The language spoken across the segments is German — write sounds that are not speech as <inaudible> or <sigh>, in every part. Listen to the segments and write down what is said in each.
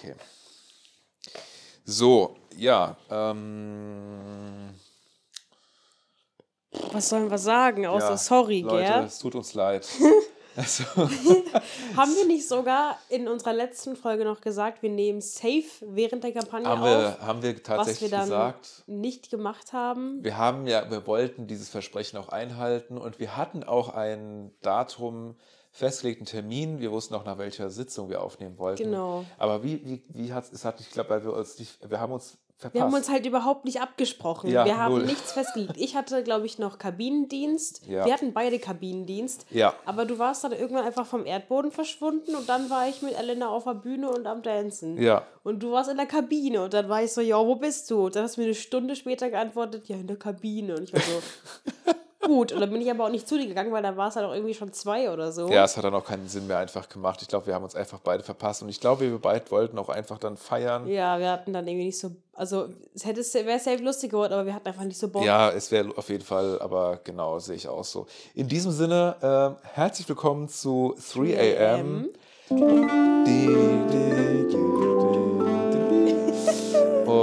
Okay. So, ja. Ähm, Was sollen wir sagen? Außer ja, sorry, Leute, gell? es tut uns leid. <laughs> also, <laughs> Haben wir nicht sogar in unserer letzten Folge noch gesagt, wir nehmen safe während der Kampagne haben, auf, wir, haben wir was wir tatsächlich dann gesagt. nicht gemacht haben? Wir haben ja, wir wollten dieses Versprechen auch einhalten und wir hatten auch ein Datum festgelegten Termin. Wir wussten auch, nach welcher Sitzung wir aufnehmen wollten. Genau. Aber wie, wie, wie hat es hat, ich glaube, weil wir uns nicht, wir haben uns verpasst. Wir haben uns halt überhaupt nicht abgesprochen. Ja, wir haben null. nichts festgelegt. Ich hatte, glaube ich, noch Kabinendienst. Ja. Wir hatten beide Kabinendienst. Ja. Aber du warst dann irgendwann einfach vom Erdboden verschwunden und dann war ich mit Elena auf der Bühne und am Dancen. Ja. Und du warst in der Kabine und dann war ich so, ja, wo bist du? Und dann hast du mir eine Stunde später geantwortet, ja, in der Kabine. Und ich war so, <laughs> gut. Und dann bin ich aber auch nicht zu dir gegangen, weil dann war es halt auch irgendwie schon zwei oder so. Ja, es hat dann auch keinen Sinn mehr einfach gemacht. Ich glaube, wir haben uns einfach beide verpasst. Und ich glaube, wir beide wollten auch einfach dann feiern. Ja, wir hatten dann irgendwie nicht so, also es hätte wäre safe lustig geworden, aber wir hatten einfach nicht so Bock. Ja, es wäre auf jeden Fall, aber genau, sehe ich auch so. In diesem Sinne, äh, herzlich willkommen zu 3 AM.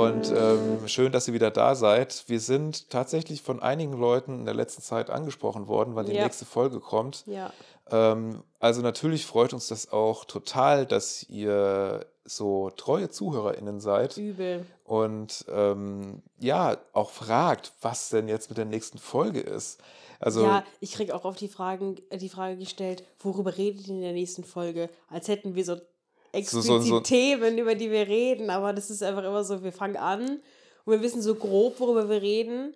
Und ähm, schön, dass ihr wieder da seid. Wir sind tatsächlich von einigen Leuten in der letzten Zeit angesprochen worden, wann die Ja. nächste Folge kommt. Ja. Ähm, also natürlich freut uns das auch total, dass ihr so treue ZuhörerInnen seid Übel. und ähm, ja, auch fragt, was denn jetzt mit der nächsten Folge ist. Also ja, ich krieg auch auf die Fragen, äh, die Frage gestellt, worüber redet ihr in der nächsten Folge? Als hätten wir so explizit so- so- Themen, über die wir reden, aber das ist einfach immer so, wir fangen an und wir wissen so grob, worüber wir reden.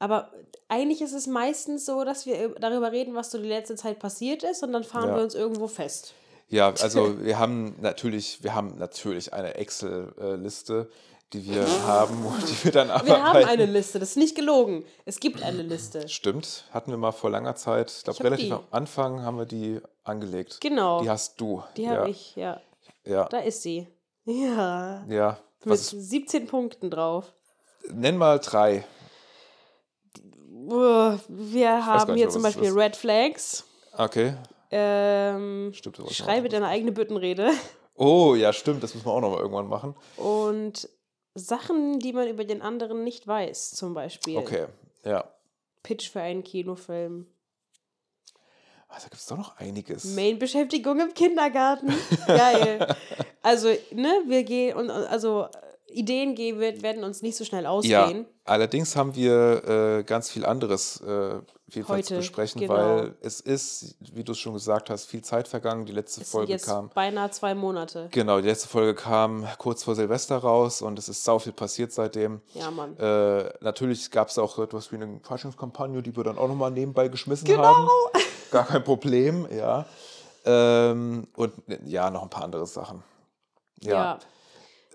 Aber eigentlich ist es meistens so, dass wir darüber reden, was so die letzte Zeit passiert ist und dann fahren Ja. wir uns irgendwo fest. Ja, <laughs> also wir haben natürlich, wir haben natürlich eine Excel-Liste, die wir haben und die wir dann Wir haben abarbeiten. eine Liste, das ist nicht gelogen. Es gibt eine Liste. Stimmt, hatten wir mal vor langer Zeit, ich glaube relativ die. am Anfang haben wir die angelegt. Genau. Die hast du. Die ja. habe ich, ja. Ja, Da ist sie. Ja. ja. Mit Was ist, 17 Punkten drauf. nenn mal drei. Wir haben nicht hier zum Beispiel. Red Flags. Okay. Ähm, Stimmt, schreibe deine eigene Büttenrede. Oh, ja, stimmt, das müssen wir auch noch mal irgendwann machen. Und Sachen, die man über den anderen nicht weiß, zum Beispiel. Okay, ja. Pitch für einen Kinofilm. Also, da gibt es doch noch einiges. Main-Beschäftigung im Kindergarten. <laughs> Geil. Also, ne, wir gehen und also Ideen gehen, wird- werden uns nicht so schnell Ja, ausgehen. allerdings haben wir äh, ganz viel anderes äh, jeden Fall zu Heute, besprechen, genau. weil es ist, wie du es schon gesagt hast, viel Zeit vergangen. Die letzte Es Folge jetzt kam. beinahe zwei Monate. Genau, die letzte Folge kam kurz vor Silvester raus und es ist sau viel passiert seitdem. Ja, Mann. Äh, natürlich gab es auch etwas wie eine Faschingskampagne, die wir dann auch nochmal nebenbei geschmissen Genau. haben. <laughs> Gar kein Problem, ja. Ähm, und ja, noch ein paar andere Sachen. Ja. ja.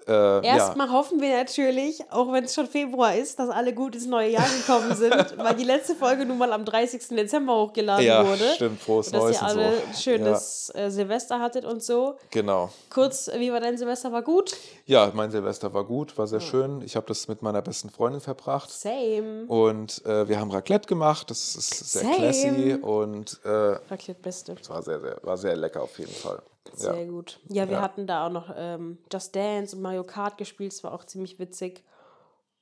Äh, ja. Erstmal hoffen wir natürlich, auch wenn es schon Februar ist, dass alle gut ins neue Jahr gekommen sind, <laughs> weil die letzte Folge nun mal am 30. Dezember hochgeladen ja, wurde. stimmt, frohes Und dass Neues ihr und alle so. ein schönes äh, Silvester hattet und so. Ja, genau. Kurz, wie war dein Silvester? War gut? Ja, mein Silvester war gut, war sehr schön. Ich habe das mit meiner besten Freundin verbracht. Same. Und äh, wir haben Raclette gemacht. Das ist sehr Same. classy und äh, Raclette Beste. es war sehr, sehr, war sehr lecker auf jeden Fall. Ja. Sehr gut. Ja, wir Ja. hatten da auch noch ähm, Just Dance und Mario Kart gespielt. Das war auch ziemlich witzig.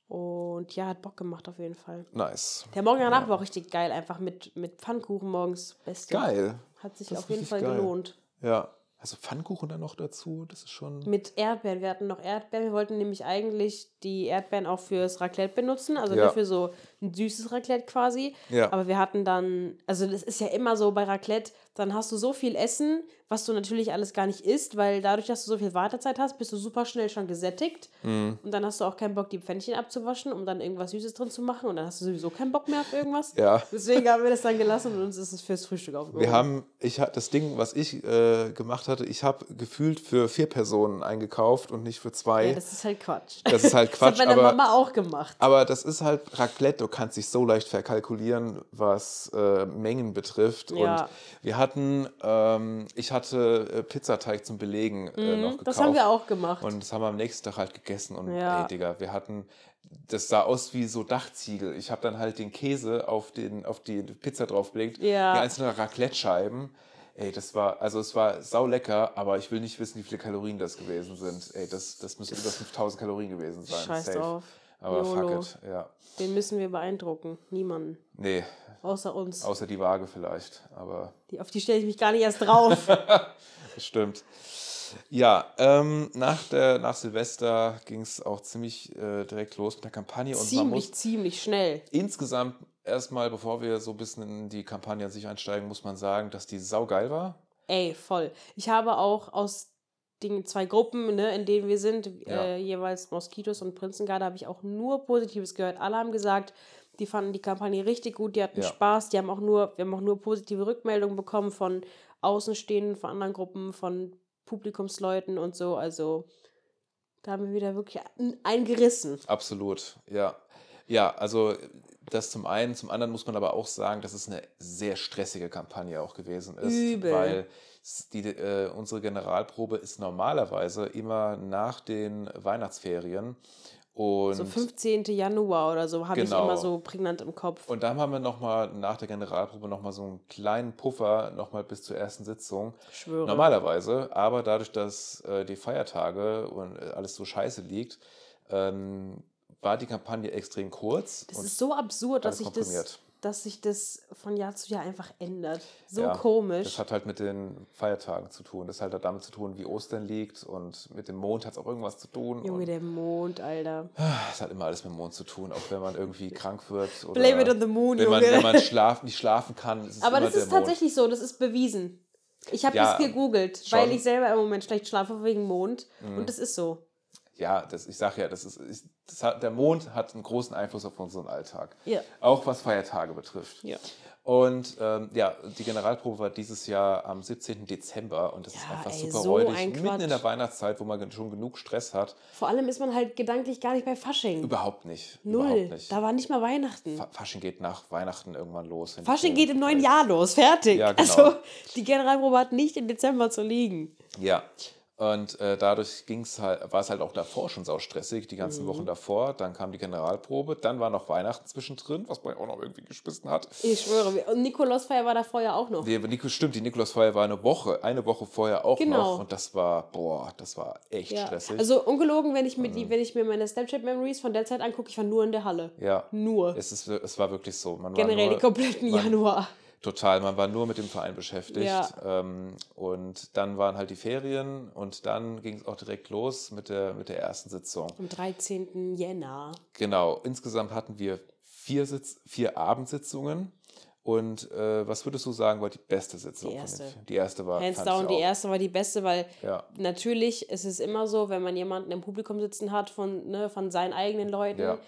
Und ja, hat Bock gemacht auf jeden Fall. Nice. Der Morgen danach war auch richtig geil, einfach mit, mit Pfannkuchen morgens. Beste. Geil. Hat sich Das auf jeden Fall geil. gelohnt. Ja. Also Pfannkuchen dann noch dazu, das ist schon. Mit Erdbeeren. Wir hatten noch Erdbeeren. Wir wollten nämlich eigentlich die Erdbeeren auch fürs Raclette benutzen. Also Ja. für so ein süßes Raclette quasi. Ja. Aber wir hatten dann, also das ist ja immer so bei Raclette, dann hast du so viel Essen, was du natürlich alles gar nicht isst, weil dadurch, dass du so viel Wartezeit hast, bist du super schnell schon gesättigt. Mhm. Und dann hast du auch keinen Bock, die Pfännchen abzuwaschen, um dann irgendwas Süßes drin zu machen. Und dann hast du sowieso keinen Bock mehr auf irgendwas. Ja. Deswegen haben wir das dann gelassen und uns ist es fürs Frühstück aufgehoben. Wir haben, ich das Ding, was ich äh, gemacht hatte, ich habe gefühlt für vier Personen eingekauft und nicht für zwei. ja, das ist halt Quatsch. Das ist halt <laughs> Das Quatsch, hat meine aber- Mama auch gemacht. Aber das ist halt Raclette, du kannst dich so leicht verkalkulieren, was äh, Mengen betrifft. Ja. Und wir hatten, ähm, ich hatte äh, Pizzateig zum Belegen äh, noch gekauft. Mhm, Das haben wir auch gemacht. Und das haben wir am nächsten Tag halt gegessen. Und Ja. ey, Digga, wir hatten, das sah aus wie so Dachziegel. Ich habe dann halt den Käse auf, den, auf die Pizza draufgelegt, Ja. die einzelnen Raclette-Scheiben. Ey, das war, also es war sau lecker, aber ich will nicht wissen, wie viele Kalorien das gewesen sind. Ey, das, das müssen über 5000 Kalorien gewesen sein. Scheiß safe. drauf. Aber YOLO. fuck it, ja. Den müssen wir beeindrucken. Niemanden. Nee, Außer uns. außer die Waage vielleicht, aber Die, auf die stelle ich mich gar nicht erst drauf. <laughs> Stimmt. Ja, ähm, nach, der, nach Silvester ging es auch ziemlich äh, direkt los mit der Kampagne und man ziemlich, muss ziemlich schnell. insgesamt erstmal, bevor wir so ein bisschen in die Kampagne an sich einsteigen, muss man sagen, dass die saugeil war. Ey, voll. Ich habe auch aus den zwei Gruppen, ne, in denen wir sind, Ja. äh, jeweils Moskitos und Prinzengarde, habe ich auch nur Positives gehört. Alle haben gesagt, die fanden die Kampagne richtig gut, die hatten Ja. Spaß, die haben auch nur, wir haben auch nur positive Rückmeldungen bekommen von Außenstehenden, von anderen Gruppen, von Publikumsleuten und so. Also da haben wir wieder wirklich ein- eingerissen. Absolut, ja. Ja, also das zum einen, zum anderen muss man aber auch sagen, dass es eine sehr stressige Kampagne auch gewesen ist, Übel. weil die, äh, unsere Generalprobe ist normalerweise immer nach den Weihnachtsferien und So 15. Januar oder so habe ich Genau. immer so prägnant im Kopf. Und dann haben wir nochmal nach der Generalprobe nochmal so einen kleinen Puffer, nochmal bis zur ersten Sitzung. Ich schwöre. Normalerweise, aber dadurch, dass äh, die Feiertage und äh, alles so scheiße liegt, ähm, war die Kampagne extrem kurz. Das ist so absurd, dass sich das. Dass sich das von Jahr zu Jahr einfach ändert. So Ja, komisch. Das hat halt mit den Feiertagen zu tun. Das hat halt damit zu tun, wie Ostern liegt und mit dem Mond hat es auch irgendwas zu tun. Junge, der Mond, Alter. es hat immer alles mit dem Mond zu tun, auch wenn man irgendwie krank wird. Oder Blame it on the moon, wenn man, Junge. wenn man schlaf, nicht schlafen kann, Aber das ist Mond. tatsächlich so, das ist bewiesen. Ich habe Ja, das gegoogelt, schon. weil ich selber im Moment schlecht schlafe wegen Mond. Mhm. Und das ist so. Ja, das, ich sage ja, das ist, ist das hat, der Mond hat einen großen Einfluss auf unseren Alltag. Ja. Auch was Feiertage betrifft. Ja. Und ähm, ja, die Generalprobe war dieses Jahr am 17. Dezember und das ist Ja, einfach ey, super so räudig. ein Mitten in der Weihnachtszeit, wo man schon genug Stress hat. Vor allem ist man halt gedanklich gar nicht bei Fasching. Überhaupt nicht. Null. Überhaupt nicht. Da war nicht mal Weihnachten. Fa- Fasching geht nach Weihnachten irgendwann los. Fasching geht im neuen Jahr los. Fertig. Ja, genau. Also, die Generalprobe hat nicht im Dezember zu liegen. Ja. Und äh, dadurch ging's halt, war es halt auch davor schon sau stressig, die Mhm. ganzen Wochen davor. Dann kam die Generalprobe, dann war noch Weihnachten zwischendrin, was man auch noch irgendwie geschmissen hat. Ich schwöre. Und Nikolausfeier war da vorher auch noch. Nico, stimmt, die Nikolausfeier war eine Woche, eine Woche vorher auch Genau. noch. Und das war, boah, das war echt Ja. stressig. Also ungelogen, wenn ich, mir die, wenn ich mir meine Snapchat-Memories von der Zeit angucke, ich war nur in der Halle. ja, Nur. es, ist, es war wirklich so. Man Generell den kompletten man- Januar. Total, man war nur mit dem Verein beschäftigt. Ja. Ähm, und dann waren halt die Ferien und dann ging es auch direkt los mit der, mit der ersten Sitzung. Am 13. Jänner. Genau, insgesamt hatten wir vier, Sitz, vier Abendsitzungen. Und äh, was würdest du sagen, war die beste Sitzung? Die von erste. Die erste war. Hands down, die erste war die beste, weil Ja, natürlich ist es immer so, wenn man jemanden im Publikum sitzen hat von, ne, von seinen eigenen Leuten, Ja.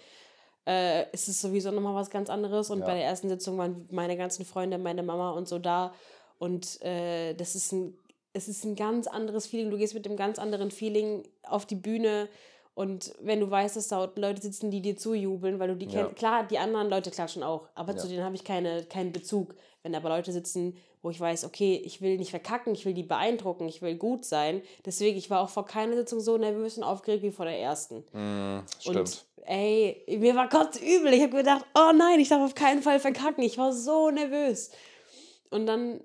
Äh, ist es sowieso nochmal was ganz anderes. Und Ja. bei der ersten Sitzung waren meine ganzen Freunde, meine Mama und so da. Und äh, das ist ein, es ist ein ganz anderes Feeling. Du gehst mit einem ganz anderen Feeling auf die Bühne. Und wenn du weißt, dass da Leute sitzen, die dir zujubeln, weil du die Ja. kennst, klar, die anderen Leute klatschen auch, aber Ja. zu denen habe ich keine, keinen Bezug. Wenn aber Leute sitzen, wo ich weiß, okay, ich will nicht verkacken, ich will die beeindrucken, ich will gut sein. Deswegen, ich war auch vor keiner Sitzung so nervös und aufgeregt wie vor der ersten. mm, stimmt. Und ey, mir war kotzübel. Ich habe gedacht, oh nein, ich darf auf keinen Fall verkacken. Ich war so nervös. Und dann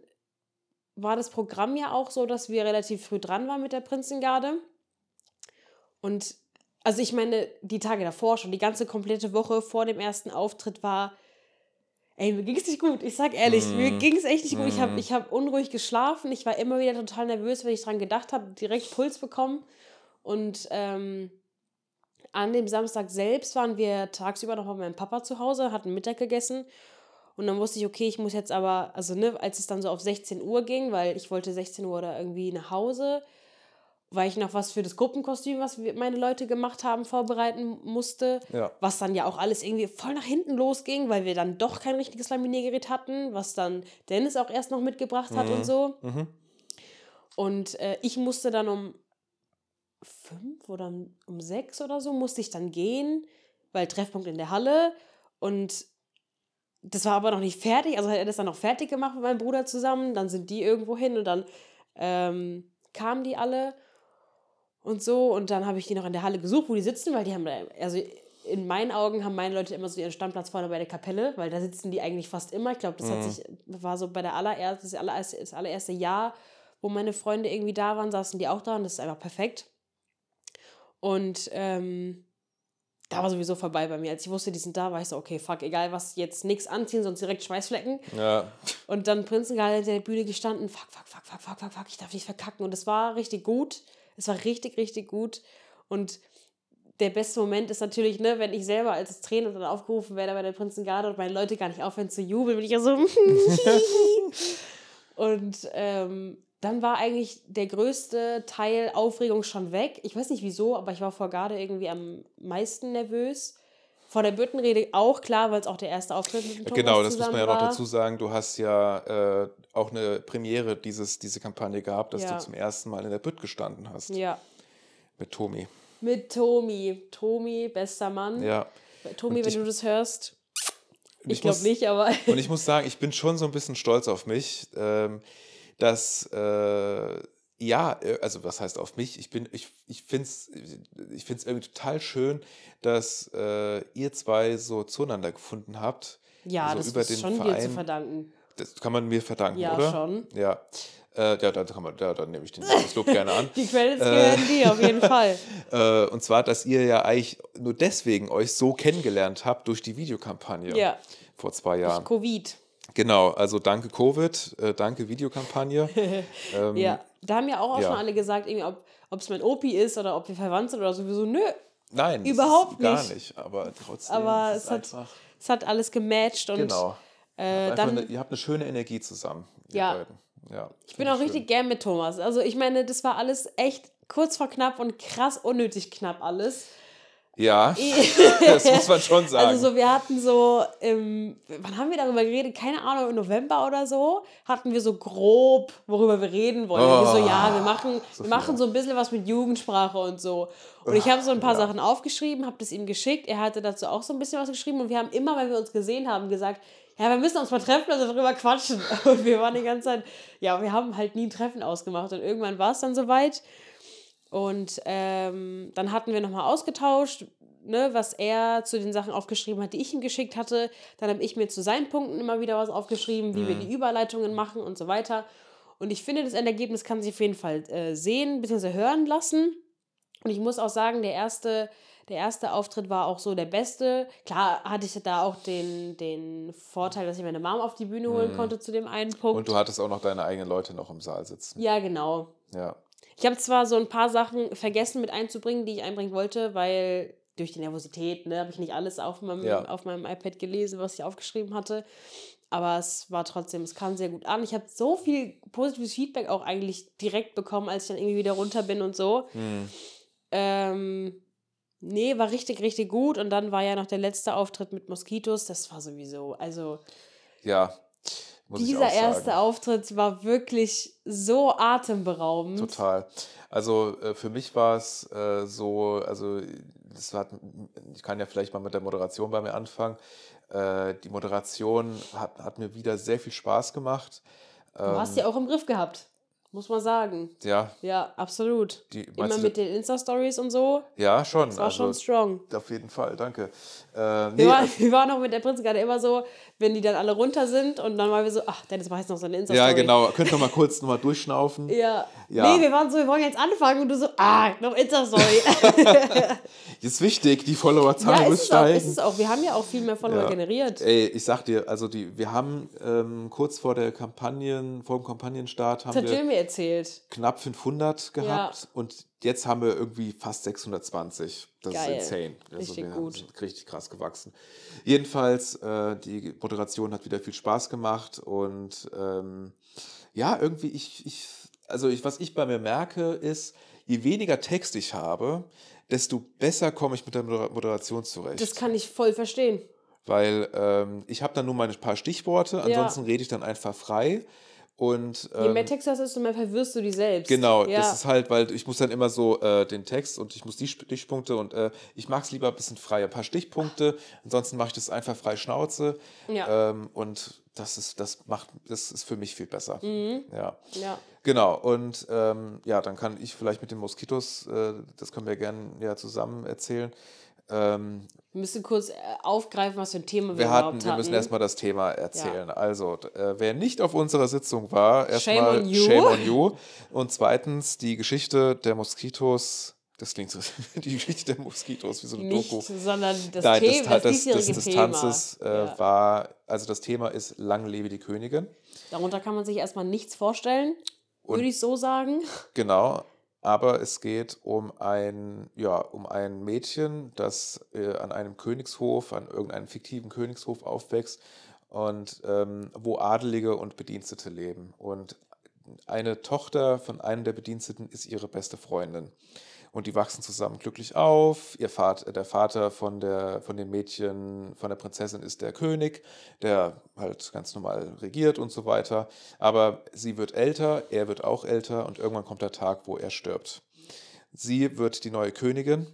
war das Programm ja auch so, dass wir relativ früh dran waren mit der Prinzengarde. Und also ich meine, die Tage davor schon, die ganze komplette Woche vor dem ersten Auftritt war, ey, mir ging es nicht gut. Ich sag ehrlich, mir ging es echt nicht gut. Ich habe ich hab unruhig geschlafen. Ich war immer wieder total nervös, wenn ich dran gedacht habe, direkt Puls bekommen. Und ähm, an dem Samstag selbst waren wir tagsüber noch bei meinem Papa zu Hause, hatten Mittag gegessen. Und dann wusste ich, okay, ich muss jetzt aber, also ne, als es dann so auf 16 Uhr ging, weil ich wollte 16 Uhr da irgendwie nach Hause, weil ich noch was für das Gruppenkostüm, was meine Leute gemacht haben, vorbereiten musste. Ja. Was dann ja auch alles irgendwie voll nach hinten losging, weil wir dann doch kein richtiges Laminiergerät hatten, was dann Dennis auch erst noch mitgebracht hat und so. Mhm. Und äh, ich musste dann um fünf oder um, um sechs oder so, musste ich dann gehen, weil Treffpunkt in der Halle. Und das war aber noch nicht fertig. Also hat er das dann noch fertig gemacht mit meinem Bruder zusammen. Dann sind die irgendwo hin und dann ähm, kamen die alle und so. Und dann habe ich die noch in der Halle gesucht, wo die sitzen, weil die haben da, also in meinen Augen haben meine Leute immer so ihren Standplatz vorne bei der Kapelle, weil da sitzen die eigentlich fast immer. Ich glaube, das hat Mhm. sich, war so bei der allerersten, das allererste, das allererste Jahr, wo meine Freunde irgendwie da waren, saßen die auch da und das ist einfach perfekt. Und ähm, da war sowieso vorbei bei mir. Als ich wusste, die sind da, war ich so, okay, fuck, egal was, jetzt nichts anziehen, sonst direkt Schweißflecken. Ja, Und dann Prinzengal hinter der Bühne gestanden, fuck, fuck, fuck, fuck, fuck, fuck, fuck, ich darf nicht verkacken. Und es war richtig gut. Es war richtig, richtig gut. Und der beste Moment ist natürlich, ne, wenn ich selber als Trainer dann aufgerufen werde bei der Prinzengarde und meine Leute gar nicht aufhören zu jubeln, bin ich ja so. <laughs> und ähm, dann war eigentlich der größte Teil Aufregung schon weg. Ich weiß nicht wieso, aber ich war vor Garde irgendwie am meisten nervös. Vor der Büttenrede auch klar, weil es auch der erste Auftritt mit dem Thomas genau, das muss man ja noch dazu sagen. Du hast ja äh, auch eine Premiere dieses, diese Kampagne gehabt, dass Ja. du zum ersten Mal in der Bütt gestanden hast. Ja, Mit Tomi. mit Tomi. Tomi, bester Mann. Ja. Tomi, Und wenn ich- du das hörst. Ich glaube nicht, aber. <laughs> Und ich muss sagen, ich bin schon so ein bisschen stolz auf mich, ähm, dass, äh, ja, äh, also was heißt auf mich? Ich bin, ich, ich finde es ich find's irgendwie total schön, dass äh, ihr zwei so zueinander gefunden habt. ja, so das über ist den schon dir zu Verein. verdanken. Das kann man mir verdanken, Ja, oder? schon. Ja. Äh, ja, dann, kann man, ja, dann nehme ich den, das Lob gerne an. <laughs> Die Credits Äh. gehören dir, auf jeden Fall. <laughs> Äh, und zwar, dass ihr ja eigentlich nur deswegen euch so kennengelernt habt durch die Videokampagne Ja, vor zwei Jahren. Covid. Genau, also danke Covid, äh, danke Videokampagne. <laughs> ähm, Ja, da haben ja auch, auch ja. schon alle gesagt, irgendwie, ob es mein Opi ist oder ob wir verwandt sind oder sowieso. Nö, Nein, Überhaupt ist gar nicht. nicht. Aber trotzdem. aber es hat, einfach, es hat alles gematcht und genau. äh, dann. eine, ihr habt eine schöne Energie zusammen. Ja. Beiden. ja Ich bin auch richtig gern mit Thomas. Also ich meine, das war alles echt kurz vor knapp und krass unnötig knapp alles. Ja, <laughs> <laughs> das muss man schon sagen. Also so, wir hatten so, im, wann haben wir darüber geredet? Keine Ahnung, im November oder so, hatten wir so grob, worüber wir reden wollen. wir so, Oh, ja, wir machen, so wir machen so ein bisschen was mit Jugendsprache und so. Und ich habe so ein paar ja. Sachen aufgeschrieben, habe das ihm geschickt. Er hatte dazu auch so ein bisschen was geschrieben und wir haben immer, wenn wir uns gesehen haben, gesagt, ja, wir müssen uns mal treffen und darüber quatschen. <laughs> Und wir waren die ganze Zeit, ja, wir haben halt nie ein Treffen ausgemacht. Und irgendwann war es dann soweit. Und ähm, dann hatten wir nochmal ausgetauscht, ne, was er zu den Sachen aufgeschrieben hat, die ich ihm geschickt hatte. Dann habe ich mir zu seinen Punkten immer wieder was aufgeschrieben, wie wir die Überleitungen machen und so weiter. Und ich finde, das Endergebnis kann sich auf jeden Fall äh, sehen bzw. hören lassen. Und ich muss auch sagen, der erste, der erste Auftritt war auch so der beste. Klar hatte ich da auch den, den Vorteil, dass ich meine Mom auf die Bühne holen konnte zu dem einen Punkt. Und du hattest auch noch deine eigenen Leute noch im Saal sitzen. ja, genau. Ja. Ich habe zwar so ein paar Sachen vergessen mit einzubringen, die ich einbringen wollte, weil durch die Nervosität, ne, habe ich nicht alles auf meinem, Ja. auf meinem iPad gelesen, was ich aufgeschrieben hatte. Aber es war trotzdem, es kam sehr gut an. Ich habe so viel positives Feedback auch eigentlich direkt bekommen, als ich dann irgendwie wieder runter bin und so. Hm. Ähm, nee, war richtig, richtig gut. Und dann war ja noch der letzte Auftritt mit Moskitos. Das war sowieso, also Ja. Dieser erste Auftritt war wirklich so atemberaubend. Total. Also äh, für mich war es äh, so, also das hat, ich kann ja vielleicht mal mit der Moderation bei mir anfangen. Äh, die Moderation hat, hat mir wieder sehr viel Spaß gemacht. Du hast ja auch im Griff gehabt, muss man sagen. Ja, Ja, absolut. die, Immer mit den Insta-Stories und so. ja schon. Das war schon also, strong. auf jeden Fall, danke. Äh, Wir, nee, waren, <laughs> wir waren auch mit der Prinzengarde immer so, wenn die dann alle runter sind und dann waren wir so, ach, Dennis macht jetzt noch so eine Insta-Story. ja, genau. Könnt ihr mal kurz nochmal durchschnaufen? Ja. Ja. Nee, wir waren so, wir wollen jetzt anfangen und du so, ah, noch Insta-Story. <laughs> Ist wichtig, die Followerzahl ja, muss ist es, auch, steigen. ist es auch. Wir haben ja auch viel mehr Follower Ja. generiert. Ey, ich sag dir, also die, wir haben ähm, kurz vor der Kampagnen, vor dem Kampagnenstart haben Das hat wir Jill mir erzählt. knapp 500 gehabt und jetzt haben wir irgendwie fast 620. Das Geil. ist insane. Also Richtig wir gut. richtig krass gewachsen. Jedenfalls, äh, die Moderation hat wieder viel Spaß gemacht und ähm, ja, irgendwie, ich, ich, also ich, was ich bei mir merke, ist, je weniger Text ich habe, desto besser komme ich mit der Moder- Moderation zurecht. Das kann ich voll verstehen. Weil ähm, ich habe dann nur meine paar Stichworte, ansonsten rede ich dann einfach frei. Und Je ähm, mehr Text du hast, desto mehr verwirrst du dich selbst. Genau, ja. das ist halt, weil ich muss dann immer so äh, den Text und ich muss die Stichpunkte und äh, ich mag es lieber ein bisschen frei, ein paar Stichpunkte, ansonsten mache ich das einfach frei Schnauze Ja. ähm, und das ist, das macht, das ist für mich viel besser. Mhm. Ja, ja. genau und ähm, ja, dann kann ich vielleicht mit den Moskitos, äh, das können wir gerne ja zusammen erzählen, Ähm, Wir müssen kurz äh, aufgreifen, was für ein Thema wir, wir, überhaupt hatten, wir müssen hatten. erstmal das Thema erzählen. Also, d- äh, wer nicht auf unserer Sitzung war, Shame erstmal you. Shame on you. Und zweitens die Geschichte der Moskitos. Das klingt so, <laughs> die Geschichte der Moskitos, wie so eine Nicht, Doku. sondern das Nein, Thema, das, das, das, das, Thema. Tanzes äh, Ja. war, also das Thema ist Lang lebe die Königin. Darunter kann man sich erstmal nichts vorstellen, würde ich so sagen. Genau, aber es geht um ein, ja, um ein Mädchen, das äh, an einem Königshof, an irgendeinem fiktiven Königshof aufwächst und ähm, wo Adelige und Bedienstete leben. Und eine Tochter von einem der Bediensteten ist ihre beste Freundin. Und die wachsen zusammen glücklich auf. Ihr Vater, der Vater von, der, von dem Mädchen, von der Prinzessin ist der König, der halt ganz normal regiert und so weiter. Aber sie wird älter, er wird auch älter und irgendwann kommt der Tag, wo er stirbt. Sie wird die neue Königin,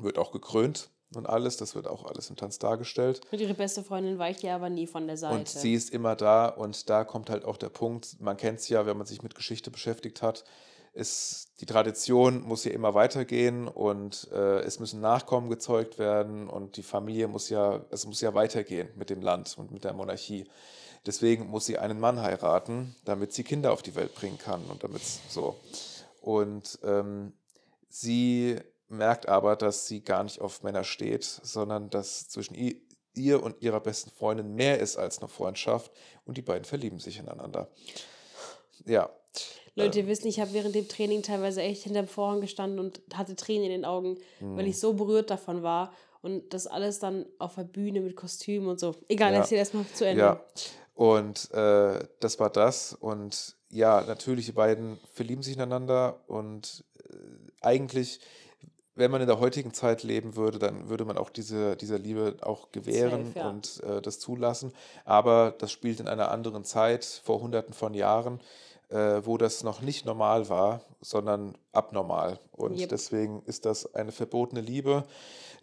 wird auch gekrönt und alles. Das wird auch alles im Tanz dargestellt. Und ihre beste Freundin weicht ja aber nie von der Seite. Und sie ist immer da und da kommt halt auch der Punkt, man kennt es ja, wenn man sich mit Geschichte beschäftigt hat, ist, die Tradition muss ja immer weitergehen und äh, es müssen Nachkommen gezeugt werden und die Familie muss ja, es muss ja weitergehen mit dem Land und mit der Monarchie. Deswegen muss sie einen Mann heiraten, damit sie Kinder auf die Welt bringen kann und damit so. Und ähm, sie merkt aber, dass sie gar nicht auf Männer steht, sondern dass zwischen ihr und ihrer besten Freundin mehr ist als eine Freundschaft und die beiden verlieben sich ineinander. Ja, Leute, ihr wisst nicht, ich habe während dem Training teilweise echt hinterm Vorhang gestanden und hatte Tränen in den Augen, Mhm. weil ich so berührt davon war. Und das alles dann auf der Bühne mit Kostüm und so. Egal, Ja. erzähl erstmal zu Ende. Ja, und äh, das war das. Und ja, natürlich, die beiden verlieben sich ineinander. Und äh, eigentlich, wenn man in der heutigen Zeit leben würde, dann würde man auch diese, dieser Liebe auch gewähren Safe, ja. und äh, das zulassen. Aber das spielt in einer anderen Zeit, vor hunderten von Jahren, äh, wo das noch nicht normal war, sondern abnormal. Und Yep. deswegen ist das eine verbotene Liebe.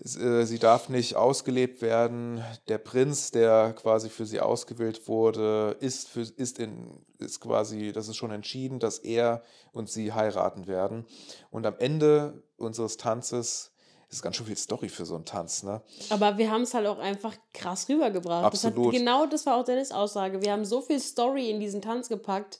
Äh, Sie darf nicht ausgelebt werden. Der Prinz, der quasi für sie ausgewählt wurde, ist, für, ist, in, ist quasi, das ist schon entschieden, dass er und sie heiraten werden. Und am Ende unseres Tanzes, das ist ganz schön viel Story für so einen Tanz, ne? Aber wir haben es halt auch einfach krass rübergebracht. Das Absolut. hat, genau das war auch Dennis Aussage. Wir haben so viel Story in diesen Tanz gepackt.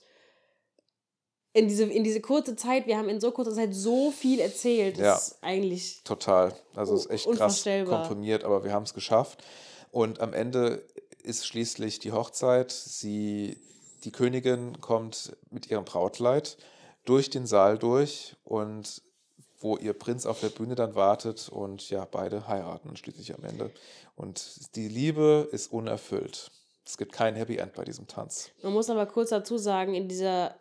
In diese, in diese kurze Zeit, wir haben in so kurzer Zeit so viel erzählt. Das Ja. ist eigentlich. Total. Also es ist echt krass komprimiert, aber wir haben es geschafft. Und am Ende ist schließlich die Hochzeit. Sie, die Königin kommt mit ihrem Brautkleid durch den Saal durch und wo ihr Prinz auf der Bühne dann wartet und ja, beide heiraten schließlich am Ende. Und die Liebe ist unerfüllt. Es gibt kein Happy End bei diesem Tanz. Man muss aber kurz dazu sagen, in dieser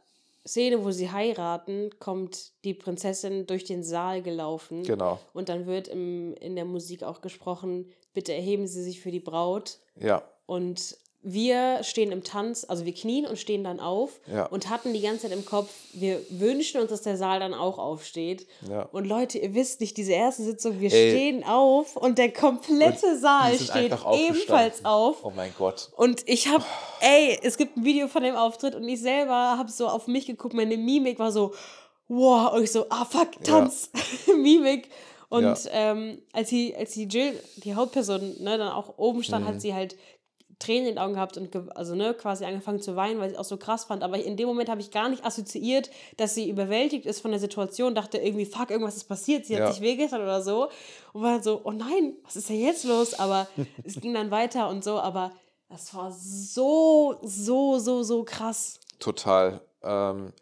Szene, wo sie heiraten, kommt die Prinzessin durch den Saal gelaufen. Genau. Und dann wird im, in der Musik auch gesprochen, bitte erheben Sie sich für die Braut. Ja, Und wir stehen im Tanz, also wir knien und stehen dann auf Ja. und hatten die ganze Zeit im Kopf, wir wünschen uns, dass der Saal dann auch aufsteht. Ja. Und Leute, ihr wisst nicht, diese erste Sitzung, wir Ey. stehen auf und der komplette Saal die sind steht ebenfalls auf. Oh mein Gott. Und ich hab, ey, es gibt ein Video von dem Auftritt und ich selber habe so auf mich geguckt, meine Mimik war so, wow, und ich so, ah fuck, Tanz, <laughs> Mimik. Und Ja. ähm, als sie, als die Jill, die Hauptperson, ne, dann auch oben stand, Mhm. hat sie halt Tränen in den Augen gehabt und also ne, quasi angefangen zu weinen, weil sie es auch so krass fand. Aber in dem Moment habe ich gar nicht assoziiert, dass sie überwältigt ist von der Situation, dachte irgendwie, fuck, irgendwas ist passiert, sie Ja. hat sich wehgetan oder so. Und war so, oh nein, was ist denn jetzt los? Aber <laughs> es ging dann weiter und so, aber das war so, so, so, so krass. Total. Ähm,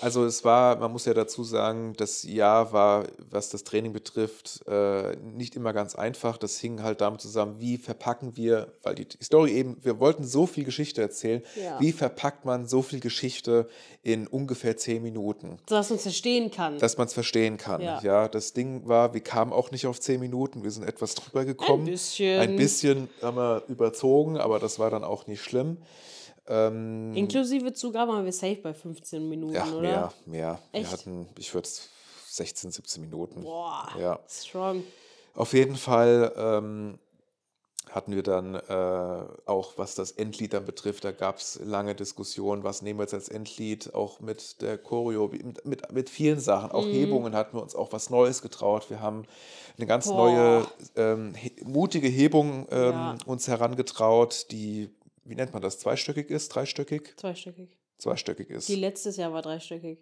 also es war, man muss ja dazu sagen, das Jahr war, was das Training betrifft, äh, nicht immer ganz einfach. Das hing halt damit zusammen, wie verpacken wir, weil die Story eben, wir wollten so viel Geschichte erzählen, Ja. wie verpackt man so viel Geschichte in ungefähr zehn Minuten? Dass man es verstehen kann. Dass man es verstehen kann. Ja. Ja. das Ding war, wir kamen auch nicht auf zehn Minuten, wir sind etwas drüber gekommen. bisschen. Ein bisschen haben wir überzogen, aber das war dann auch nicht schlimm. Ähm, Inklusive Zugabe waren wir safe bei 15 Minuten, ja, oder? mehr, mehr. Echt? Wir hatten, ich würde 16, 17 Minuten. Boah, Ja. strong. Auf jeden Fall ähm, hatten wir dann äh, auch, was das Endlied dann betrifft, da gab es lange Diskussionen, was nehmen wir jetzt als Endlied, auch mit der Choreo, mit, mit, mit vielen Sachen. Auch Mhm. Hebungen hatten wir uns auch was Neues getraut. Wir haben eine ganz Boah. neue, ähm, he mutige Hebung ähm, Ja. uns herangetraut, die, wie nennt man das, zweistöckig ist, dreistöckig? Zweistöckig. Zweistöckig ist. Die letztes Jahr war dreistöckig.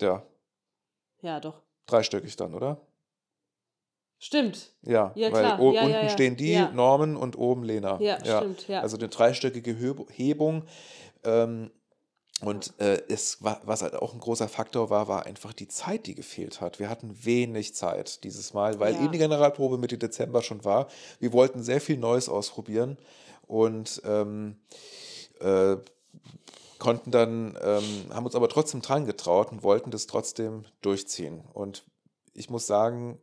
Ja, Ja, doch. dreistöckig dann, oder? Stimmt. Ja, Ja, weil klar. Ja, unten ja, stehen die. Normen und oben Lena. Ja, stimmt, ja. Also eine dreistöckige Hebung. Ähm, und äh, es war, was halt auch ein großer Faktor war, war einfach die Zeit, die gefehlt hat. Wir hatten wenig Zeit dieses Mal, weil eben die Generalprobe Mitte Dezember schon war. Wir wollten sehr viel Neues ausprobieren und ähm, äh, konnten dann, ähm, haben uns aber trotzdem dran getraut und wollten das trotzdem durchziehen. Und ich muss sagen,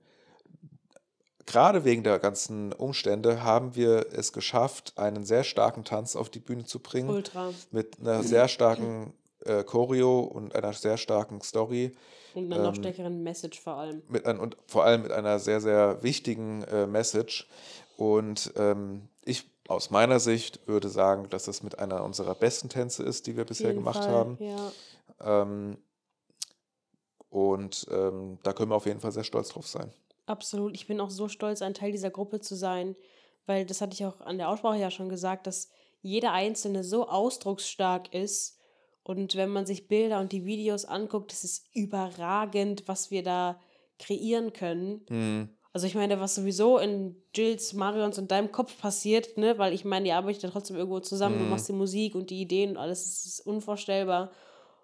gerade wegen der ganzen Umstände haben wir es geschafft, einen sehr starken Tanz auf die Bühne zu bringen. Ultra. Mit einer sehr starken äh, Choreo und einer sehr starken Story. Und einer noch Ähm, stärkeren Message vor allem. Mit ein, und vor allem mit einer sehr, sehr wichtigen äh, Message. Und ähm, ich aus meiner Sicht würde sagen, dass das mit einer unserer besten Tänze ist, die wir bisher gemacht Fall, haben. Ja. Ähm, und ähm, da können wir auf jeden Fall sehr stolz drauf sein. Absolut. Ich bin auch so stolz, ein Teil dieser Gruppe zu sein, weil das hatte ich auch an der Aussprache ja schon gesagt, dass jeder Einzelne so ausdrucksstark ist. Und wenn man sich Bilder und die Videos anguckt, das ist überragend, was wir da kreieren können. Hm. Also ich meine, was sowieso in Jills, Marions und deinem Kopf passiert, ne, weil ich meine, ihr arbeitet ja trotzdem irgendwo zusammen, du Mhm. machst die Musik und die Ideen und alles, das ist unvorstellbar.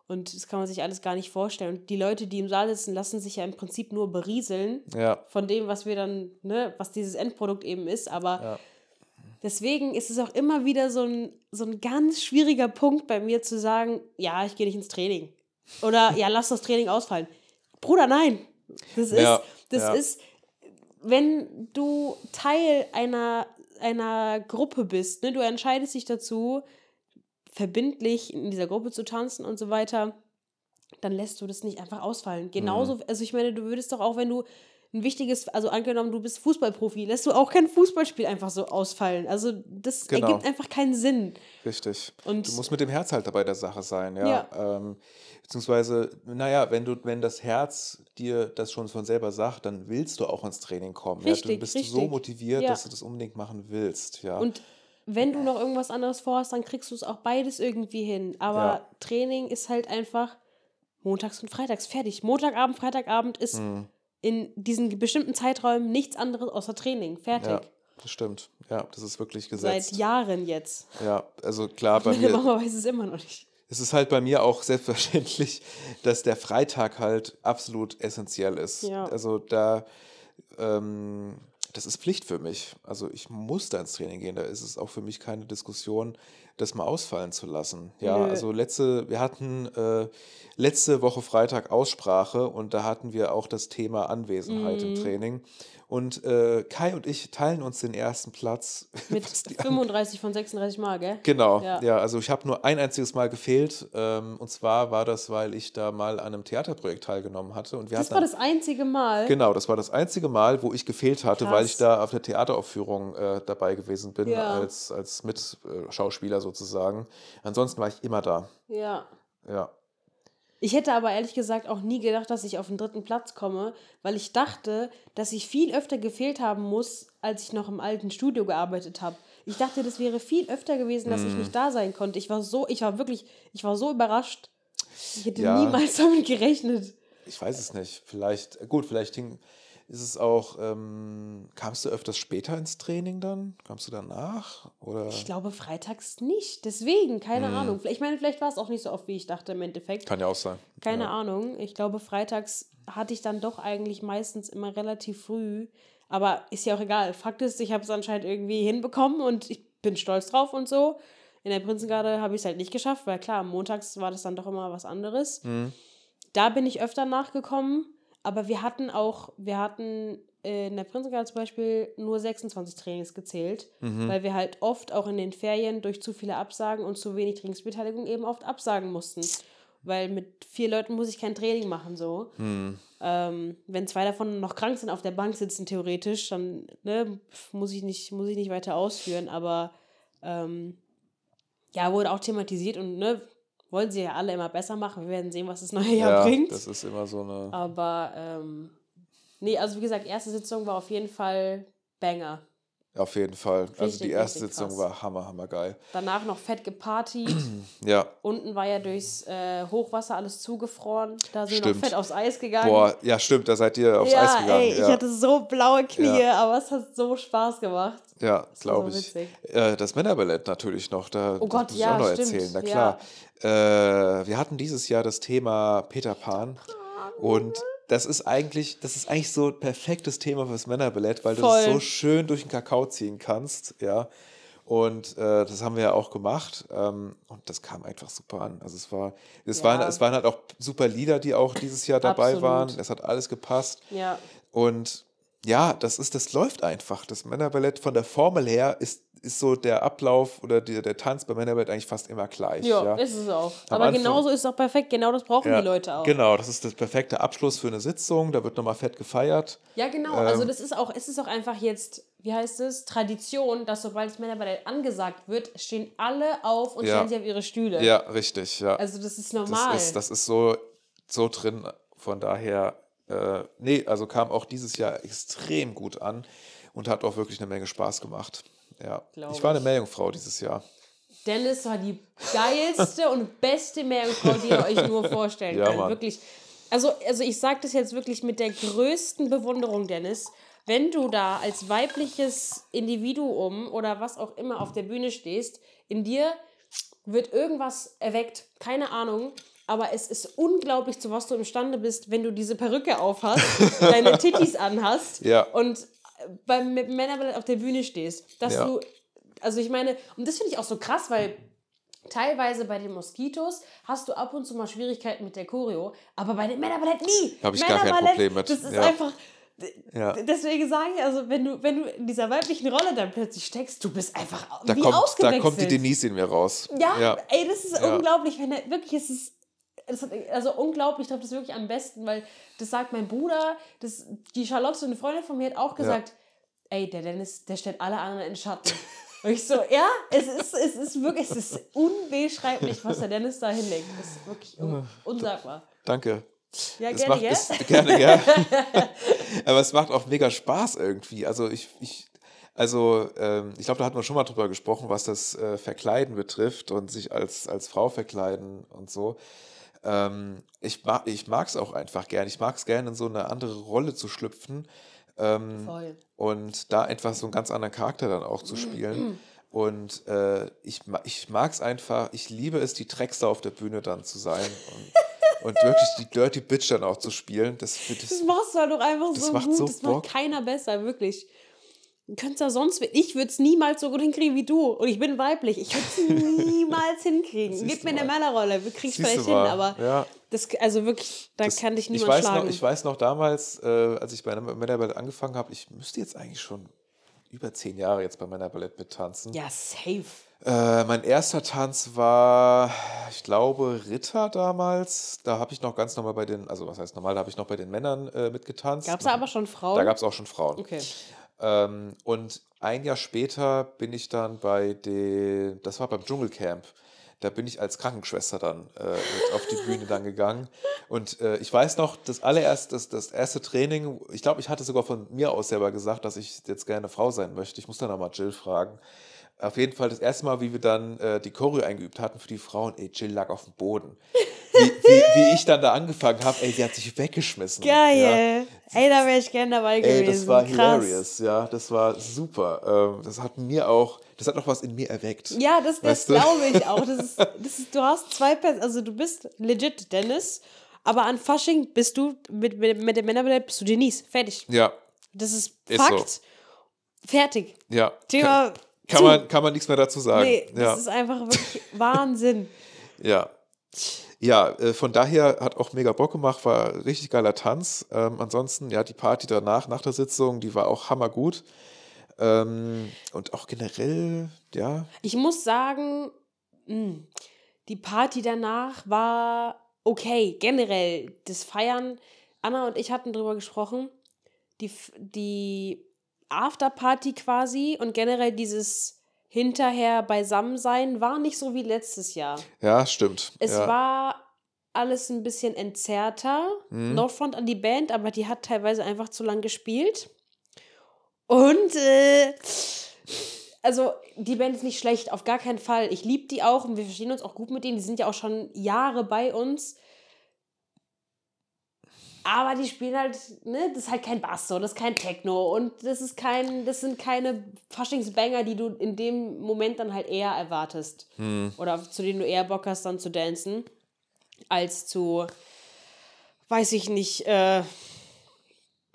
Und das kann man sich alles gar nicht vorstellen. Und die Leute, die im Saal sitzen, lassen sich ja im Prinzip nur berieseln Ja, von dem, was wir dann, ne, was dieses Endprodukt eben ist. Aber ja. deswegen ist es auch immer wieder so ein, so ein ganz schwieriger Punkt bei mir zu sagen, ja, ich gehe nicht ins Training. Oder ja, lass das Training ausfallen. Bruder, nein. Das ist, Ja, das ist, wenn du Teil einer, einer Gruppe bist, ne, du entscheidest dich dazu, verbindlich in dieser Gruppe zu tanzen und so weiter, dann lässt du das nicht einfach ausfallen. Genauso, Mhm. also ich meine, du würdest doch auch, wenn du ein wichtiges, also angenommen, du bist Fußballprofi, lässt du auch kein Fußballspiel einfach so ausfallen. Also das Genau. ergibt einfach keinen Sinn. Richtig. Und Du musst mit dem Herz halt dabei der Sache sein, ja. Ja. Ähm, beziehungsweise, naja, wenn du, wenn das Herz dir das schon von selber sagt, dann willst du auch ins Training kommen. ja. Du Richtig, bist so richtig. motiviert, Ja. dass du das unbedingt machen willst, ja. Und wenn du noch irgendwas anderes vorhast, dann kriegst du es auch beides irgendwie hin. Aber Ja. Training ist halt einfach montags und freitags fertig. Montagabend, Freitagabend ist Hm, in diesen bestimmten Zeiträumen nichts anderes außer Training. Fertig. ja, das stimmt. Ja, das ist wirklich Seit gesetzt. Jahren jetzt. Ja, also klar, bei <laughs> Meine mir, Mama weiß es immer noch nicht. es ist halt bei mir auch selbstverständlich, <laughs> dass der Freitag halt absolut essentiell ist. Ja. Also da, ähm, das ist Pflicht für mich. Also ich muss da ins Training gehen. Da ist es auch für mich keine Diskussion, das mal ausfallen zu lassen. Ja, Nö. also letzte, wir hatten äh, letzte Woche Freitag Aussprache und da hatten wir auch das Thema Anwesenheit im Mhm. Training. Und äh, Kai und ich teilen uns den ersten Platz. <laughs> Mit was die 35 von 36 Mal, gell? Genau, ja, Ja. also ich habe nur ein einziges Mal gefehlt. Ähm, und zwar war das, weil ich da mal an einem Theaterprojekt teilgenommen hatte. Und wir Das war dann- das einzige Mal. Genau, das war das einzige Mal, wo ich gefehlt hatte, weil ich Krass. da auf der Theateraufführung äh, dabei gewesen bin, Ja. als, als Mitschauspieler sozusagen. Ansonsten war ich immer da. Ja. Ja. Ich hätte aber ehrlich gesagt auch nie gedacht, dass ich auf den dritten Platz komme, weil ich dachte, dass ich viel öfter gefehlt haben muss, als ich noch im alten Studio gearbeitet habe. Ich dachte, das wäre viel öfter gewesen, dass Mhm. ich nicht da sein konnte. Ich war so, ich war wirklich, ich war so überrascht. Ich hätte Ja. niemals <laughs> damit gerechnet. Ich weiß es nicht. Vielleicht, gut, vielleicht hing, ist es auch, ähm, kamst du öfters später ins Training dann? Kamst du danach? Oder? Ich glaube freitags nicht. Deswegen, keine Mhm. Ahnung. Ich meine, vielleicht war es auch nicht so oft, wie ich dachte im Endeffekt. Kann ja auch sein. Keine ja. Ahnung. Ich glaube, freitags hatte ich dann doch eigentlich meistens immer relativ früh. Aber ist ja auch egal. Fakt ist, ich habe es anscheinend irgendwie hinbekommen und ich bin stolz drauf und so. In der Prinzengarde habe ich es halt nicht geschafft, weil klar, montags war das dann doch immer was anderes. Mhm. Da bin ich öfter nachgekommen, aber wir hatten auch, wir hatten äh, in der Prinzengarde zum Beispiel nur 26 Trainings gezählt, Mhm. weil wir halt oft auch in den Ferien durch zu viele Absagen und zu wenig Trainingsbeteiligung eben oft absagen mussten. weil mit vier Leuten muss ich kein Training machen, so. Hm. Ähm, wenn zwei davon noch krank sind, auf der Bank sitzen, theoretisch, dann ne, muss, ich nicht, muss ich nicht weiter ausführen. Aber ähm, ja, wurde auch thematisiert und ne, wollen sie ja alle immer besser machen. Wir werden sehen, was das neue Jahr Ja, bringt. das ist immer so eine. Aber ähm, nee, also wie gesagt, erste Sitzung war auf jeden Fall Banger. Auf jeden Fall. Also Richtig, die erste Sitzung krass. war hammer, hammer geil. Danach noch fett gepartyt. <clears throat> Ja, Unten war ja durchs äh, Hochwasser alles zugefroren. Da sind wir noch Stimmt. fett aufs Eis gegangen. boah, ja, stimmt, da seid ihr aufs ja, Eis gegangen. ey, ja, ich hatte so blaue Knie, Ja. aber es hat so Spaß gemacht. ja glaube so ich. Äh, das Männerballett natürlich noch. Da, Oh das Gott, muss ja, ich auch noch stimmt, erzählen. Na ja. klar. Äh, wir hatten dieses Jahr das Thema Peter Pan. Und das ist eigentlich, das ist eigentlich so ein perfektes Thema fürs Männerballett, weil du das Voll. so schön durch den Kakao ziehen kannst, ja. Und äh, das haben wir ja auch gemacht. Ähm, und das kam einfach super an. Also es war, es Ja. waren, es waren halt auch super Lieder, die auch dieses Jahr dabei Absolut. waren. Es hat alles gepasst. Ja, Und ja, das ist, das läuft einfach. Das Männerballett von der Formel her ist, ist so der Ablauf oder die, der Tanz beim Männerballett eigentlich fast immer gleich. ja, ja. ist es auch. Am aber Anfang- genauso ist es auch perfekt. Genau das brauchen Ja, die Leute auch. Genau, das ist der perfekte Abschluss für eine Sitzung. Da wird nochmal fett gefeiert. Ja, genau. also Ähm, das ist auch, es ist auch einfach jetzt, wie heißt es, Tradition, dass sobald das Männerballett angesagt wird, stehen alle auf und Ja. stellen sich auf ihre Stühle. Ja, richtig. Ja. Also das ist das, normal. ist, das ist so, so drin. Von daher, äh, nee, also kam auch dieses Jahr extrem gut an und hat auch wirklich eine Menge Spaß gemacht. Ja. Ich war eine. Meerjungfrau dieses Jahr. Dennis war die geilste und beste Meerjungfrau, die ihr euch nur vorstellen <laughs> Ja, könnt. Mann. Wirklich. Also, also ich sage das jetzt wirklich mit der größten Bewunderung, Dennis. Wenn du da als weibliches Individuum oder was auch immer auf der Bühne stehst, in dir wird irgendwas erweckt, keine Ahnung. Aber es ist unglaublich, zu was du imstande bist, wenn du diese Perücke aufhast, <laughs> deine Tittis anhast Ja. und beim Männerballett auf der Bühne stehst. Dass Ja. du, also ich meine, und das finde ich auch so krass, weil teilweise bei den Moskitos hast du ab und zu mal Schwierigkeiten mit der Choreo, aber bei den Männerballett nie. Hab ich gar kein Problem mit, Das ist ja. einfach. Ja. Deswegen sage ich, also wenn du, wenn du in dieser weiblichen Rolle dann plötzlich steckst, du bist einfach Da wie kommt, da kommt die Denise in mir raus. Ja, ja. ey, das ist unglaublich, wenn er wirklich, es ist, hat, also unglaublich, ich glaube, das ist wirklich am besten, weil das sagt mein Bruder, das, die Charlotte, eine Freundin von mir, hat auch gesagt, ey, der Dennis, der stellt alle anderen in Schatten. Und ich so, ja, es ist, es ist wirklich, es ist unbeschreiblich, was der Dennis da hinlegt. Das ist wirklich un unsagbar. Danke. Ja, Es gerne, macht, gell? es, gerne, gell? <laughs> Aber es macht auch mega Spaß irgendwie. Also ich, ich also ähm, ich glaube, da hatten wir schon mal drüber gesprochen, was das äh, Verkleiden betrifft und sich als, als Frau verkleiden und so. Ähm, ich mag ich es auch einfach gern. Ich mag es gerne, in so eine andere Rolle zu schlüpfen. Ähm, Voll. und da einfach so einen ganz anderen Charakter dann auch zu spielen. Und äh, ich, ich mag es einfach, ich liebe es, die Drecksau auf der Bühne dann zu sein und, <laughs> und wirklich die Dirty Bitch dann auch zu spielen. Das, das, Das machst du halt doch einfach so gut. so das Bock. macht keiner besser, wirklich. Ja sonst, ich würde es niemals so gut hinkriegen wie du. Und ich bin weiblich. Ich würde es <laughs> niemals hinkriegen. Gib mir eine. Männerrolle. Wir kriegen es vielleicht hin, aber Ja. das, also wirklich, da das, kann dich ich niemand weiß schlagen. noch, Ich weiß noch damals, äh, als ich bei einem Männerballett angefangen habe, ich müsste jetzt eigentlich schon über zehn Jahre jetzt bei Männerballett mittanzen. ja, safe. Äh, mein erster Tanz war, ich glaube, Ritter damals. Da habe ich noch ganz normal bei den, also was heißt normal, da habe ich noch bei den Männern äh, mitgetanzt. Gab es da aber schon Frauen? Da gab es auch schon Frauen. Okay. Ähm, und ein Jahr später bin ich dann bei den, das war beim Dschungelcamp. Da bin ich als Krankenschwester dann äh, auf die Bühne dann gegangen. Und äh, ich weiß noch, das allererste, das, das erste Training, ich glaube, ich hatte sogar von mir aus selber gesagt, dass ich jetzt gerne Frau sein möchte. Ich muss dann nochmal Jill fragen. Auf jeden Fall das erste Mal, wie wir dann äh, die Choreo eingeübt hatten für die Frauen, ey, Jill lag auf dem Boden. <laughs> Wie, wie, wie ich dann da angefangen habe, ey, sie hat sich weggeschmissen. Ja. Geil. Ey, da wäre ich gern dabei gewesen. Ey, das war Krass. hilarious, ja, das war super. Ähm, das hat mir auch, das hat noch was in mir erweckt. Ja, das, das glaube ich auch. Das ist, <laughs> das ist, du hast zwei Personen, also du bist legit Dennis, aber an Fasching bist du, mit, mit, mit dem Männerballett bist du Denise. Fertig. Ja, Das ist Ist Fakt. so. Fertig. ja. Thema kann, zu. man, kann man nichts mehr dazu sagen. Nee, das ja, ist einfach wirklich <laughs> Wahnsinn. ja. Ja, äh, von daher hat auch mega Bock gemacht, war richtig geiler Tanz. Ähm, ansonsten, ja, die Party danach, nach der Sitzung, die war auch hammergut. Ähm, und auch generell, ja, Ich muss sagen, mh, die Party danach war okay, generell, das Feiern, Anna und ich hatten drüber gesprochen, die, die Afterparty quasi und generell dieses hinterher Beisammensein war nicht so wie letztes Jahr. Ja, stimmt. Es ja. war alles ein bisschen entzerrter. Mhm. No front an die Band, aber die hat teilweise einfach zu lang gespielt. Und äh, also die Band ist nicht schlecht, auf gar keinen Fall. Ich liebe die auch und wir verstehen uns auch gut mit denen. Die sind ja auch schon Jahre bei uns. Aber die spielen halt, ne, das ist halt kein Bass so, das ist kein Techno und das ist kein, das sind keine Faschingsbanger, die du in dem Moment dann halt eher erwartest. Hm. Oder zu denen du eher Bock hast, dann zu dancen, als zu, weiß ich nicht, äh,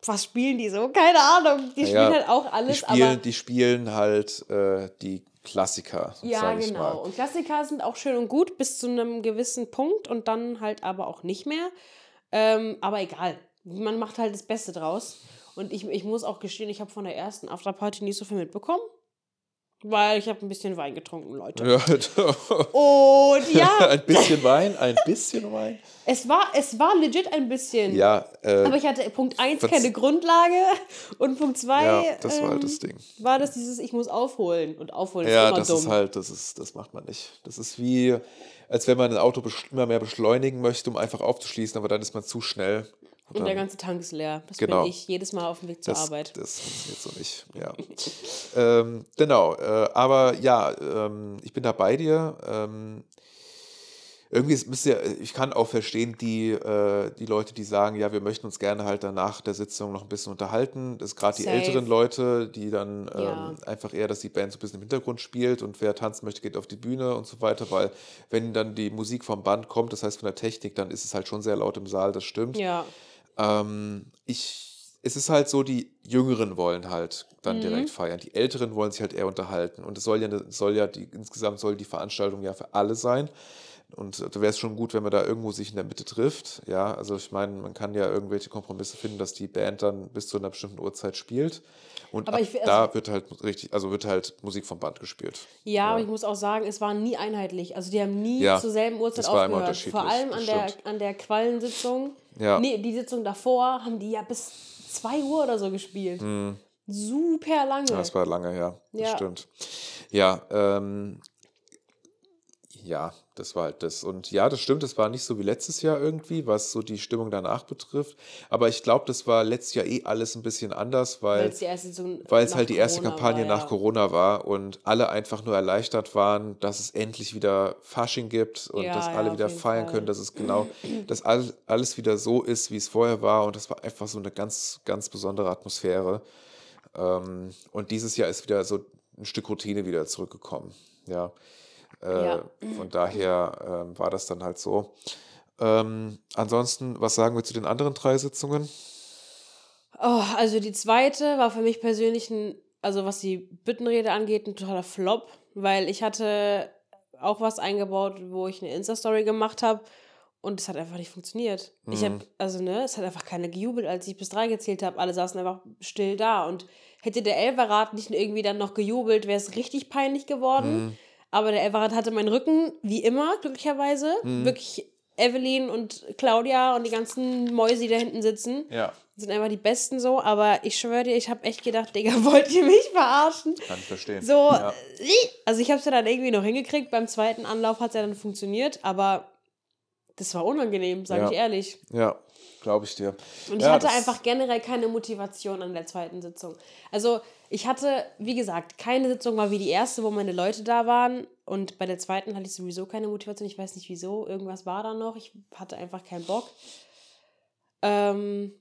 was spielen die so? Keine Ahnung. Die Ja, spielen halt auch alles, die spielen, aber. die spielen halt äh, die Klassiker, Ja, genau. Und Klassiker sind auch schön und gut bis zu einem gewissen Punkt und dann halt aber auch nicht mehr. Ähm, aber egal. Man macht halt das Beste draus. Und ich, ich muss auch gestehen, ich habe von der ersten Afterparty nicht so viel mitbekommen. Weil ich habe ein bisschen Wein getrunken, Leute. Ja, <laughs> Und ja, <laughs> ein bisschen Wein, ein bisschen Wein. es war, es war legit ein bisschen. Ja, äh, Aber ich hatte Punkt 1 Verz- keine Grundlage und Punkt 2 ja das war halt ähm, das Ding. war das dieses, ich muss aufholen. Und aufholen Ja, ist immer das dumm. ist halt, das ist, das macht man nicht. Das ist wie, als wenn man ein Auto immer mehr beschleunigen möchte, um einfach aufzuschließen, aber dann ist man zu schnell. Und und der ganze Tank ist leer. Das Genau. bin ich jedes Mal auf dem Weg zur das, Arbeit. Das funktioniert so nicht, ja. <laughs> ähm, genau, äh, aber ja, ähm, ich bin da bei dir. Ähm, irgendwie ist, ihr, ich kann auch verstehen, die, äh, die Leute, die sagen, ja, wir möchten uns gerne halt danach der Sitzung noch ein bisschen unterhalten. Das ist gerade die älteren Leute, die dann ähm, Ja. einfach eher, dass die Band so ein bisschen im Hintergrund spielt und wer tanzen möchte, geht auf die Bühne und so weiter, weil wenn dann die Musik vom Band kommt, das heißt von der Technik, dann ist es halt schon sehr laut im Saal, das stimmt. Ja. Ähm, ich, es ist halt so, die Jüngeren wollen halt dann Mhm. direkt feiern. Die Älteren wollen sich halt eher unterhalten. Und es soll ja, soll ja die, insgesamt soll die Veranstaltung ja für alle sein. Und da wäre es schon gut, wenn man da irgendwo sich in der Mitte trifft. Ja, also ich meine, man kann ja irgendwelche Kompromisse finden, dass die Band dann bis zu einer bestimmten Uhrzeit spielt. Und ich fi- da also- wird halt richtig, also wird halt Musik vom Band gespielt. Ja, aber ich muss auch sagen, es war nie einheitlich. Also die haben nie Ja, zur selben Uhrzeit das aufgehört. Vor allem das an der, an der Quallensitzung. Ja. Nee, die Sitzung davor haben die ja bis 2 Uhr oder so gespielt. Super lange. Ja, das war lange her. Das Ja. stimmt. Ja, ähm, ja, das war halt das. Und ja, das stimmt, das war nicht so wie letztes Jahr irgendwie, was so die Stimmung danach betrifft. Aber ich glaube, das war letztes Jahr eh alles ein bisschen anders, weil es nach halt die erste Corona Kampagne war, nach ja. Corona war und alle einfach nur erleichtert waren, dass es endlich wieder Fasching gibt und Ja, dass ja, alle auf wieder feiern Fall. können, dass es genau, dass all, alles wieder so ist, wie es vorher war und das war einfach so eine ganz, ganz besondere Atmosphäre. Ähm, und dieses Jahr ist wieder so ein Stück Routine wieder zurückgekommen. Ja. Äh, Ja. Von daher ähm, war das dann halt so. Ähm, ansonsten, was sagen wir zu den anderen drei Sitzungen? Oh, also die zweite war für mich persönlich ein, also was die Bittenrede angeht, ein totaler Flop, weil ich hatte auch was eingebaut, wo ich eine Insta-Story gemacht habe und es hat einfach nicht funktioniert. Ich habe, also ne, es hat einfach keiner gejubelt, als ich bis drei gezählt habe. Alle saßen einfach still da und hätte der Elferrat nicht irgendwie dann noch gejubelt, wäre es richtig peinlich geworden. Aber der Elferrat hatte meinen Rücken, wie immer, glücklicherweise. Wirklich Evelyn und Claudia und die ganzen Mäuse, die da hinten sitzen Ja. sind einfach die Besten so, aber ich schwöre dir, ich habe echt gedacht, Digga, <laughs> wollt ihr mich verarschen? Kann ich verstehen. So, Ja. äh, also ich habe es ja dann irgendwie noch hingekriegt, beim zweiten Anlauf hat es ja dann funktioniert, aber das war unangenehm, sage Ja. ich ehrlich. Ja, glaube ich dir. Und ich hatte einfach generell keine Motivation an der zweiten Sitzung. Also ich hatte, wie gesagt, keine Sitzung war wie die erste, wo meine Leute da waren. Und bei der zweiten hatte ich sowieso keine Motivation. Ich weiß nicht wieso. Irgendwas war da noch. Ich hatte einfach keinen Bock. Ähm,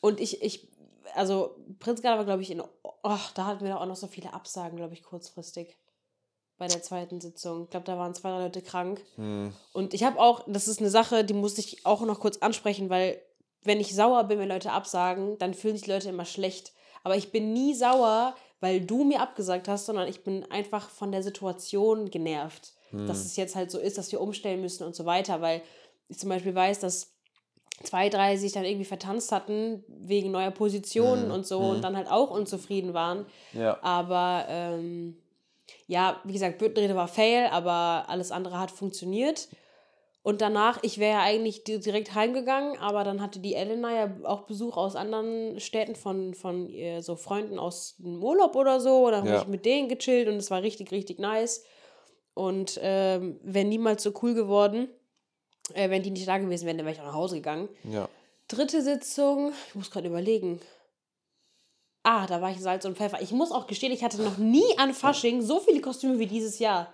und ich, ich, also Prinzgala war, glaube ich, in, oh, da hatten wir doch auch noch so viele Absagen, glaube ich, kurzfristig. Bei der zweiten Sitzung. Ich glaube, da waren zwei, drei Leute krank. Hm. Und ich habe auch, das ist eine Sache, die musste ich auch noch kurz ansprechen, weil wenn ich sauer bin, wenn Leute absagen, dann fühlen sich Leute immer schlecht. Aber ich bin nie sauer, weil du mir abgesagt hast, sondern ich bin einfach von der Situation genervt. Dass es jetzt halt so ist, dass wir umstellen müssen und so weiter, weil ich zum Beispiel weiß, dass zwei, drei sich dann irgendwie vertanzt hatten wegen neuer Positionen und so und dann halt auch unzufrieden waren. Ja. Aber ähm, ja, wie gesagt, Büttenrede war fail, aber alles andere hat funktioniert. Und danach, ich wäre ja eigentlich di- direkt heimgegangen, aber dann hatte die Elena ja auch Besuch aus anderen Städten von, von so Freunden aus dem Urlaub oder so. Und dann Ja. habe ich mit denen gechillt und es war richtig, richtig nice. Und ähm, wäre niemals so cool geworden. Äh, wenn die nicht da gewesen wären, dann wäre ich auch nach Hause gegangen. Ja. Dritte Sitzung, ich muss gerade überlegen. Ah, da war ich Salz und Pfeffer. Ich muss auch gestehen, ich hatte noch nie an Fasching so viele Kostüme wie dieses Jahr.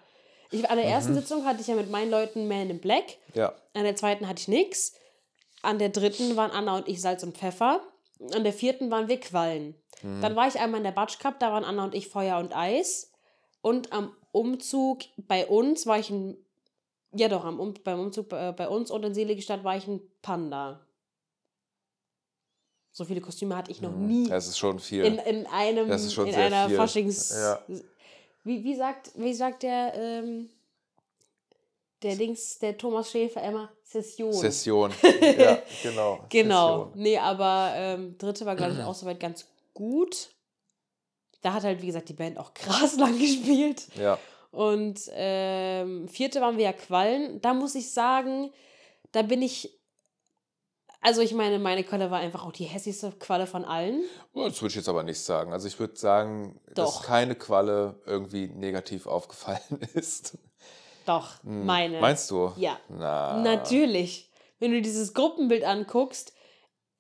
Ich, an der ersten Sitzung hatte ich ja mit meinen Leuten Man in Black. Ja. An der zweiten hatte ich nix. An der dritten waren Anna und ich Salz und Pfeffer. An der vierten waren wir Quallen. Dann war ich einmal in der Batsch Cup, da waren Anna und ich Feuer und Eis. Und am Umzug bei uns war ich ein. Ja, doch, am um, beim Umzug bei, bei uns und in Selige Stadt war ich ein Panda. So viele Kostüme hatte ich noch nie Das ist schon viel. in, in einem Das ist schon in sehr einer viel. Faschings. Ja. Wie, wie sagt wie sagt der ähm, der Dings der Thomas Schäfer immer Session. Session. <laughs> ja, genau. Genau. Session. Nee, aber ähm, dritte war glaube ich auch soweit ganz gut. Da hat halt wie gesagt die Band auch <laughs> krass lang gespielt. Ja. Und ähm, vierte waren wir ja Quallen. Da muss ich sagen, da bin ich. Also ich meine, meine Qualle war einfach auch die hässlichste Qualle von allen. Das würde ich jetzt aber nicht sagen. Also ich würde sagen, dass Doch. keine Qualle irgendwie negativ aufgefallen <laughs> ist. Doch, meine. Hm. Meinst du? Ja. Na. Natürlich. Wenn du dieses Gruppenbild anguckst,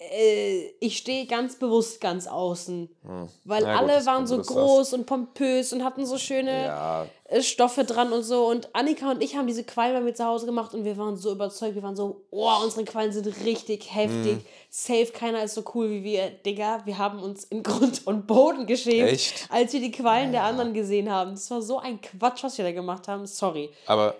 äh, ich stehe ganz bewusst ganz außen. Weil Hm. Na gut, alle das waren so groß und pompös und hatten so schöne Ja, äh, Stoffe dran und so. Und Annika und ich haben diese Quallen bei mir zu Hause gemacht und wir waren so überzeugt. Wir waren so, oh, unsere Quallen sind richtig heftig. Hm. Safe, keiner ist so cool wie wir. Digga, wir haben uns in <laughs> Grund und Boden geschämt, Echt? als wir die Quallen der anderen gesehen haben. Das war so ein Quatsch, was wir da gemacht haben. Sorry. aber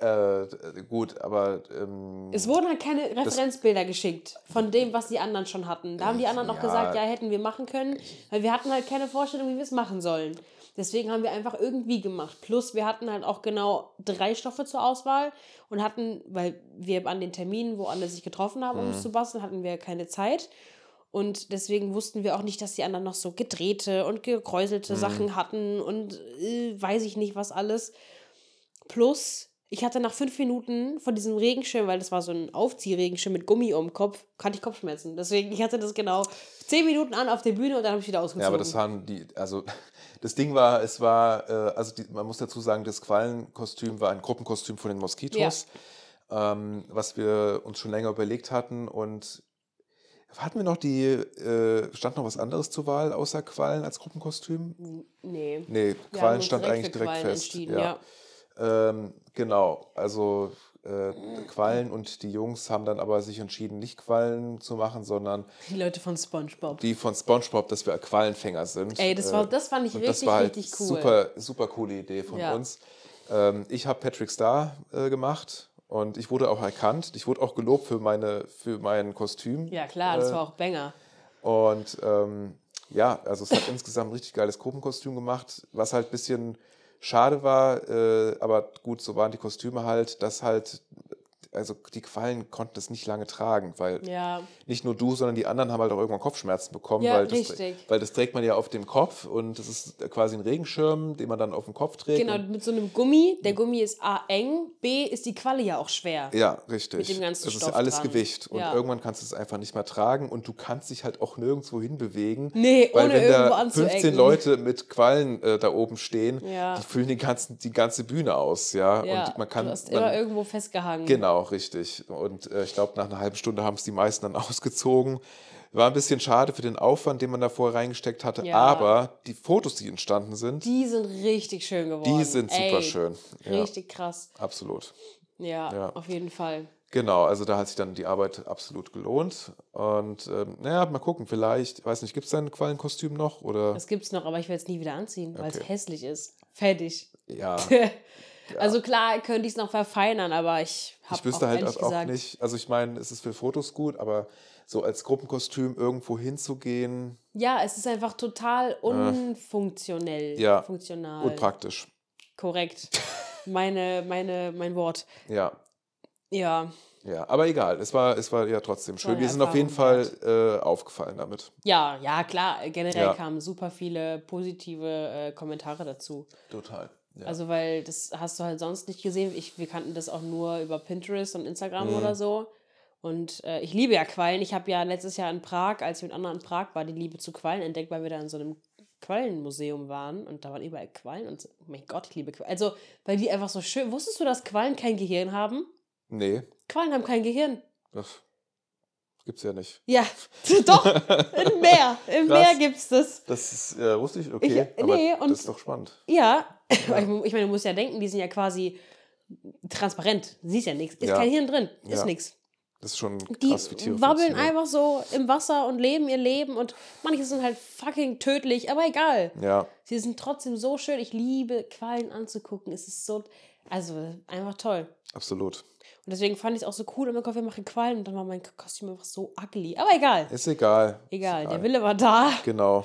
äh, gut, aber ähm, Es wurden halt keine Referenzbilder geschickt von dem, was die anderen schon hatten. Da haben die anderen auch Ja. gesagt, ja, hätten wir machen können, weil wir hatten halt keine Vorstellung, wie wir es machen sollen. Deswegen haben wir einfach irgendwie gemacht. Plus, wir hatten halt auch genau drei Stoffe zur Auswahl und hatten, weil wir an den Terminen, wo alle sich getroffen haben, um Mhm. es zu basteln, hatten wir keine Zeit. Und deswegen wussten wir auch nicht, dass die anderen noch so gedrehte und Mhm. gekräuselte Sachen hatten und äh, weiß ich nicht was alles. Plus, ich hatte nach fünf Minuten von diesem Regenschirm, weil das war so ein Aufziehregenschirm mit Gummi um den Kopf, hatte ich Kopfschmerzen. Deswegen, ich hatte das genau zehn Minuten an auf der Bühne und dann habe ich wieder ausgezogen. Ja, aber das waren die, also das Ding war, es war, äh, also die, man muss dazu sagen, das Quallenkostüm war ein Gruppenkostüm von den Moskitos, ähm, was wir uns schon länger überlegt hatten und hatten wir noch die, äh, stand noch was anderes zur Wahl außer Quallen als Gruppenkostüm? nee. Nee, uns stand direkt eigentlich direkt Quallen fest. entschieden, ja. Ähm, genau, also äh, Quallen und die Jungs haben dann aber sich entschieden, nicht Quallen zu machen, sondern Die Leute von SpongeBob. die von SpongeBob, dass wir Quallenfänger sind. Ey, das, war, das fand ich und richtig, das war halt richtig cool. super, super coole Idee von Ja. uns. Ähm, ich habe Patrick Star äh, gemacht und ich wurde auch erkannt. Ich wurde auch gelobt für, meine, für mein Kostüm. Ja, klar, das Äh, war auch Banger. Und ähm, ja, also es hat <laughs> insgesamt ein richtig geiles Gruppenkostüm gemacht, was halt ein bisschen schade war, äh, aber gut, so waren die Kostüme halt, dass halt, also die Quallen konnten das nicht lange tragen, weil Ja, nicht nur du, sondern die anderen haben halt auch irgendwann Kopfschmerzen bekommen, Ja, weil, das, richtig. weil das trägt man ja auf dem Kopf und das ist quasi ein Regenschirm, den man dann auf dem Kopf trägt. genau, mit so einem Gummi. Der Gummi ist A, eng, B, ist die Qualle ja auch schwer. ja, richtig. Mit dem ganzen das ist Stoff alles dran. Gewicht und Ja. irgendwann kannst du es einfach nicht mehr tragen und du kannst dich halt auch nirgendwo hinbewegen. Nee, Weil ohne wenn irgendwo da anzuecken. 15 Leute mit Quallen äh, da oben stehen, die füllen die, ganzen, die ganze Bühne aus, ja. Ja, und man kann. du hast man, immer irgendwo festgehangen. Genau, richtig. Und äh, ich glaube, nach einer halben Stunde haben es die meisten dann <laughs> ausgezogen. War ein bisschen schade für den Aufwand, den man da vorher reingesteckt hatte. Ja. Aber die Fotos, die entstanden sind, Die sind richtig schön geworden. die sind super Ey, schön. Ja, Richtig krass. absolut. Ja, Ja. auf jeden Fall. Genau, also da hat sich dann die Arbeit absolut gelohnt. Und ähm, naja, mal gucken, vielleicht, weiß nicht, gibt es dein Quallenkostüm noch? Oder? Das gibt's noch, aber ich werde es nie wieder anziehen, weil es Okay. hässlich ist. Fertig. Ja, <laughs> Also klar könnte ich es noch verfeinern, aber ich habe ich wüsste auch halt auch gesagt, nicht, also ich meine, es ist für Fotos gut, aber so als Gruppenkostüm irgendwo hinzugehen, Ja, es ist einfach total unfunktionell. Äh. Ja, Funktional. unpraktisch. Korrekt. <laughs> meine, meine, mein Wort. Ja, Ja. ja, aber egal, es war, es war ja trotzdem schön. Wir sind auf jeden Fall äh, aufgefallen damit. Ja, ja, klar. Generell Ja. kamen super viele positive äh, Kommentare dazu. Total. Ja. Also, weil das hast du halt sonst nicht gesehen. Ich, wir kannten das auch nur über Pinterest und Instagram Mhm. oder so. Und äh, ich liebe ja Quallen. Ich habe ja letztes Jahr in Prag, als ich mit anderen in Prag war, die Liebe zu Quallen entdeckt, weil wir da in so einem Quallenmuseum waren und da waren überall Quallen und oh mein Gott, ich liebe Quallen. Also, weil die einfach so schön. Wusstest du, dass Quallen kein Gehirn haben? Nee, Quallen haben kein Gehirn. das gibt's ja nicht. Ja, <laughs> doch, im Meer. Im Krass. Meer gibt's das. Das ist, äh, wusste ich, okay. Ich- aber nee, und- das ist doch spannend. Ja, ich, <laughs> mu- ich meine, du musst ja denken, die sind ja quasi transparent. Siehst ja nichts. Ist Ja. kein Hirn drin. Ist Ja. nichts. Das ist schon Die krass, wie Tiere wabbeln einfach so im Wasser und leben ihr Leben und manche sind halt fucking tödlich, aber egal. Ja, Sie sind trotzdem so schön. Ich liebe Quallen anzugucken. Es ist so, also einfach toll. absolut. Und deswegen fand ich es auch so cool, immer Gott, wir machen Quallen und dann war mein Kostüm einfach so ugly. Aber egal. Ist egal. Egal, Ist der Wille war da. Genau.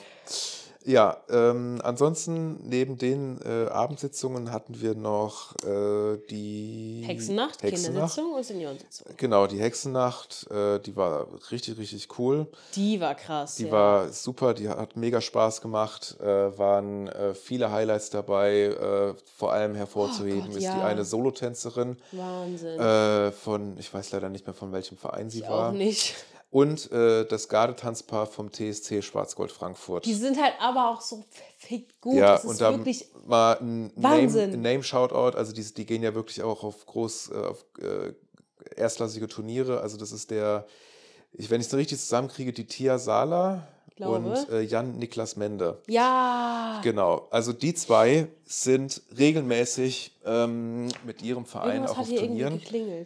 Ja, ähm, ansonsten neben den äh, Abendsitzungen hatten wir noch äh, die Hexennacht, Hexennacht. Kindersitzung und Seniorensitzung. Genau, die Hexennacht, äh, die war richtig, richtig cool. Die war krass. Die ja. war super, die hat mega Spaß gemacht, äh, waren äh, viele Highlights dabei. Äh, vor allem hervorzuheben Oh Gott, ist die ja. eine Solotänzerin Wahnsinn. von, ich weiß leider nicht mehr von welchem Verein sie ich war. auch nicht. Und äh, das Gardetanzpaar vom TSC Schwarzgold Frankfurt. Die sind halt aber auch so verfickt gut. ja, das ist und da wirklich. mal ein Wahnsinn. Name, Name Shoutout, also die, die gehen ja wirklich auch auf groß, äh, auf äh, erstklassige Turniere. Also das ist der, ich, wenn ich es richtig zusammenkriege, die Tia Sala und äh, Jan Niklas Mende. Ja. Genau, also die zwei sind regelmäßig ähm, mit ihrem Verein Irgendwas auch hat auf hier irgendwie Turnieren.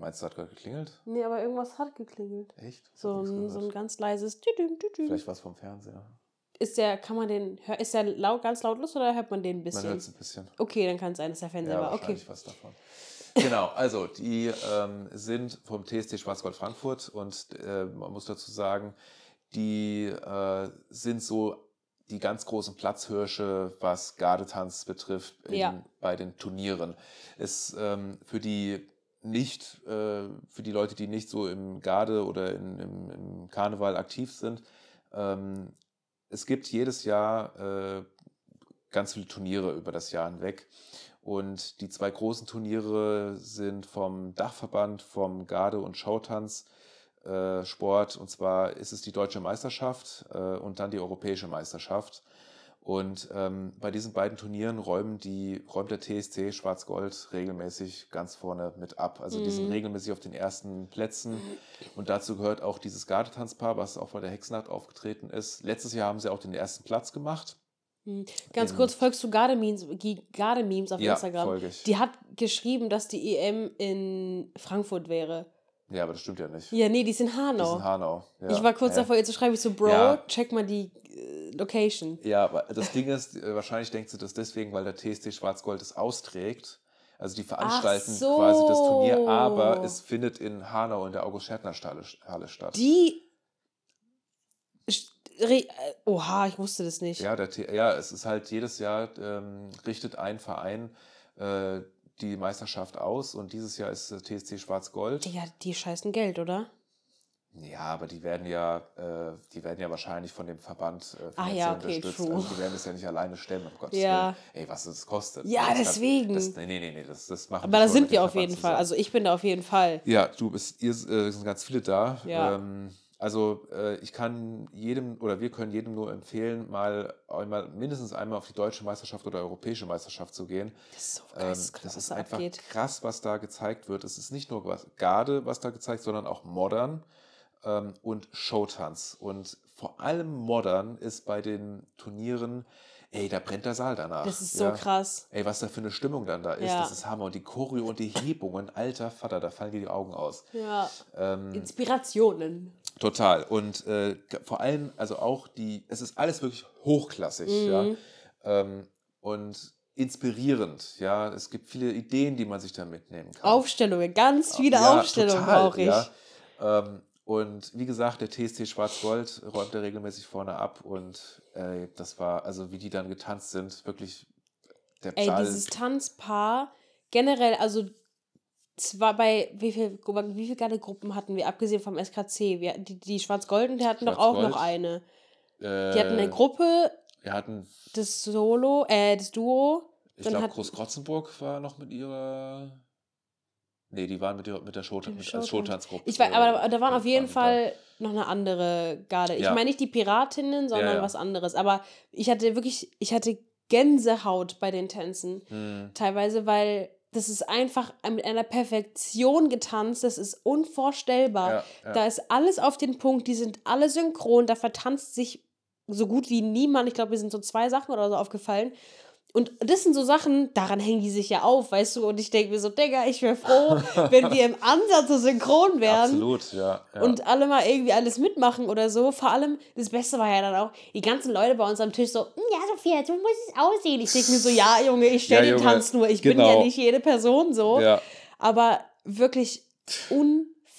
Meinst du, hat gerade geklingelt? Nee, aber irgendwas hat geklingelt. Echt? So ein, so ein ganz leises Tüdüm, Tüdüm. Vielleicht war es vom Fernseher. Ist der, kann man den, ist der laut, ganz lautlos oder hört man den ein Man hört bisschen? es ein bisschen. Okay, dann kann es sein, dass der Fernseher Ja, war. Okay. was davon. Genau, also die ähm, sind vom TSC Schwarzgold Frankfurt und äh, man muss dazu sagen, die äh, sind so die ganz großen Platzhirsche, was Gardetanz betrifft in, Ja. bei den Turnieren. Es ähm, für die nicht, äh, für die Leute, die nicht so im Garde oder in, im, im Karneval aktiv sind, ähm, es gibt jedes Jahr äh, ganz viele Turniere über das Jahr hinweg. Und die zwei großen Turniere sind vom Dachverband, vom Garde- und Showtanz äh. Und zwar ist es die Deutsche Meisterschaft äh, und dann die Europäische Meisterschaft. Und ähm, bei diesen beiden Turnieren räumen die, räumt der TSC Schwarz-Gold regelmäßig ganz vorne mit ab. Also die sind Mhm. regelmäßig auf den ersten Plätzen. Und dazu gehört auch dieses Gardetanzpaar, was auch bei der Hexennacht aufgetreten ist. Letztes Jahr haben sie auch den ersten Platz gemacht. Hm. Ganz in- kurz, folgst du Garde-Memes Garde auf Ja, Instagram? folge ich. Die hat geschrieben, dass die EM in Frankfurt wäre. Ja, aber das stimmt ja nicht. Ja, nee, die ist in Die Hanau. ist in Hanau. Ja. Ich war kurz ja. davor, ihr zu schreiben, ich so, Bro, check mal die Location. Ja, aber das Ding ist, äh, wahrscheinlich denkt sie das deswegen, weil der TSC Schwarzgold es austrägt. Also die veranstalten so. quasi das Turnier, aber es findet in Hanau in der August-Schärtner-Halle statt. Die. Äh, Oha, ich wusste das nicht. Ja, der ja, es ist halt jedes Jahr ähm, richtet ein Verein äh, die Meisterschaft aus und dieses Jahr ist der TSC Schwarz-Gold. Digga, die scheißen Geld, oder? Ja, aber die werden ja, äh, die werden ja wahrscheinlich von dem Verband äh, Ah finanziell ja, okay, unterstützt. true. Also die werden das ja nicht alleine stemmen, um Gottes Ja. Willen. Ey, was das kostet. Ja, Das kann- deswegen. Das, nee, nee, nee, das, das machen Aber da sind wir auf Verband jeden Fall. zusammen. Also ich bin da auf jeden Fall. Ja, du bist, ihr äh, sind ganz viele da. Ja. Ähm, also äh, ich kann jedem oder wir können jedem nur empfehlen, mal einmal mindestens einmal auf die deutsche Meisterschaft oder europäische Meisterschaft zu gehen. Das ist so Ähm, geisteskrank, das ist einfach abgeht. krass, was da gezeigt wird. Es ist nicht nur was Garde, was da gezeigt, sondern auch Modern ähm, und Showtanz. Und vor allem Modern ist bei den Turnieren, ey, da brennt der Saal danach. Das ist so ja. krass. Ey, was da für eine Stimmung dann da ist, Ja. das ist Hammer. Und die Choreo und die Hebungen, alter Vater, da fallen dir die Augen aus. Ja. Ähm, Inspirationen. Total. Und äh, vor allem, also auch die, es ist alles wirklich hochklassig, ja. Mhm. Ähm, und inspirierend, ja. Es gibt viele Ideen, die man sich da mitnehmen kann. Aufstellungen, ganz viele Ja, Aufstellungen brauche ich. Ja. Ähm, und wie gesagt, der TSC Schwarz-Gold räumt da regelmäßig vorne ab und äh, das war, also wie die dann getanzt sind, wirklich der Ey, Saal. dieses Tanzpaar, generell, also zwar bei, wie viel, wie viel geile Gruppen hatten wir, abgesehen vom SKC? Wir, die, die Schwarz-Golden, die hatten doch auch noch eine. äh, Die hatten eine Gruppe, Wir hatten, Das Solo, äh, das Duo. ich glaube, Groß-Krotzenburg war noch mit ihrer. Nee, die waren mit, ihrer, mit der Showtan mit. Showtanzgruppe. Ich weiß, aber da waren auf jeden Fall noch eine andere Garde. Ich Ja. meine nicht die Piratinnen, sondern ja. was anderes. Aber ich hatte wirklich, ich hatte Gänsehaut bei den Tänzen. Hm, Teilweise, weil das ist einfach mit einer Perfektion getanzt. Das ist unvorstellbar. ja, ja. Da ist alles auf den Punkt. Die sind alle synchron. Da vertanzt sich so gut wie niemand. Ich glaube, mir sind so zwei Sachen oder so aufgefallen. Und das sind so Sachen, daran hängen die sich ja auf, weißt du? Und ich denke mir so, Digga, ich wäre froh, <laughs> wenn wir im Ansatz so synchron wären. Absolut, ja. ja. Und alle mal irgendwie alles mitmachen oder so. Vor allem, das Beste war ja dann auch, die ganzen Leute bei uns am Tisch so, "Hm, ja, Sophia, so muss es aussehen. Ich denke mir so, ja, Junge, ich stelle Ja, den Tanz nur. Ich bin genau. ja nicht jede Person so. ja. Aber wirklich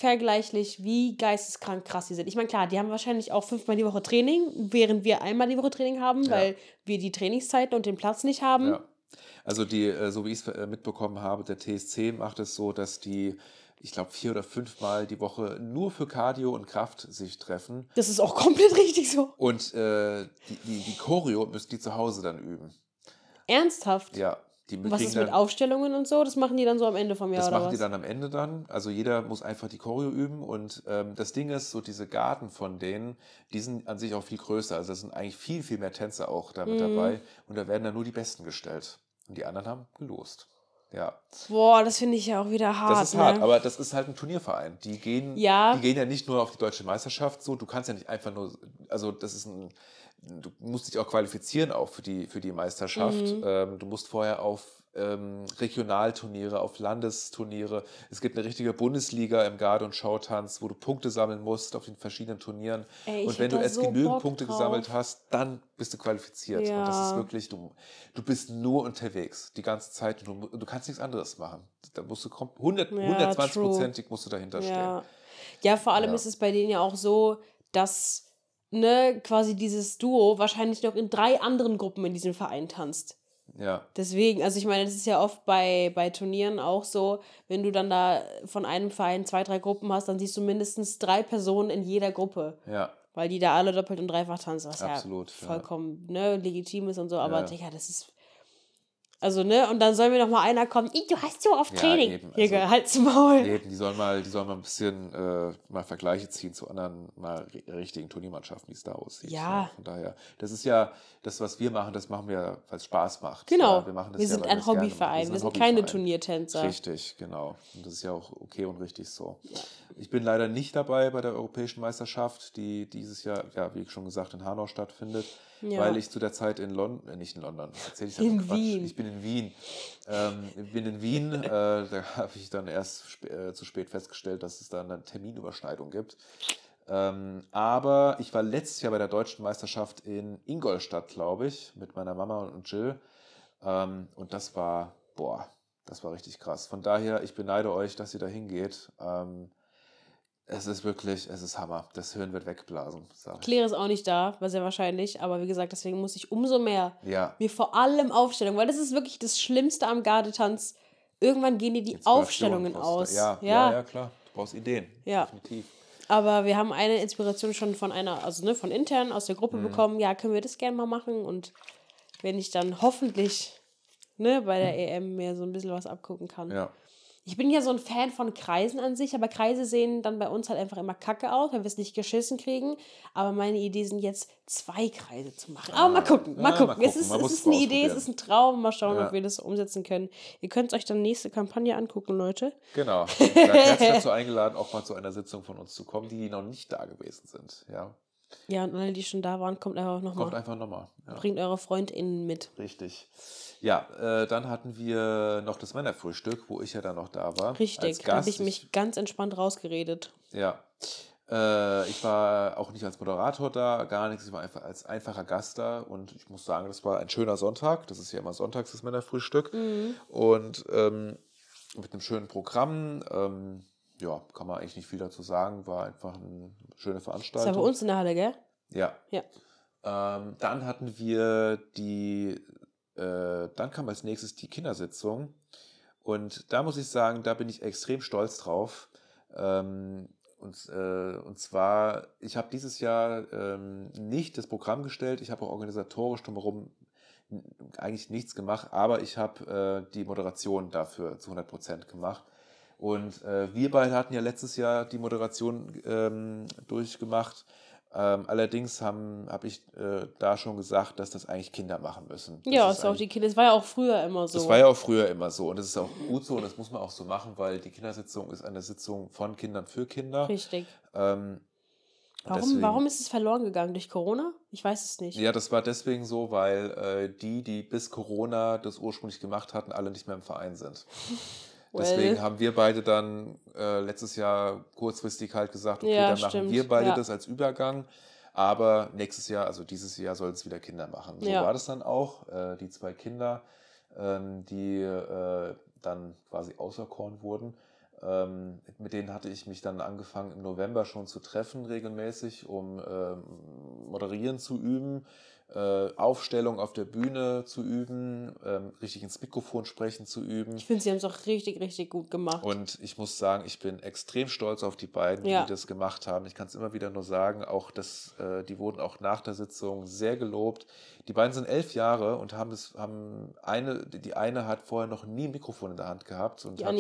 unvergleichlich, wie geisteskrank krass die sind. Ich meine, klar, die haben wahrscheinlich auch fünfmal die Woche Training, während wir einmal die Woche Training haben, Ja. weil wir die Trainingszeiten und den Platz nicht haben. Ja. Also die, äh, so wie ich es äh, mitbekommen habe, der TSC macht es so, dass die, ich glaube, vier oder fünfmal die Woche nur für Cardio und Kraft sich treffen. Das ist auch <laughs> komplett richtig so. Und äh, die, die, die Choreo müssen die zu Hause dann üben. Ernsthaft. Ja, Was ist mit dann- Aufstellungen und so? Das machen die dann so am Ende vom Jahr Das oder machen was? die dann am Ende dann. Also jeder muss einfach die Choreo üben. Und ähm, das Ding ist, so diese Garten von denen, die sind an sich auch viel größer. Also da sind eigentlich viel, viel mehr Tänzer auch damit Mhm. dabei. Und da werden dann nur die Besten gestellt. Und die anderen haben gelost. Ja, Boah, das finde ich ja auch wieder hart. das ist hart, ne? aber das ist halt ein Turnierverein. Die gehen, Ja. die gehen ja nicht nur auf die deutsche Meisterschaft so. Du kannst ja nicht einfach nur, also das ist ein, du musst dich auch qualifizieren auch für die, für die Meisterschaft. Mhm. Ähm, du musst vorher auf ähm, Regionalturniere, auf Landesturniere. Es gibt eine richtige Bundesliga im Garde- und Schautanz, wo du Punkte sammeln musst auf den verschiedenen Turnieren. Ey, und wenn du erst so genügend Bock Punkte drauf. gesammelt hast, dann bist du qualifiziert. Und das ist Ja. wirklich, du, du bist nur unterwegs die ganze Zeit und du, du kannst nichts anderes machen. Da musst du kom- 100, Ja, 120-prozentig musst du dahinter stehen. Ja. ja, vor allem Ja. ist es bei denen ja auch so, dass ne, quasi dieses Duo wahrscheinlich noch in drei anderen Gruppen in diesem Verein tanzt. Ja, Deswegen, also ich meine, das ist ja oft bei, bei Turnieren auch so, wenn du dann da von einem Verein zwei, drei Gruppen hast, dann siehst du mindestens drei Personen in jeder Gruppe, ja, weil die da alle doppelt und dreifach tanzen, was Absolut, ja ja. vollkommen ne, legitim ist und so, aber Ja. Digga, das ist. Also, ne, und dann soll mir noch mal einer kommen, "Ih, du hast so oft Ja, Training. eben, also- halt's Maul. Eben, die sollen mal, die sollen mal ein bisschen äh, mal Vergleiche ziehen zu anderen mal ri- richtigen Turniermannschaften, wie es da aussieht. Ja. Von daher, das ist ja das, was wir machen, das machen wir, weil es Spaß macht. Genau. Ja, wir machen das wir ja, sind ein. Hobbyverein. Wir sind keine. Turniertänzer. Richtig, genau. Und das ist ja auch okay und richtig so. Ich bin leider nicht dabei bei der Europäischen Meisterschaft, die dieses Jahr, ja, wie schon gesagt, in Hanau stattfindet, Ja. weil ich zu der Zeit in London, äh, nicht in London, erzähl ich In einfach Quatsch. Wien. Ich bin in Wien. Ähm, ich bin in Wien, äh, da <laughs> habe ich dann erst sp äh, zu spät festgestellt, dass es da eine Terminüberschneidung gibt. Ähm, aber ich war letztes Jahr bei der deutschen Meisterschaft in Ingolstadt, glaube ich, mit meiner Mama und Jill. Ähm, und das war, boah, das war richtig krass. Von daher, ich beneide euch, dass ihr da hingeht. Ähm, es ist wirklich, es ist Hammer. Das Hirn wird wegblasen. Claire ist auch nicht da, war sehr wahrscheinlich, aber wie gesagt, deswegen muss ich umso mehr Ja, mir vor allem Aufstellung, weil das ist wirklich das Schlimmste am Gardetanz. Irgendwann gehen dir die Inspiration Aufstellungen aus. Ja, ja, ja, klar. Du brauchst Ideen. Ja. Definitiv. Aber wir haben eine Inspiration schon von einer, also ne, von intern aus der Gruppe Mhm. bekommen. Ja, können wir das gerne mal machen? Und wenn ich dann hoffentlich ne, bei der EM mir so ein bisschen was abgucken kann. Ja. Ich bin ja so ein Fan von Kreisen an sich, aber Kreise sehen dann bei uns halt einfach immer kacke aus, wenn wir es nicht geschissen kriegen. Aber meine Idee sind jetzt zwei Kreise zu machen. Aber mal gucken, mal Ah, gucken. mal Es gucken. ist, es ist es eine Idee, es ist ein Traum. Mal schauen, Ja. ob wir das umsetzen können. Ihr könnt euch dann nächste Kampagne angucken, Leute. Genau. <laughs> Seid herzlich dazu eingeladen, auch mal zu einer Sitzung von uns zu kommen, die noch nicht da gewesen sind. Ja. Ja, und alle, die schon da waren, kommt einfach Kommt nochmal. einfach nochmal. Ja. Bringt eure FreundInnen mit. Richtig. Ja, äh, dann hatten wir noch das Männerfrühstück, wo ich ja dann noch da war. Richtig, da habe ich mich ganz entspannt rausgeredet. Ja. Äh, ich war auch nicht als Moderator da, gar nichts. Ich war einfach als einfacher Gast da und ich muss sagen, das war ein schöner Sonntag. Das ist ja immer sonntags das Männerfrühstück. Mhm. Und ähm, mit einem schönen Programm. Ähm, ja, kann man eigentlich nicht viel dazu sagen. War einfach eine schöne Das war Veranstaltung. bei uns in der Halle, gell? Ja. Ja. Ähm, dann hatten wir die, äh, dann kam als nächstes die Kindersitzung. Und da muss ich sagen, da bin ich extrem stolz drauf. Ähm, und, äh, und zwar, ich habe dieses Jahr ähm, nicht das Programm gestellt, ich habe auch organisatorisch drumherum eigentlich nichts gemacht, aber ich habe äh, die Moderation dafür zu 100 Prozent gemacht. Und äh, wir beide hatten ja letztes Jahr die Moderation ähm, durchgemacht. Ähm, allerdings habe hab ich äh, da schon gesagt, dass das eigentlich Kinder machen müssen. Das ja, ist auch die Kinder. Das war ja auch früher immer so. Das war ja auch früher immer so. Und das ist auch gut so und das muss man auch so machen, weil die Kindersitzung ist eine Sitzung von Kindern für Kinder. Richtig. Ähm, Warum, deswegen- warum ist es verloren gegangen? Durch Corona? Ich weiß es nicht. Ja, das war deswegen so, weil äh, die, die bis Corona das ursprünglich gemacht hatten, alle nicht mehr im Verein sind. <laughs> Well. Deswegen haben wir beide dann äh, letztes Jahr kurzfristig halt gesagt, okay, Ja, dann machen stimmt, wir beide ja. das als Übergang. Aber nächstes Jahr, also dieses Jahr, sollen es wieder Kinder machen. So Ja. war das dann auch. Äh, die zwei Kinder, ähm, die äh, dann quasi auserkoren wurden, ähm, mit denen hatte ich mich dann angefangen im November schon zu treffen, regelmäßig, um ähm, moderieren zu üben, äh, Aufstellung auf der Bühne zu üben, ähm, richtig ins Mikrofon sprechen zu üben. Ich finde, sie haben es auch richtig, richtig gut gemacht. Und ich muss sagen, ich bin extrem stolz auf die beiden, Ja. die das gemacht haben. Ich kann es immer wieder nur sagen, auch das, äh, die wurden auch nach der Sitzung sehr gelobt. Die beiden sind elf Jahre und haben es, haben eine, die eine hat vorher noch nie ein Mikrofon in der Hand gehabt. Und Die hat?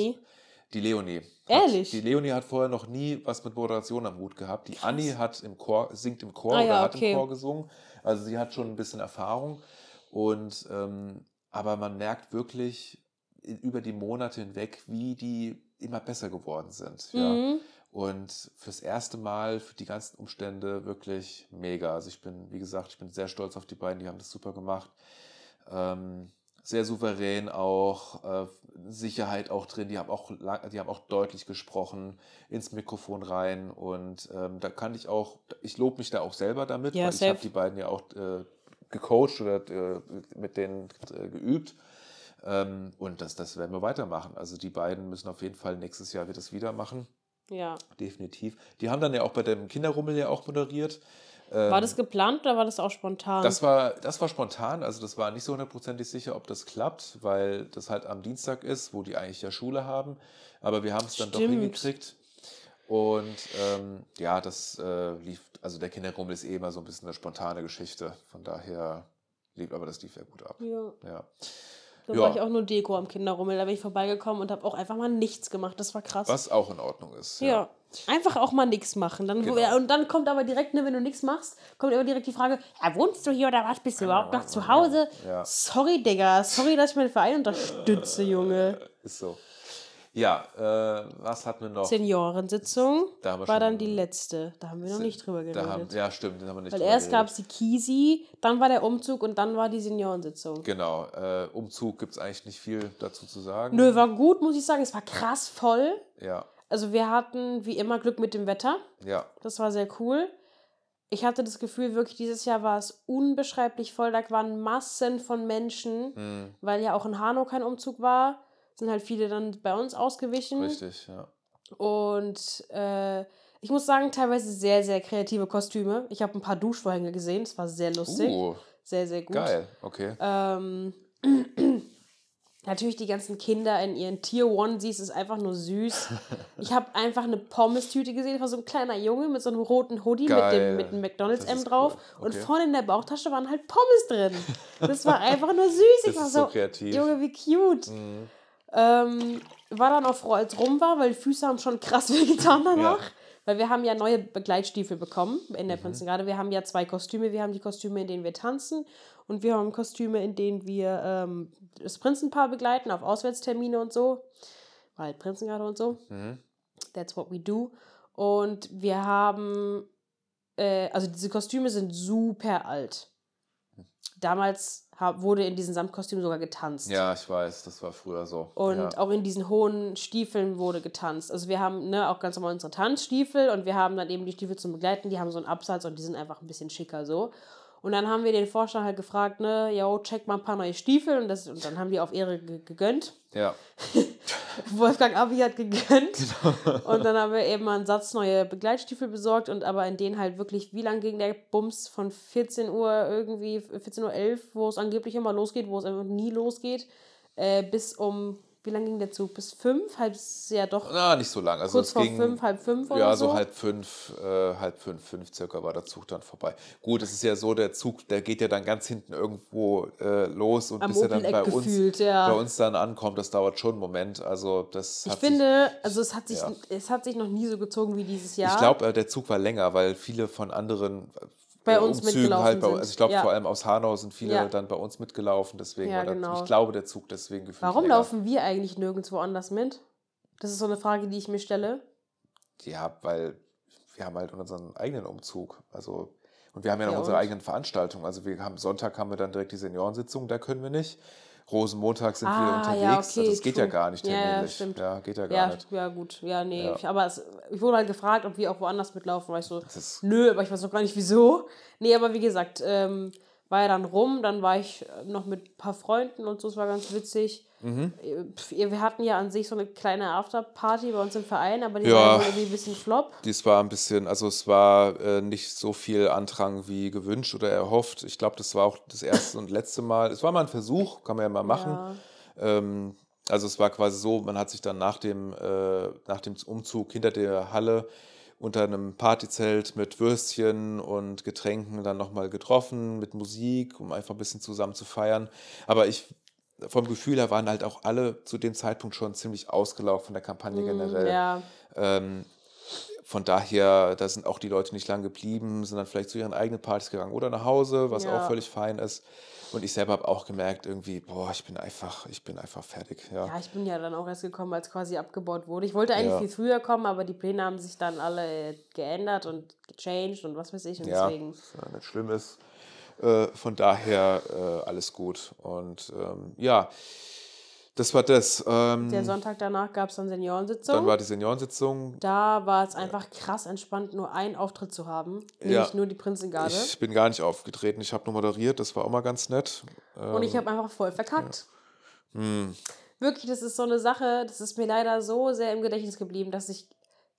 Die Leonie. Hat, Ehrlich? Die Leonie hat vorher noch nie was mit Moderation am Hut gehabt. Die Anni hat im Chor, singt im Chor Ah oder ja, hat okay. im Chor gesungen. Also sie hat schon ein bisschen Erfahrung. Und ähm, aber man merkt wirklich über die Monate hinweg, wie die immer besser geworden sind. Ja. Mhm. Und fürs erste Mal, für die ganzen Umstände wirklich mega. Also ich bin, wie gesagt, ich bin sehr stolz auf die beiden, die haben das super gemacht. Ähm, sehr souverän auch, äh, Sicherheit auch drin, die haben auch, die haben auch deutlich gesprochen ins Mikrofon rein und ähm, da kann ich auch, ich lobe mich da auch selber damit, Ja, weil ich safe. habe die beiden ja auch äh, gecoacht oder äh, mit denen äh, geübt. Ähm, und das, das werden wir weitermachen. Also die beiden müssen auf jeden Fall nächstes Jahr wird das wieder machen. Ja. Definitiv. Die haben dann ja auch bei dem Kinderrummel ja auch moderiert. War Ähm, das geplant oder war das auch spontan? das war, das war spontan, also das war nicht so hundertprozentig sicher, ob das klappt, weil das halt am Dienstag ist, wo die eigentlich ja Schule haben. Aber wir haben es dann doch hingekriegt. Und ähm, ja, das äh, lief, also der Kinderrummel ist eh immer so ein bisschen eine spontane Geschichte. Von daher lief, aber das lief ja gut ab. ja. Ja. Da Ja. war ich auch nur Deko am Kinderrummel. Da bin ich vorbeigekommen und habe auch einfach mal nichts gemacht. Das war krass. Was auch in Ordnung ist. Ja. Einfach auch mal nichts machen. Dann, Genau. und dann kommt aber direkt, ne, wenn du nichts machst, kommt immer direkt die Frage, ja, wohnst du hier oder was? Bist du überhaupt noch zu Hause? Ja. Sorry, Digga. Sorry, dass ich meinen Verein unterstütze, Junge. <laughs> Ist so. Ja, äh, was hatten wir noch? Seniorensitzung Da haben wir war dann die letzte. Da haben wir noch nicht drüber Da haben, geredet. ja, stimmt, den haben wir nicht Weil drüber erst gab geredet. es die Kisi, dann war der Umzug und dann war die Seniorensitzung. Genau, äh, Umzug gibt es eigentlich nicht viel dazu zu sagen. Nö, war gut, muss ich sagen. Es war krass voll. Ja, Also wir hatten wie immer Glück mit dem Wetter. ja, Das war sehr cool. Ich hatte das Gefühl, wirklich dieses Jahr war es unbeschreiblich voll. Da waren Massen von Menschen, hm, weil ja auch in Hanau kein Umzug war. Sind halt viele dann bei uns ausgewichen. richtig, ja. Und äh, ich muss sagen, teilweise sehr, sehr kreative Kostüme. Ich habe ein paar Duschvorhänge gesehen. Das war sehr lustig. Uh, Sehr, sehr gut. geil, okay. Ähm, <clears throat> natürlich die ganzen Kinder in ihren Tier Onesies ist einfach nur süß. <laughs> Ich habe einfach eine Pommes-Tüte gesehen, war so ein kleiner Junge mit so einem roten Hoodie mit Geil. dem, mit dem McDonalds M drauf cool. und Okay. vorne in der Bauchtasche waren halt Pommes drin. Das war einfach nur süß. Ich Das war so so, kreativ. Junge, wie cute. Mhm. Ähm, war dann auch froh, als rum war, weil die Füße haben schon krass <laughs> wehgetan danach. Ja. Weil wir haben ja neue Begleitstiefel bekommen in Mhm. der Prinzengarde. Wir haben ja zwei Kostüme. Wir haben die Kostüme, in denen wir tanzen und wir haben Kostüme, in denen wir ähm, das Prinzenpaar begleiten auf Auswärtstermine und so. War halt Prinzengarde und so. Mhm. That's what we do. Und wir haben, äh, also diese Kostüme sind super alt. Damals wurde in diesen Samtkostümen sogar getanzt. Ja, ich weiß, das war früher so. Und ja. auch in diesen hohen Stiefeln wurde getanzt. Also wir haben ne, auch ganz normal unsere Tanzstiefel und wir haben dann eben die Stiefel zum Begleiten, die haben so einen Absatz und die sind einfach ein bisschen schicker so. Und dann haben wir den Vorstand halt gefragt, ne, yo, check mal ein paar neue Stiefel und, das, und dann haben die auf Ehre ge gegönnt. ja. <laughs> Wolfgang Abi hat gegönnt. Genau. Und dann haben wir eben mal einen Satz neue Begleitstiefel besorgt und aber in denen halt wirklich, wie lang ging der Bums von 14 Uhr irgendwie, 14.11 Uhr, wo es angeblich immer losgeht, wo es einfach nie losgeht, äh, bis um wie lange ging der Zug? Bis fünf? Halb, ja doch. Na, nicht so lang. Also kurz es vor ging, fünf, halb fünf oder Ja, so. so halb fünf, äh, halb fünf, fünf circa war der Zug dann vorbei. Gut, es ist ja so, der Zug, der geht ja dann ganz hinten irgendwo äh, los und Am bis er dann bei uns, gefühlt, ja. bei uns dann ankommt, das dauert schon einen Moment. Also das Ich hat sich- finde, also es hat sich, ja. es hat sich noch nie so gezogen wie dieses Jahr. Ich glaube, äh, der Zug war länger, weil viele von anderen Bei uns Umzügen mitgelaufen halt bei, sind. also ich glaube Ja. vor allem aus Hanau sind viele Ja. dann bei uns mitgelaufen, deswegen Ja, war der, genau. ich glaube der Zug deswegen gefühlt Warum länger. laufen wir eigentlich nirgendwo anders mit? Das ist so eine Frage, die ich mir stelle. Ja, weil wir haben halt unseren eigenen Umzug, also und wir haben ja noch unsere und? eigenen Veranstaltungen. Also wir haben Sonntag haben wir dann direkt die Seniorensitzung, da können wir nicht. Rosenmontag sind wir Ah, unterwegs. ja, also okay, das geht ja true. gar nicht Ja, ja, terminlich. stimmt. Ja, geht ja gar Ja, nicht. ja, gut. Ja, nee. Ja. Ich, aber es, ich wurde halt gefragt, ob wir auch woanders mitlaufen. War ich so, nö, aber ich weiß auch gar nicht wieso. Nee, aber wie gesagt, ähm, war ja dann rum. Dann war ich noch mit ein paar Freunden und so. Es war ganz witzig. Mhm. Wir hatten ja an sich so eine kleine Afterparty bei uns im Verein, aber die Ja. war irgendwie ein bisschen flop. Dies war ein bisschen, also es war äh, nicht so viel Andrang wie gewünscht oder erhofft. Ich glaube, das war auch das erste und letzte Mal. Es war mal ein Versuch, kann man ja mal machen. Ja. Ähm, also es war quasi so, man hat sich dann nach dem, äh, nach dem Umzug hinter der Halle unter einem Partyzelt mit Würstchen und Getränken dann nochmal getroffen, mit Musik, um einfach ein bisschen zusammen zu feiern. Aber ich, vom Gefühl her waren halt auch alle zu dem Zeitpunkt schon ziemlich ausgelaugt von der Kampagne generell. Mm, Ja, Ähm, von daher, da sind auch die Leute nicht lang geblieben, sind dann vielleicht zu ihren eigenen Partys gegangen oder nach Hause, was Ja. auch völlig fein ist. Und ich selber habe auch gemerkt, irgendwie, boah, ich bin einfach, ich bin einfach fertig. Ja. ja, ich bin ja dann auch erst gekommen, als quasi abgebaut wurde. Ich wollte eigentlich Ja. viel früher kommen, aber die Pläne haben sich dann alle geändert und gechanged und was weiß ich. Und Ja, deswegen. was ja nicht schlimm ist. Äh, von daher äh, alles gut. Und ähm, ja, das war das. Ähm, Der Sonntag danach gab es dann Seniorensitzung. dann war die Seniorensitzung. Da war es einfach krass entspannt, nur einen Auftritt zu haben. Nämlich Ja. nur die Prinzengarde. Ich bin gar nicht aufgetreten. Ich habe nur moderiert. Das war auch mal ganz nett. und ich Ähm, habe einfach voll verkackt. hm, Wirklich, das ist so eine Sache, das ist mir leider so sehr im Gedächtnis geblieben, dass ich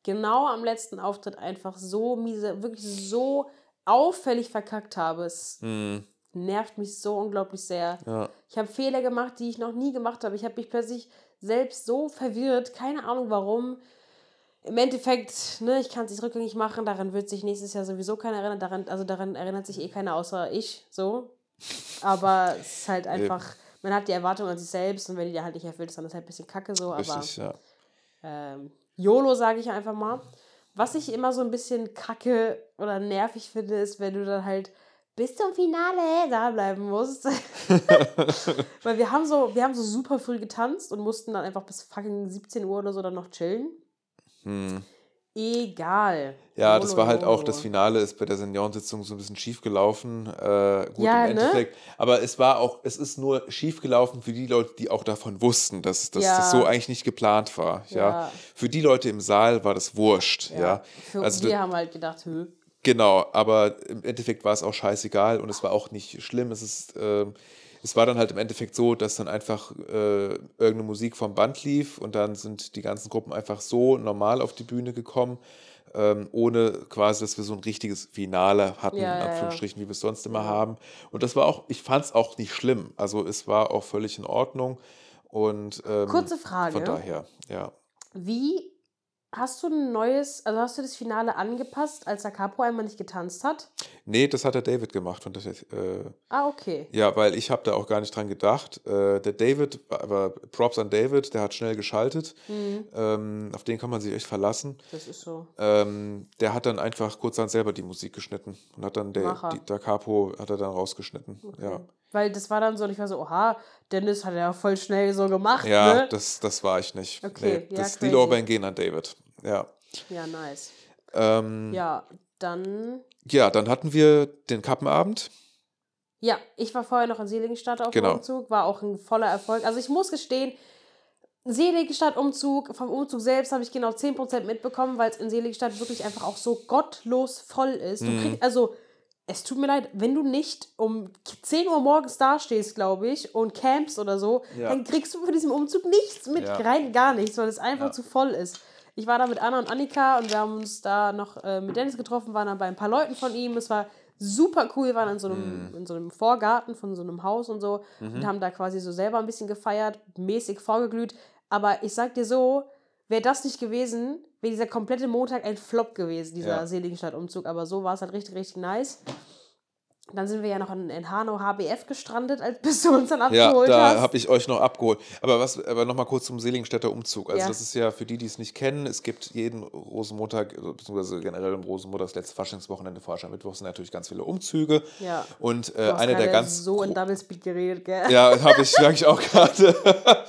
genau am letzten Auftritt einfach so miese, wirklich so auffällig verkackt habe. Es hm, nervt mich so unglaublich sehr. ja. Ich habe Fehler gemacht, die ich noch nie gemacht habe. Ich habe mich plötzlich selbst so verwirrt, keine Ahnung warum. Im Endeffekt, ne, ich kann es nicht rückgängig machen, daran wird sich nächstes Jahr sowieso keiner erinnern, daran, also daran erinnert sich eh keiner außer ich, so. Aber es ist halt einfach, man hat die Erwartung an sich selbst und wenn die dir halt nicht erfüllt ist, dann ist es halt ein bisschen kacke so, aber Richtig, ja. ähm, YOLO sage ich einfach mal. Was ich immer so ein bisschen kacke oder nervig finde, ist, wenn du dann halt bis zum Finale da bleiben musst. <laughs> Weil wir haben so, wir haben so super früh getanzt und mussten dann einfach bis fucking 17 Uhr oder so dann noch chillen. Hm. Egal. Ja, das war halt auch, das Finale ist bei der Seniorensitzung so ein bisschen schief gelaufen. Äh, gut, Ja, im ne? Endeffekt. Aber es war auch, es ist nur schief gelaufen für die Leute, die auch davon wussten, dass, dass Ja. das so eigentlich nicht geplant war. Ja. Ja. Für die Leute im Saal war das wurscht. Ja. Für, Also wir haben halt gedacht, hö. Genau, aber im Endeffekt war es auch scheißegal und es war auch nicht schlimm. Es ist, ähm, es war dann halt im Endeffekt so, dass dann einfach äh, irgendeine Musik vom Band lief und dann sind die ganzen Gruppen einfach so normal auf die Bühne gekommen, ähm, ohne quasi, dass wir so ein richtiges Finale hatten, Ja, in ja, ja. Anführungsstrichen, wie wir es sonst immer haben. Und das war auch, ich fand es auch nicht schlimm. Also es war auch völlig in Ordnung. Und ähm, Kurze Frage. von daher, ja. Wie hast du ein neues, also hast du das Finale angepasst, als der Capo einmal nicht getanzt hat? Nee, das hat der David gemacht. Und das, äh, Ah, okay. Ja, weil ich habe da auch gar nicht dran gedacht. Äh, der David, aber Props an David, der hat schnell geschaltet. Mhm. Ähm, auf den kann man sich echt verlassen. Das ist so. Ähm, der hat dann einfach kurz dann selber die Musik geschnitten und hat dann der, die, der Capo hat er dann rausgeschnitten. Ja, Weil das war dann so, ich war so, oha, Dennis hat ja voll schnell so gemacht, ja ne? das, das war ich nicht. Okay, nee, ja, das, die. Lorbeeren gehen an David. Ja. Ja, nice. Ähm, Ja, dann. ja, dann hatten wir den Kappenabend. Ja, ich war vorher noch in Seligenstadt auf Genau. dem Umzug, war auch ein voller Erfolg. Also ich muss gestehen, Seligenstadt-Umzug, vom Umzug selbst habe ich genau 10% mitbekommen, weil es in Seligenstadt wirklich einfach auch so gottlos voll ist. Du Mhm. kriegst, also, es tut mir leid, wenn du nicht um 10 Uhr morgens dastehst, glaube ich, und campst oder so, Ja. dann kriegst du für diesen Umzug nichts mit, Ja. rein gar nichts, weil es einfach Ja. zu voll ist. Ich war da mit Anna und Annika und wir haben uns da noch äh, mit Dennis getroffen, waren dann bei ein paar Leuten von ihm. Es war super cool, wir waren in so einem, Mhm. in so einem Vorgarten von so einem Haus und so und haben da quasi so selber ein bisschen gefeiert, mäßig vorgeglüht. Aber ich sag dir so, wäre das nicht gewesen, wäre dieser komplette Montag ein Flop gewesen, dieser Ja. Seligenstadt-Umzug. Aber so war es halt richtig, richtig nice. Dann sind wir ja noch in, in Hanau HBF gestrandet, als bis du uns dann Ja, abgeholt da hast. habe ich euch noch abgeholt. Aber was, aber nochmal kurz zum Seligenstädter Umzug. Also Ja. das ist ja für die, die es nicht kennen, es gibt jeden Rosenmontag, beziehungsweise generell im Rosenmontag, das letzte Faschingswochenende, Faschingmittwoch sind natürlich ganz viele Umzüge. Ja. Und äh, hast eine der ganz so in gro- Doublespeed geredet, gell? Ja, habe ich, sag ich auch <laughs> gerade. <laughs>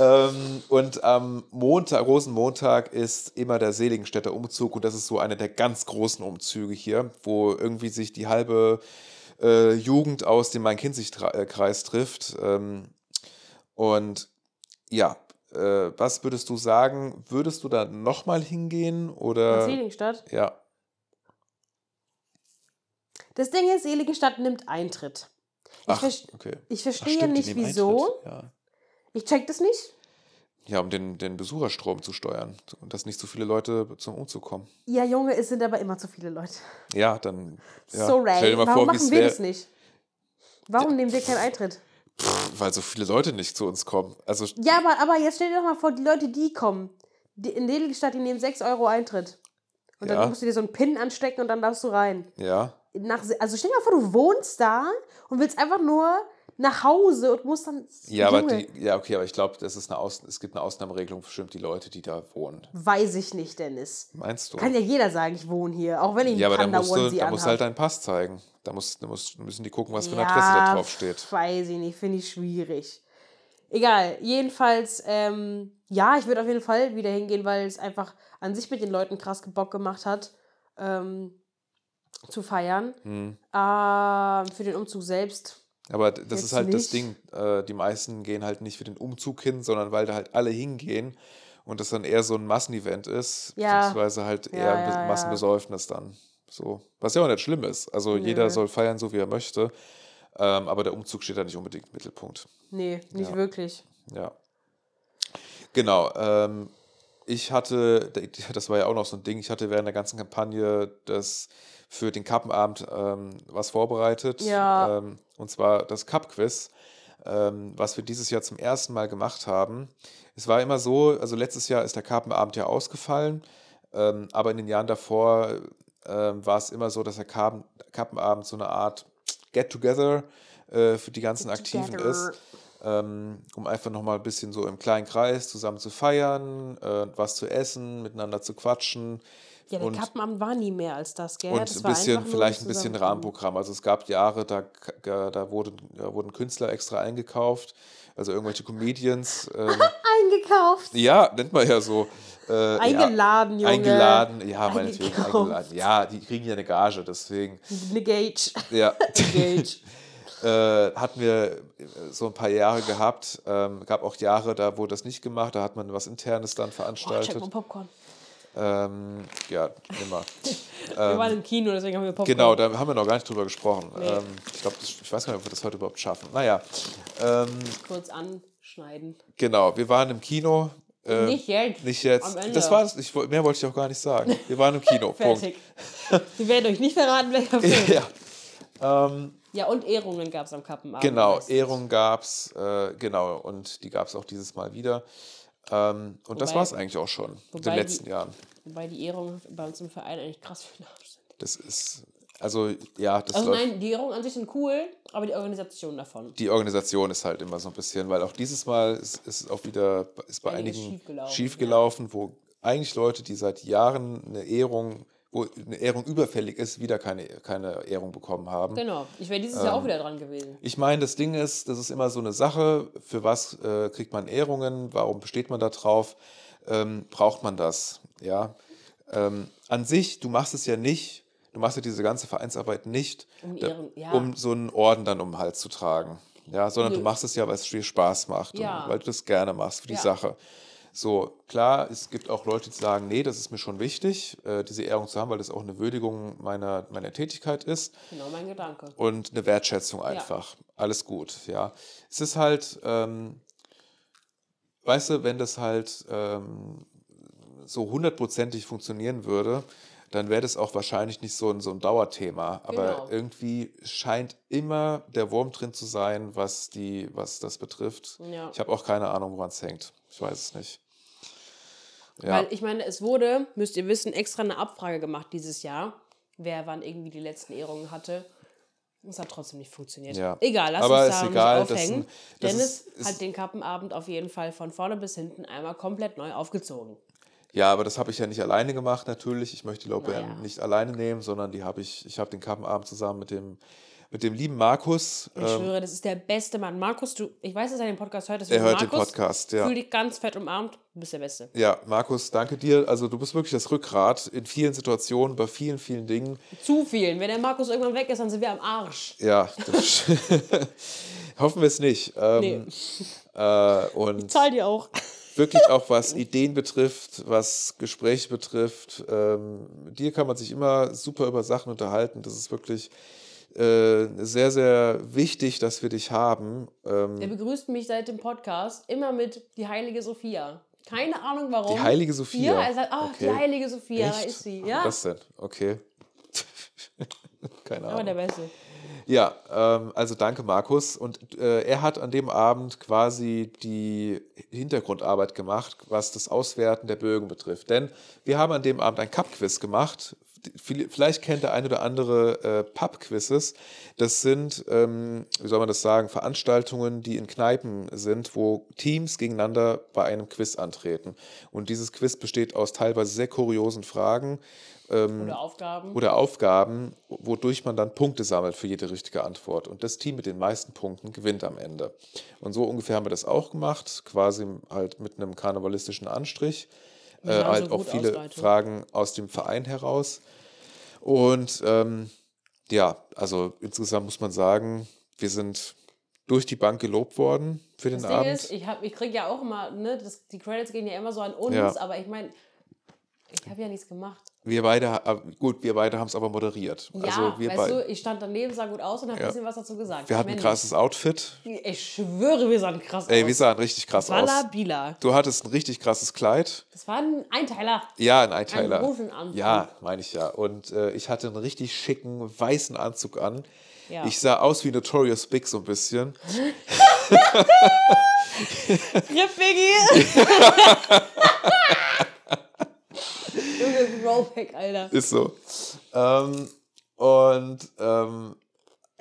ähm, und am Montag, Rosenmontag ist immer der Seligenstädter Umzug und das ist so einer der ganz großen Umzüge hier, wo irgendwie sich die halbe äh, Jugend aus dem Main-Kinzig-Kreis trifft. Ähm, und ja, äh, was würdest du sagen? Würdest du da nochmal hingehen In oder? Seligenstadt. Ja, Das Ding ist, Seligenstadt nimmt Eintritt. Ich, ach, okay. ich Ach, verstehe stimmt, die nicht, wieso. Ja. Ich check das nicht. Ja, um den, den Besucherstrom zu steuern und dass nicht so viele Leute zum Umzug kommen. Ja, Junge, es sind aber immer zu viele Leute. Ja, dann. Ja, so, Ray, Stell dir mal warum vor, machen wir das nicht? Warum nehmen wir keinen Eintritt? weil so viele Leute nicht zu uns kommen. Also, Ja, aber, aber jetzt stell dir doch mal vor, die Leute, die kommen, die, in Seligenstadt, die nehmen 6 Euro Eintritt. Und Ja. dann musst du dir so einen Pin anstecken und dann darfst du rein. ja. Nach, also stell dir mal vor, du wohnst da und willst einfach nur nach Hause und musst dann. Ja, aber die, ja, okay, aber ich glaube, das ist eine Aus, es gibt eine Ausnahmeregelung für bestimmt die Leute, die da wohnen. Weiß ich nicht, Dennis. Meinst du? Kann ja jeder sagen, ich wohne hier, auch wenn ich einen ja, aber dann musst du, Onesie da musst halt deinen Pass zeigen. Da, musst, da musst, müssen die gucken, was für eine Adresse da drauf steht. Weiß ich nicht, finde ich schwierig. Egal, jedenfalls, ähm, ja, ich würde auf jeden Fall wieder hingehen, weil es einfach an sich mit den Leuten krass Bock gemacht hat, ähm, zu feiern. Hm. Ähm, für den Umzug selbst. Aber das Jetzt ist halt das nicht. Ding. Äh, die meisten gehen halt nicht für den Umzug hin, sondern weil da halt alle hingehen und das dann eher so ein Massenevent ist, Ja. beziehungsweise halt Ja, eher ein ja, Be- ja. Massenbesäufnis dann. So. Was ja auch nicht schlimm ist. Also jeder Nö. soll feiern, so wie er möchte. Ähm, aber der Umzug steht da nicht unbedingt im Mittelpunkt. Nee, nicht wirklich. Ja. Genau. Ähm, ich hatte, das war ja auch noch so ein Ding, ich hatte während der ganzen Kampagne das für den Kappenabend ähm, was vorbereitet. Ja. Ähm, und zwar das Cup-Quiz, ähm, was wir dieses Jahr zum ersten Mal gemacht haben. Es war immer so, also letztes Jahr ist der Kappenabend ja ausgefallen, ähm, aber in den Jahren davor ähm, war es immer so, dass der Kappen, Kappenabend so eine Art Get-Together äh, für die ganzen Aktiven Together. ist ähm, um einfach nochmal ein bisschen so im kleinen Kreis zusammen zu feiern, äh, was zu essen, miteinander zu quatschen. Ja, der und, Kappenamt war nie mehr als das, gell? und das ein bisschen, vielleicht ein bisschen. Rahmenprogramm. Also es gab Jahre, da, da, wurden, da wurden Künstler extra eingekauft, also irgendwelche Comedians. Ähm, <laughs> Eingekauft. ja, nennt man ja so. Äh, Eingeladen, ja, Junge. Eingeladen, ja, meinetwegen eingeladen. Ja, die kriegen ja eine Gage, deswegen. Eine Gage. Ja. <laughs> Gage. <laughs> äh, hatten wir äh, so ein paar Jahre gehabt. Ähm, gab auch Jahre, da wurde das nicht gemacht, da hat man was Internes dann Boah, check veranstaltet. mal Popcorn. Ähm, ja, immer. <laughs> wir waren im Kino, deswegen haben wir Popcorn. Genau, da haben wir noch gar nicht drüber gesprochen. Nee. Ähm, ich glaube, ich weiß gar nicht, ob wir das heute überhaupt schaffen. Naja, ähm, Kurz anschneiden. genau, wir waren im Kino. Äh, Nicht jetzt. Nicht jetzt. Am Ende. Das war's. Ich, mehr wollte ich auch gar nicht sagen. Wir waren im Kino. <laughs> Punkt. Fertig. Wir werden euch nicht verraten, welcher <laughs> Film. ja. Ähm, Ja, und Ehrungen gab es am Kappenabend. Genau, meistens. Ehrung gab es, äh, genau, und die gab es auch dieses Mal wieder. Ähm, und das Wobei- war es eigentlich auch schon in den die- letzten Jahren. Wobei die Ehrungen bei uns im Verein eigentlich krass für den Arsch sind. Das ist, also ja, das Also nein, die Ehrungen an sich sind cool, aber die Organisation davon. Die Organisation ist halt immer so ein bisschen, weil auch dieses Mal ist, ist es auch wieder ist bei Einiges einigen schiefgelaufen, schiefgelaufen, wo eigentlich Leute, die seit Jahren eine Ehrung, wo eine Ehrung überfällig ist, wieder keine, keine Ehrung bekommen haben. Genau. Ich wäre dieses Ähm. Jahr auch wieder dran gewesen. Ich meine, das Ding ist, das ist immer so eine Sache, für was äh, kriegt man Ehrungen, warum besteht man da drauf, ähm, braucht man das, ja. Ähm, an sich, du machst es ja nicht, du machst ja diese ganze Vereinsarbeit nicht, Um Ehren- ja. um so einen Orden dann um den Hals zu tragen, ja, sondern du Nö. machst es ja, weil es dir Spaß macht Ja. und weil du das gerne machst für die Ja. Sache. So, klar, es gibt auch Leute, die sagen, nee, das ist mir schon wichtig, äh, diese Ehrung zu haben, weil das auch eine Würdigung meiner, meiner Tätigkeit ist Genau mein Gedanke. und eine Wertschätzung einfach. Alles gut, ja. Es ist halt, ähm, weißt du, wenn das halt ähm, so hundertprozentig funktionieren würde, dann wäre das auch wahrscheinlich nicht so ein, so ein Dauerthema. Aber Genau. irgendwie scheint immer der Wurm drin zu sein, was, die, was das betrifft. Ja. Ich habe auch keine Ahnung, woran es hängt. Ich weiß es nicht. Ja, Weil ich meine, es wurde, müsst ihr wissen, extra eine Abfrage gemacht dieses Jahr, wer wann irgendwie die letzten Ehrungen hatte. Es hat trotzdem nicht funktioniert. Ja. Egal, lass Aber uns da egal, nicht das aufhängen. sind- das Dennis ist- ist- hat den Kappenabend auf jeden Fall von vorne bis hinten einmal komplett neu aufgezogen. Ja, aber das habe ich ja nicht alleine gemacht, natürlich. Ich möchte die Lorbeeren Naja. nicht alleine nehmen, sondern die habe ich, ich habe den Kappenabend zusammen mit dem, mit dem lieben Markus. Ich ähm, schwöre, das ist der beste Mann. Markus, du, ich weiß, dass er den Podcast hört. er hört den Markus, Podcast, ja. Fühl dich ganz fett umarmt. Du bist der Beste. Ja, Markus, danke dir. Also du bist wirklich das Rückgrat in vielen Situationen, bei vielen, vielen Dingen. Zu vielen. Wenn der Markus irgendwann weg ist, dann sind wir am Arsch. Ja, das <laughs> hoffen wir es nicht. Ähm, Nee. äh, und Zahl dir auch. Wirklich auch was Ideen betrifft, was Gespräche betrifft. Ähm, mit dir kann man sich immer super über Sachen unterhalten. Das ist wirklich äh, sehr, sehr wichtig, dass wir dich haben. Ähm, Er begrüßt mich seit dem Podcast immer mit die heilige Sophia. Keine Ahnung warum. die heilige Sophia. Ja, er sagt, ach, die Okay. heilige Sophia, Echt? ist sie. Ja, Was denn? Okay. <laughs> Keine aber Ahnung. der Beste. Ja, ähm, also danke Markus. Und äh, er hat an dem Abend quasi die Hintergrundarbeit gemacht, was das Auswerten der Bögen betrifft. Denn wir haben an dem Abend ein Cup-Quiz gemacht. Viel- Vielleicht kennt der eine oder andere äh, Pub-Quizzes. Das sind, ähm, wie soll man das sagen, Veranstaltungen, die in Kneipen sind, wo Teams gegeneinander bei einem Quiz antreten. Und dieses Quiz besteht aus teilweise sehr kuriosen Fragen Oder Aufgaben. oder Aufgaben, wodurch man dann Punkte sammelt für jede richtige Antwort. Und das Team mit den meisten Punkten gewinnt am Ende. Und so ungefähr haben wir das auch gemacht, quasi halt mit einem karnevalistischen Anstrich. Äh, halt auch viele aus, Leute. Fragen aus dem Verein heraus. Und ähm, ja, also insgesamt muss man sagen, wir sind durch die Bank gelobt worden für den Das Ding Abend. ist, ich, hab- ich kriege ja auch immer, ne, das, die Credits gehen ja immer so an uns, Ja. aber ich meine, ich habe ja nichts gemacht. Wir beide, äh, gut, wir beide haben es aber moderiert. Ja, also wir weißt beide. du, ich stand daneben, sah gut aus und habe Ja. ein bisschen was dazu gesagt. Wir hatten ein krasses Outfit. Ich schwöre, wir sahen krass Ey, aus. wir sahen richtig krass aus. Walla Bila. Du hattest ein richtig krasses Kleid. Das war ein Einteiler. Ja, ein Einteiler. Rosenanzug. Ja, meine ich ja. Und äh, ich hatte einen richtig schicken weißen Anzug an. Ja. Ich sah aus wie Notorious Big so ein bisschen. <laughs> Rip Biggie! <laughs> <laughs> Junge, <laughs> Rollback, Alter. Ist so. Ähm, und ähm,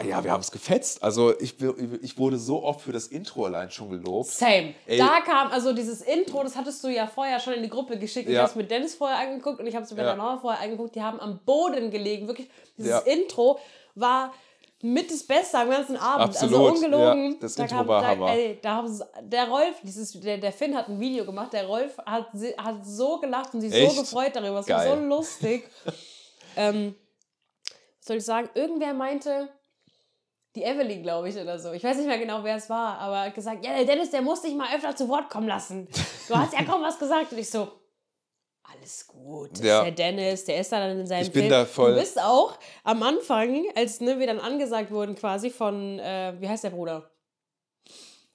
ja, wir haben es gefetzt. Also ich, ich wurde so oft für das Intro allein schon gelobt. Same. Ey. Da kam, also dieses Intro, das hattest du ja vorher schon in die Gruppe geschickt. Ich Ja. habe es mit Dennis vorher angeguckt und ich habe es mit Ja. der Mama vorher angeguckt. Die haben am Boden gelegen. Wirklich, dieses Ja. Intro war mit das Beste am ganzen Abend. Also Absolut, ungelogen. ja. Das Da Intro war Hammer. Ey, da haben sie- der Rolf, dieses, der, der Finn hat ein Video gemacht. Der Rolf hat, hat so gelacht und sich Echt? so gefreut darüber. Es war so lustig. <laughs> ähm, was soll ich sagen? Irgendwer meinte, die Evelyn, glaube ich, oder so. Ich weiß nicht mehr genau, wer es war, aber hat gesagt, ja, der Dennis, der muss dich mal öfter zu Wort kommen lassen. Du hast ja kaum was gesagt. Und ich so, alles gut. Ja. der Dennis, der ist da dann in seinem Ich bin Film. da voll- Du bist auch am Anfang, als ne, wir dann angesagt wurden quasi von, äh, wie heißt der Bruder?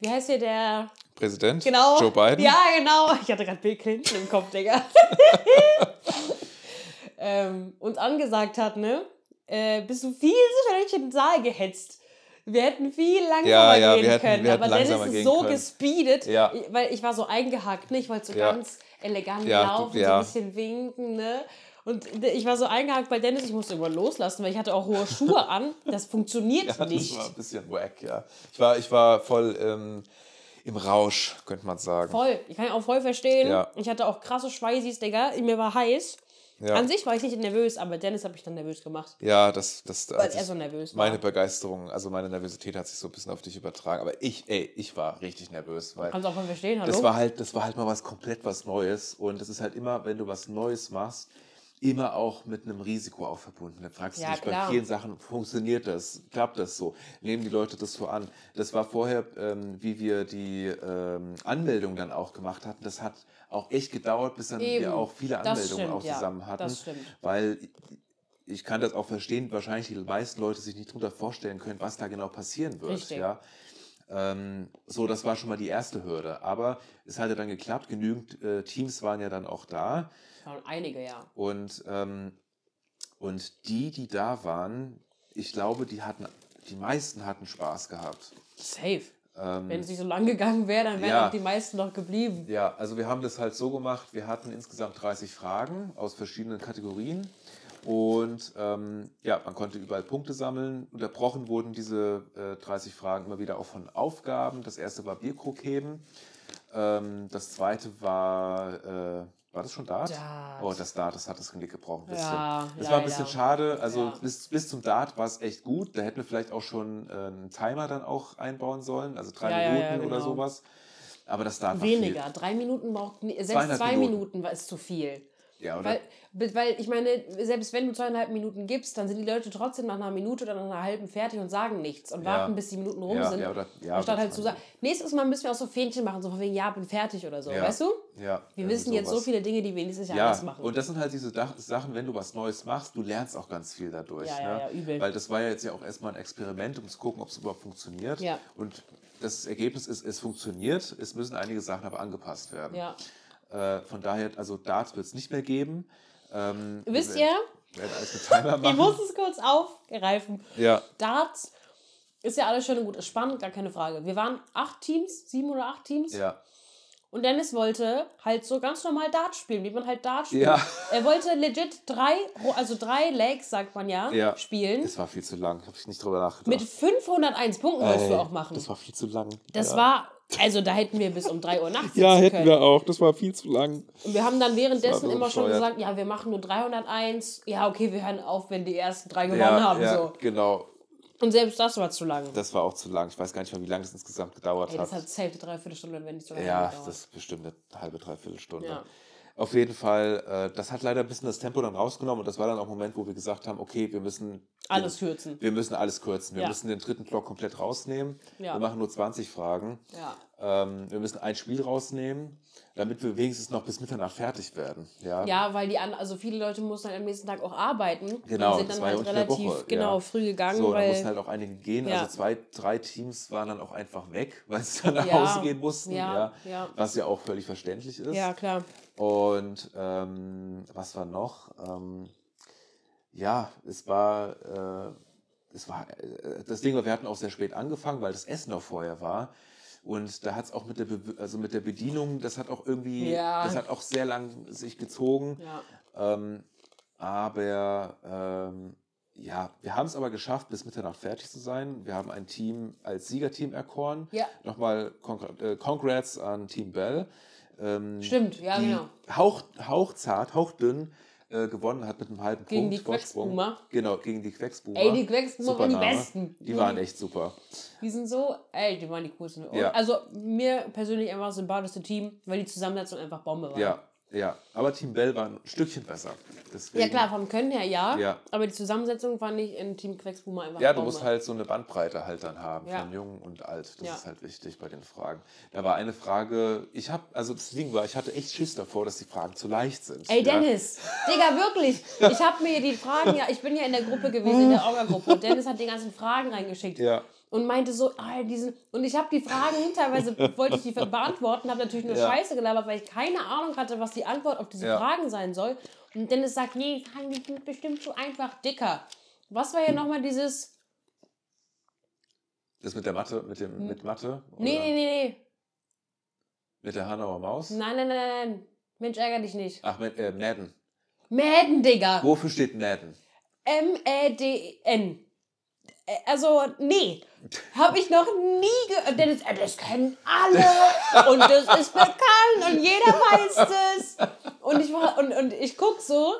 Wie heißt hier der? Präsident Genau. Joe Biden. Ja, genau. Ich hatte gerade Bill Clinton im Kopf, Digga. <laughs> ähm, uns angesagt hat, ne? Äh, bist du viel zu schnell durch den Saal gehetzt. Wir hätten viel langsamer Ja, ja, gehen wir hätten- können, aber Dennis ist so können. gespeedet, Ja. weil ich war so eingehakt, ne? Ich wollte so ganz elegant Ja, laufen, so ja. ein bisschen winken, ne? Und ich war so eingehakt bei Dennis, ich musste irgendwann loslassen, weil ich hatte auch hohe Schuhe <laughs> an. Das funktioniert Ja, das nicht. war ein bisschen wack, ja. Ich war, ich war voll ähm, im Rausch, könnte man sagen. Voll. Ich kann ja auch voll verstehen. Ja. Ich hatte auch krasse Schweißis, Digga. Mir war heiß. Ja. An sich war ich nicht nervös, aber Dennis hat mich dann nervös gemacht. Ja, das, das Weil er so nervös war. meine Begeisterung, also meine Nervosität hat sich so ein bisschen auf dich übertragen. Aber ich, ey, ich war richtig nervös, weil Kannst du auch mal verstehen, hallo? das war halt, das war halt mal was komplett was Neues. Und es ist halt immer, wenn du was Neues machst, immer auch mit einem Risiko auch verbunden. Dann fragst du Ja, dich bei klar. vielen Sachen, funktioniert das? Klappt das so? Nehmen die Leute das so an? Das war vorher, ähm, wie wir die ähm, Anmeldung dann auch gemacht hatten. Das hat auch echt gedauert, bis dann Eben. wir auch viele Anmeldungen stimmt, auch ja. zusammen hatten. Das stimmt. Weil ich kann das auch verstehen, wahrscheinlich die meisten Leute sich nicht drunter vorstellen können, was da genau passieren wird. Richtig. Ja? Ähm, so, das war schon mal die erste Hürde. Aber es hatte dann geklappt, genügend äh, Teams waren ja dann auch da. Waren einige, ja. Und ähm, Und die, die da waren, ich glaube, die hatten, die meisten hatten Spaß gehabt. Safe. Wenn es nicht so lang gegangen wäre, dann wären Ähm, ja. auch die meisten noch geblieben. Ja, also wir haben das halt so gemacht, wir hatten insgesamt 30 Fragen aus verschiedenen Kategorien und ähm, ja, man konnte überall Punkte sammeln. Unterbrochen wurden diese äh, 30 Fragen immer wieder auch von Aufgaben. Das erste war Bierkrug heben, ähm, das zweite war, äh, war das schon Dart? Dart. Oh, das Dart, das hat das Genick ein bisschen. Ja, das war ein bisschen leider. schade, also Ja. bis, bis zum Dart war es echt gut. Da hätten wir vielleicht auch schon äh, einen Timer dann auch einbauen sollen, also drei Ja, Minuten oder genau. sowas. Aber das Dart war viel. Weniger. Drei Minuten braucht selbst zwei Minuten. Minuten war ist zu viel. Ja, oder? Weil, weil ich meine, selbst wenn du zweieinhalb Minuten gibst, dann sind die Leute trotzdem nach einer Minute oder nach einer halben fertig und sagen nichts und Ja. warten, bis die Minuten rum Ja, sind. ja, oder- ja, anstatt halt zu sagen, nächstes Mal müssen wir auch so Fähnchen machen, so von wegen, ja, bin fertig oder so, Ja. weißt du? Ja, Wir irgendwie wissen jetzt so sowas. viele Dinge, die wir nächstes Jahr Ja, anders machen. und das sind halt diese Sachen, wenn du was Neues machst, du lernst auch ganz viel dadurch. Ja, ja, ne? ja, übel. Weil das war ja jetzt ja auch erstmal ein Experiment, um zu gucken, ob es überhaupt funktioniert. Ja. Und das Ergebnis ist, es funktioniert, es müssen einige Sachen aber angepasst werden. ja. Äh, von daher, also Darts wird es nicht mehr geben. Ähm, Wisst ihr, ich muss es kurz aufgreifen. ja, Darts ist ja alles schön und gut, ist spannend, gar keine Frage. Wir waren acht Teams, sieben oder acht Teams. ja. Und Dennis wollte halt so ganz normal Dart spielen, wie man halt Dart spielt. Ja. Er wollte legit drei, also drei Legs, sagt man ja, ja. spielen. Es war viel zu lang, habe ich nicht drüber nachgedacht. Mit 501 Punkten wolltest du auch machen. Das war viel zu lang. Das ja. war, also da hätten wir bis um 3 Uhr nachts <laughs> Ja, hätten können. wir auch. Das war viel zu lang. Und wir haben dann währenddessen so immer schon gesagt, ja, wir machen nur 301. Ja, okay, wir hören auf, wenn die ersten drei gewonnen Ja, haben. ja So. genau. Und selbst das war zu lang. Das war auch zu lang. Ich weiß gar nicht mehr, wie lange das insgesamt gedauert Ey, das hat. hat safe eine Dreiviertelstunde, wenn nicht sogar Ja, länger gedauert. das ist bestimmt eine halbe, dreiviertel Stunde. Ja. Auf jeden Fall, äh, das hat leider ein bisschen das Tempo dann rausgenommen und das war dann auch ein Moment, wo wir gesagt haben, okay, wir müssen Alles kürzen. wir müssen alles kürzen. Wir Ja. müssen den dritten Block komplett rausnehmen. Ja. Wir machen nur 20 Fragen. Ja. Ähm, wir müssen ein Spiel rausnehmen, damit wir wenigstens noch bis Mitternacht fertig werden. Ja, Ja, weil die an, also viele Leute mussten halt am nächsten Tag auch arbeiten. Genau, Und sind das dann ja halt relativ Woche, genau ja. früh gegangen, So, da weil mussten halt auch einige gehen. Ja. Also zwei, drei Teams waren dann auch einfach weg, <laughs> weil sie dann nach Hause gehen mussten. ja, Ja, ja. Was ja auch völlig verständlich ist. ja klar. Und ähm, was war noch? Ähm, ja, es war, äh, es war, äh, das Ding war, wir hatten auch sehr spät angefangen, weil das Essen noch vorher war. Und da hat es auch mit der, Be also mit der Bedienung, das hat auch irgendwie, Ja. das hat auch sehr lang sich gezogen. Ja. Ähm, aber ähm, ja, wir haben es aber geschafft, bis Mitternacht fertig zu sein. Wir haben ein Team als Siegerteam erkoren. Ja. Nochmal äh, Congrats an Team Bell. Ähm, Stimmt, ja, genau. Hauch, hauchzart, hauchdünn äh, gewonnen hat mit einem halben Gegen Punkt die Quecksboomer. Genau, gegen die Quecksboomer. Ey, die Quecksboomer waren die. Besten. Die waren echt super. Die sind so, ey, die waren die coolsten. Ja. Also mir persönlich einfach das sympathischste Team, weil die Zusammensetzung einfach Bombe war. Ja, ja. Aber Team Bell war ein Stückchen besser. Deswegen, Ja klar, vom Können her ja, Ja. aber die Zusammensetzung fand ich in Team Quecksboomer einfach Ja, du musst halt so eine Bandbreite halt dann haben, Ja. von jung und alt. Das Ja. ist halt wichtig bei den Fragen. Da war eine Frage, ich habe, also das Ding war, ich hatte echt Schiss davor, dass die Fragen zu leicht sind. Ey. Dennis, Digga, wirklich. Ich habe mir die Fragen, ja, ich bin ja in der Gruppe gewesen, in der Orga-Gruppe. Und <laughs> Dennis hat die ganzen Fragen reingeschickt. Ja. Und meinte so, ah, diesen. Und ich habe die Fragen, teilweise wollte ich die beantworten, habe natürlich nur Ja. Scheiße gelabert, weil ich keine Ahnung hatte, was die Antwort auf diese Ja. Fragen sein soll. Und Dennis sagt, nee, die Fragen die sind bestimmt zu einfach dicker. Was war ja nochmal dieses. Das mit der Mathe, mit dem, mit Mathe? Oder Nee, nee, nee, nee. Mit der Hanauer Maus? Nein, nein, nein, nein, nein. Mensch, ärger dich nicht. Ach, mit, äh, Madden. Madden, Digga. Wofür steht Madden? M-A-D-N. Äh, Also, nee. Habe ich noch nie gehört. Dennis, äh, das kennen alle. <laughs> Und das ist bekannt. Und jeder weiß es. Und ich, war, und, und ich guck so.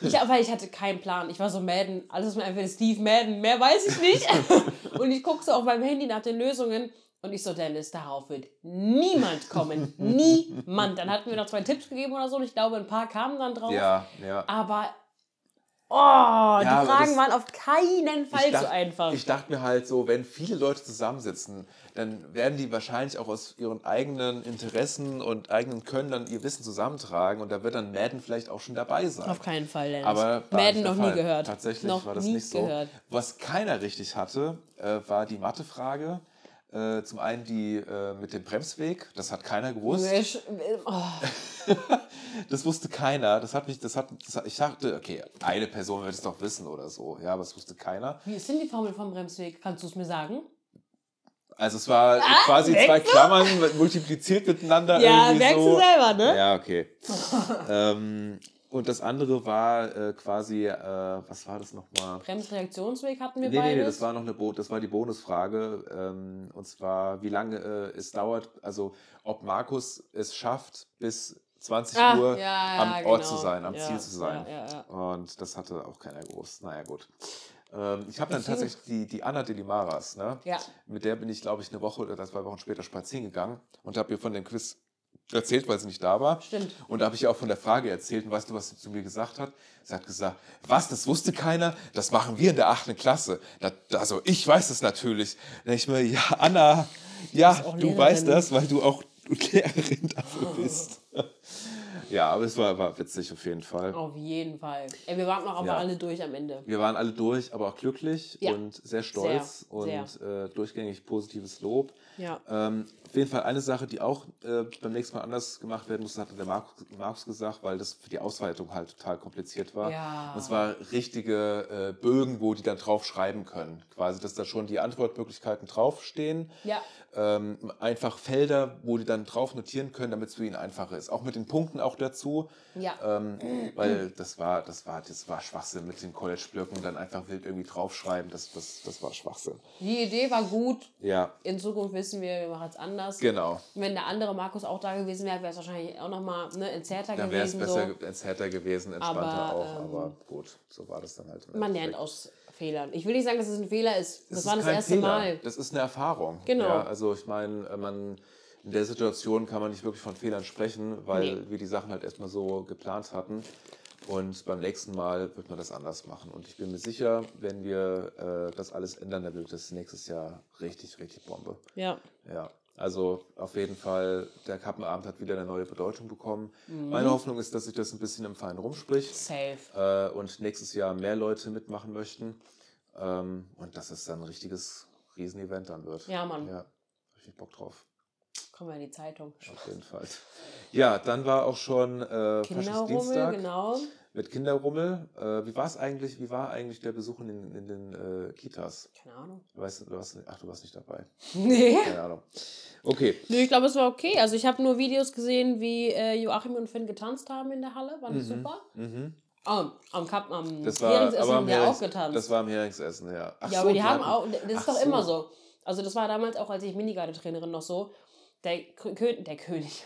Ich, weil ich hatte keinen Plan. Ich war so Madden. Alles ist mir einfach Steve Madden. Mehr weiß ich nicht. <laughs> Und ich guck so auf meinem Handy nach den Lösungen. Und ich so, Dennis, darauf wird niemand kommen. <laughs> Niemand. Dann hatten wir noch zwei Tipps gegeben oder so. Und ich glaube, ein paar kamen dann drauf. Ja, ja. Aber, oh, aber die Fragen das- waren auf keinen Fall dacht- so einfach. Ich dachte mir halt so, wenn viele Leute zusammensitzen, dann werden die wahrscheinlich auch aus ihren eigenen Interessen und eigenen Können dann ihr Wissen zusammentragen und da wird dann Madden vielleicht auch schon dabei sein. auf keinen Fall, Dennis. Aber Madden noch nie Fall. gehört. Tatsächlich noch war das nie nicht so. gehört. Was keiner richtig hatte, äh, war die Mathefrage. Äh, zum einen die äh, mit dem Bremsweg, das hat keiner gewusst. Oh, <laughs> Das wusste keiner. Das hat mich, das hat, das hat ich dachte, okay, eine Person wird es doch wissen oder so. Ja, aber es wusste keiner. wie ist denn die Formel vom Bremsweg? Kannst du es mir sagen? Also es war Ah, quasi zwei Klammern multipliziert miteinander. Ja, merkst so. du selber, ne? Ja, okay. <laughs> ähm, und das andere war äh, quasi, äh, was war das nochmal? Bremsreaktionsweg hatten wir Nee, nee, nee, beides. das war noch eine Bo das war die Bonusfrage. Ähm, und zwar, wie lange äh, es dauert, also ob Markus es schafft, bis 20 Ah, Uhr ja, am ja, Ort genau. zu sein, am Ja, Ziel zu sein. ja. Und das hatte auch keiner gewusst. Naja, gut. Ähm, ich habe dann Ich- tatsächlich die, die Anna Delimaras, ne? Ja. Mit der bin ich, glaube ich, eine Woche oder zwei Wochen später spazieren gegangen und habe ihr von dem Quiz erzählt, weil sie nicht da war. Stimmt. Und da habe ich ihr auch von der Frage erzählt. Und weißt du, was sie zu mir gesagt hat? Sie hat gesagt, was, das wusste keiner? Das machen wir in der achten Klasse. Da, also ich weiß es natürlich. Da ich mir, ja, Anna, ja, du Lehrerin. weißt das, weil du auch <laughs> Lehrerin dafür bist. Ja, aber es war, war witzig auf jeden Fall. Auf jeden Fall. Ey, wir waren noch aber Ja. alle durch am Ende. Wir waren alle durch, aber auch glücklich Ja. und sehr stolz Sehr, und Äh, durchgängig positives Lob. Ja. Ähm, auf jeden Fall eine Sache, die auch äh, beim nächsten Mal anders gemacht werden muss, hatte der Markus, Markus gesagt, weil das für die Ausweitung halt total kompliziert war. Ja. Und zwar richtige äh, Bögen, wo die dann drauf schreiben können. Quasi, dass da schon die Antwortmöglichkeiten draufstehen. Ja. Ähm, einfach Felder, wo die dann drauf notieren können, damit es für ihn einfacher ist. Auch mit den Punkten auch dazu. Ja. Ähm, weil das war, das war, das war Schwachsinn mit den College-Blöcken dann einfach wild irgendwie draufschreiben. Das, das, das war Schwachsinn. Die Idee war gut. Ja, In Zukunft wissen wir, wir machen es anders. genau. Wenn der andere Markus auch da gewesen wäre, wäre es wahrscheinlich auch nochmal ne, entzerrter Dann wäre es gewesen. besser, so. entspannter gewesen, entspannter Aber, auch. ähm, Aber gut, so war das dann halt. Man lernt aus Fehlern. Ich will nicht sagen, dass es ein Fehler ist. Das, Es war ist das kein erste Fehler. Mal. Das ist eine Erfahrung. Genau. Ja, also ich meine, äh, man in der Situation kann man nicht wirklich von Fehlern sprechen, weil Nee. wir die Sachen halt erstmal so geplant hatten. Und beim nächsten Mal wird man das anders machen. Und ich bin mir sicher, wenn wir äh, das alles ändern, dann wird das nächstes Jahr richtig, richtig Bombe. Ja. Ja, also auf jeden Fall, der Kappenabend hat wieder eine neue Bedeutung bekommen. Mhm. Meine Hoffnung ist, dass sich das ein bisschen im Feinen rumspricht Safe. äh, und nächstes Jahr mehr Leute mitmachen möchten. Ähm, und dass es dann ein richtiges Riesenevent dann wird. Ja, Mann. Ja, hab ich Bock drauf. Kommen wir in die Zeitung. Auf jeden Fall. Ja, dann war auch schon äh, Kinderrummel, Faschistdienstag genau. Mit Kinderrummel. Äh, wie war es eigentlich? Wie war eigentlich der Besuch in den, in den äh, Kitas? Keine Ahnung. Weißt, du warst, ach, du warst nicht dabei. <laughs> Nee. Keine Ahnung. Okay. Nö, ich glaube, es war okay. Also ich habe nur Videos gesehen, wie äh, Joachim und Finn getanzt haben in der Halle. War das super? Mhm. Oh, am Kap, am Das war, Heringsessen haben die auch getanzt. das war am Heringsessen, ja. Ach ja, so, aber die haben auch, das ist doch so. immer so. Also das war damals auch, als ich Minigarde-Trainerin noch so. Der, Kö der König.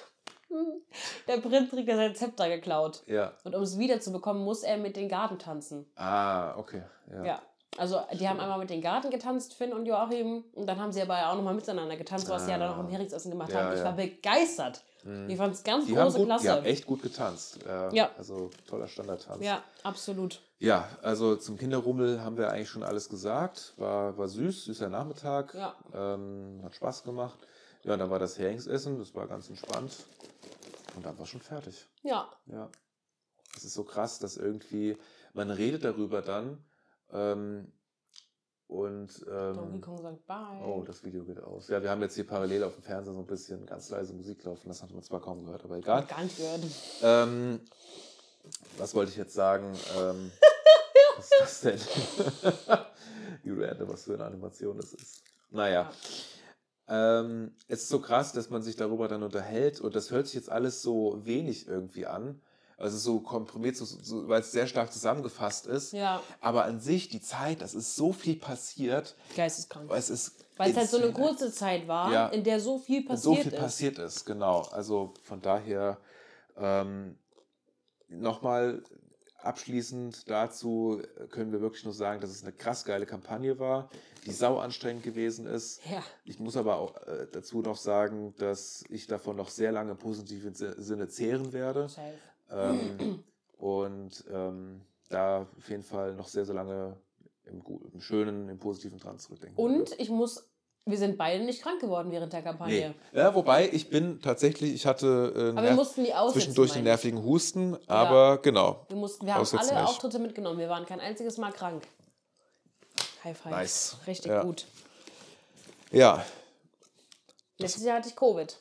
<laughs> Der Prinz trägt ja sein Zepter geklaut. Ja. Und um es wiederzubekommen, muss er mit den Garten tanzen. Ah, okay. Ja. Ja. Also die haben einmal mit den Garten getanzt, Finn und Joachim. Und dann haben sie aber auch nochmal miteinander getanzt, was sie ja dann auch im Heringsessen gemacht Ja, haben. Ich ja. war begeistert. Ich fand es ganz Die große gut, Klasse. die haben echt gut getanzt. Äh, Ja. Also toller Standardtanz. ja, absolut. Ja, also zum Kinderrummel haben wir eigentlich schon alles gesagt. War, war süß, süßer Nachmittag. Ja. Ähm, hat Spaß gemacht. Ja, dann war das Heringsessen, das war ganz entspannt. Und dann war schon fertig. Ja. Ja. Es ist so krass, dass irgendwie, man redet darüber dann ähm, und Donkey ähm, Kong sagt Bye. Oh, das Video geht aus. Ja, wir haben jetzt hier parallel auf dem Fernseher so ein bisschen ganz leise Musik laufen. Das hat man zwar kaum gehört, aber egal. Gar nicht gehört. Ähm, was wollte ich jetzt sagen? Ähm, <laughs> was ist das denn? <laughs> Wie random, was für eine Animation das ist. Naja. Ähm, es ist so krass, dass man sich darüber dann unterhält und das hört sich jetzt alles so wenig irgendwie an. Also so komprimiert, so, so, weil es sehr stark zusammengefasst ist. Ja, Aber an sich, die Zeit, das ist so viel passiert. geisteskrank. weil Es ist Weil es halt so eine kurze Zeit war, Ja. in der so viel passiert so viel ist. passiert ist, genau. Also von daher ähm, nochmal abschließend dazu können wir wirklich nur sagen, dass es eine krass geile Kampagne war, die sau anstrengend gewesen ist. Ja. Ich muss aber auch äh, dazu noch sagen, dass ich davon noch sehr lange im positiven Si- Sinne zehren werde. Ähm, und ähm, da auf jeden Fall noch sehr, sehr lange im, im Schönen, im Positiven dran zurückdenken. Und ich muss, wir sind beide nicht krank geworden während der Kampagne. Nee. Ja, wobei ich bin tatsächlich, ich hatte äh, aussitzen. zwischendurch einen nervigen Husten, aber genau. Wir, mussten, wir haben alle nicht. Auftritte mitgenommen. Wir waren kein einziges Mal krank. High five. Nice. Richtig Ja. gut. Ja, Letztes Jahr hatte ich Covid.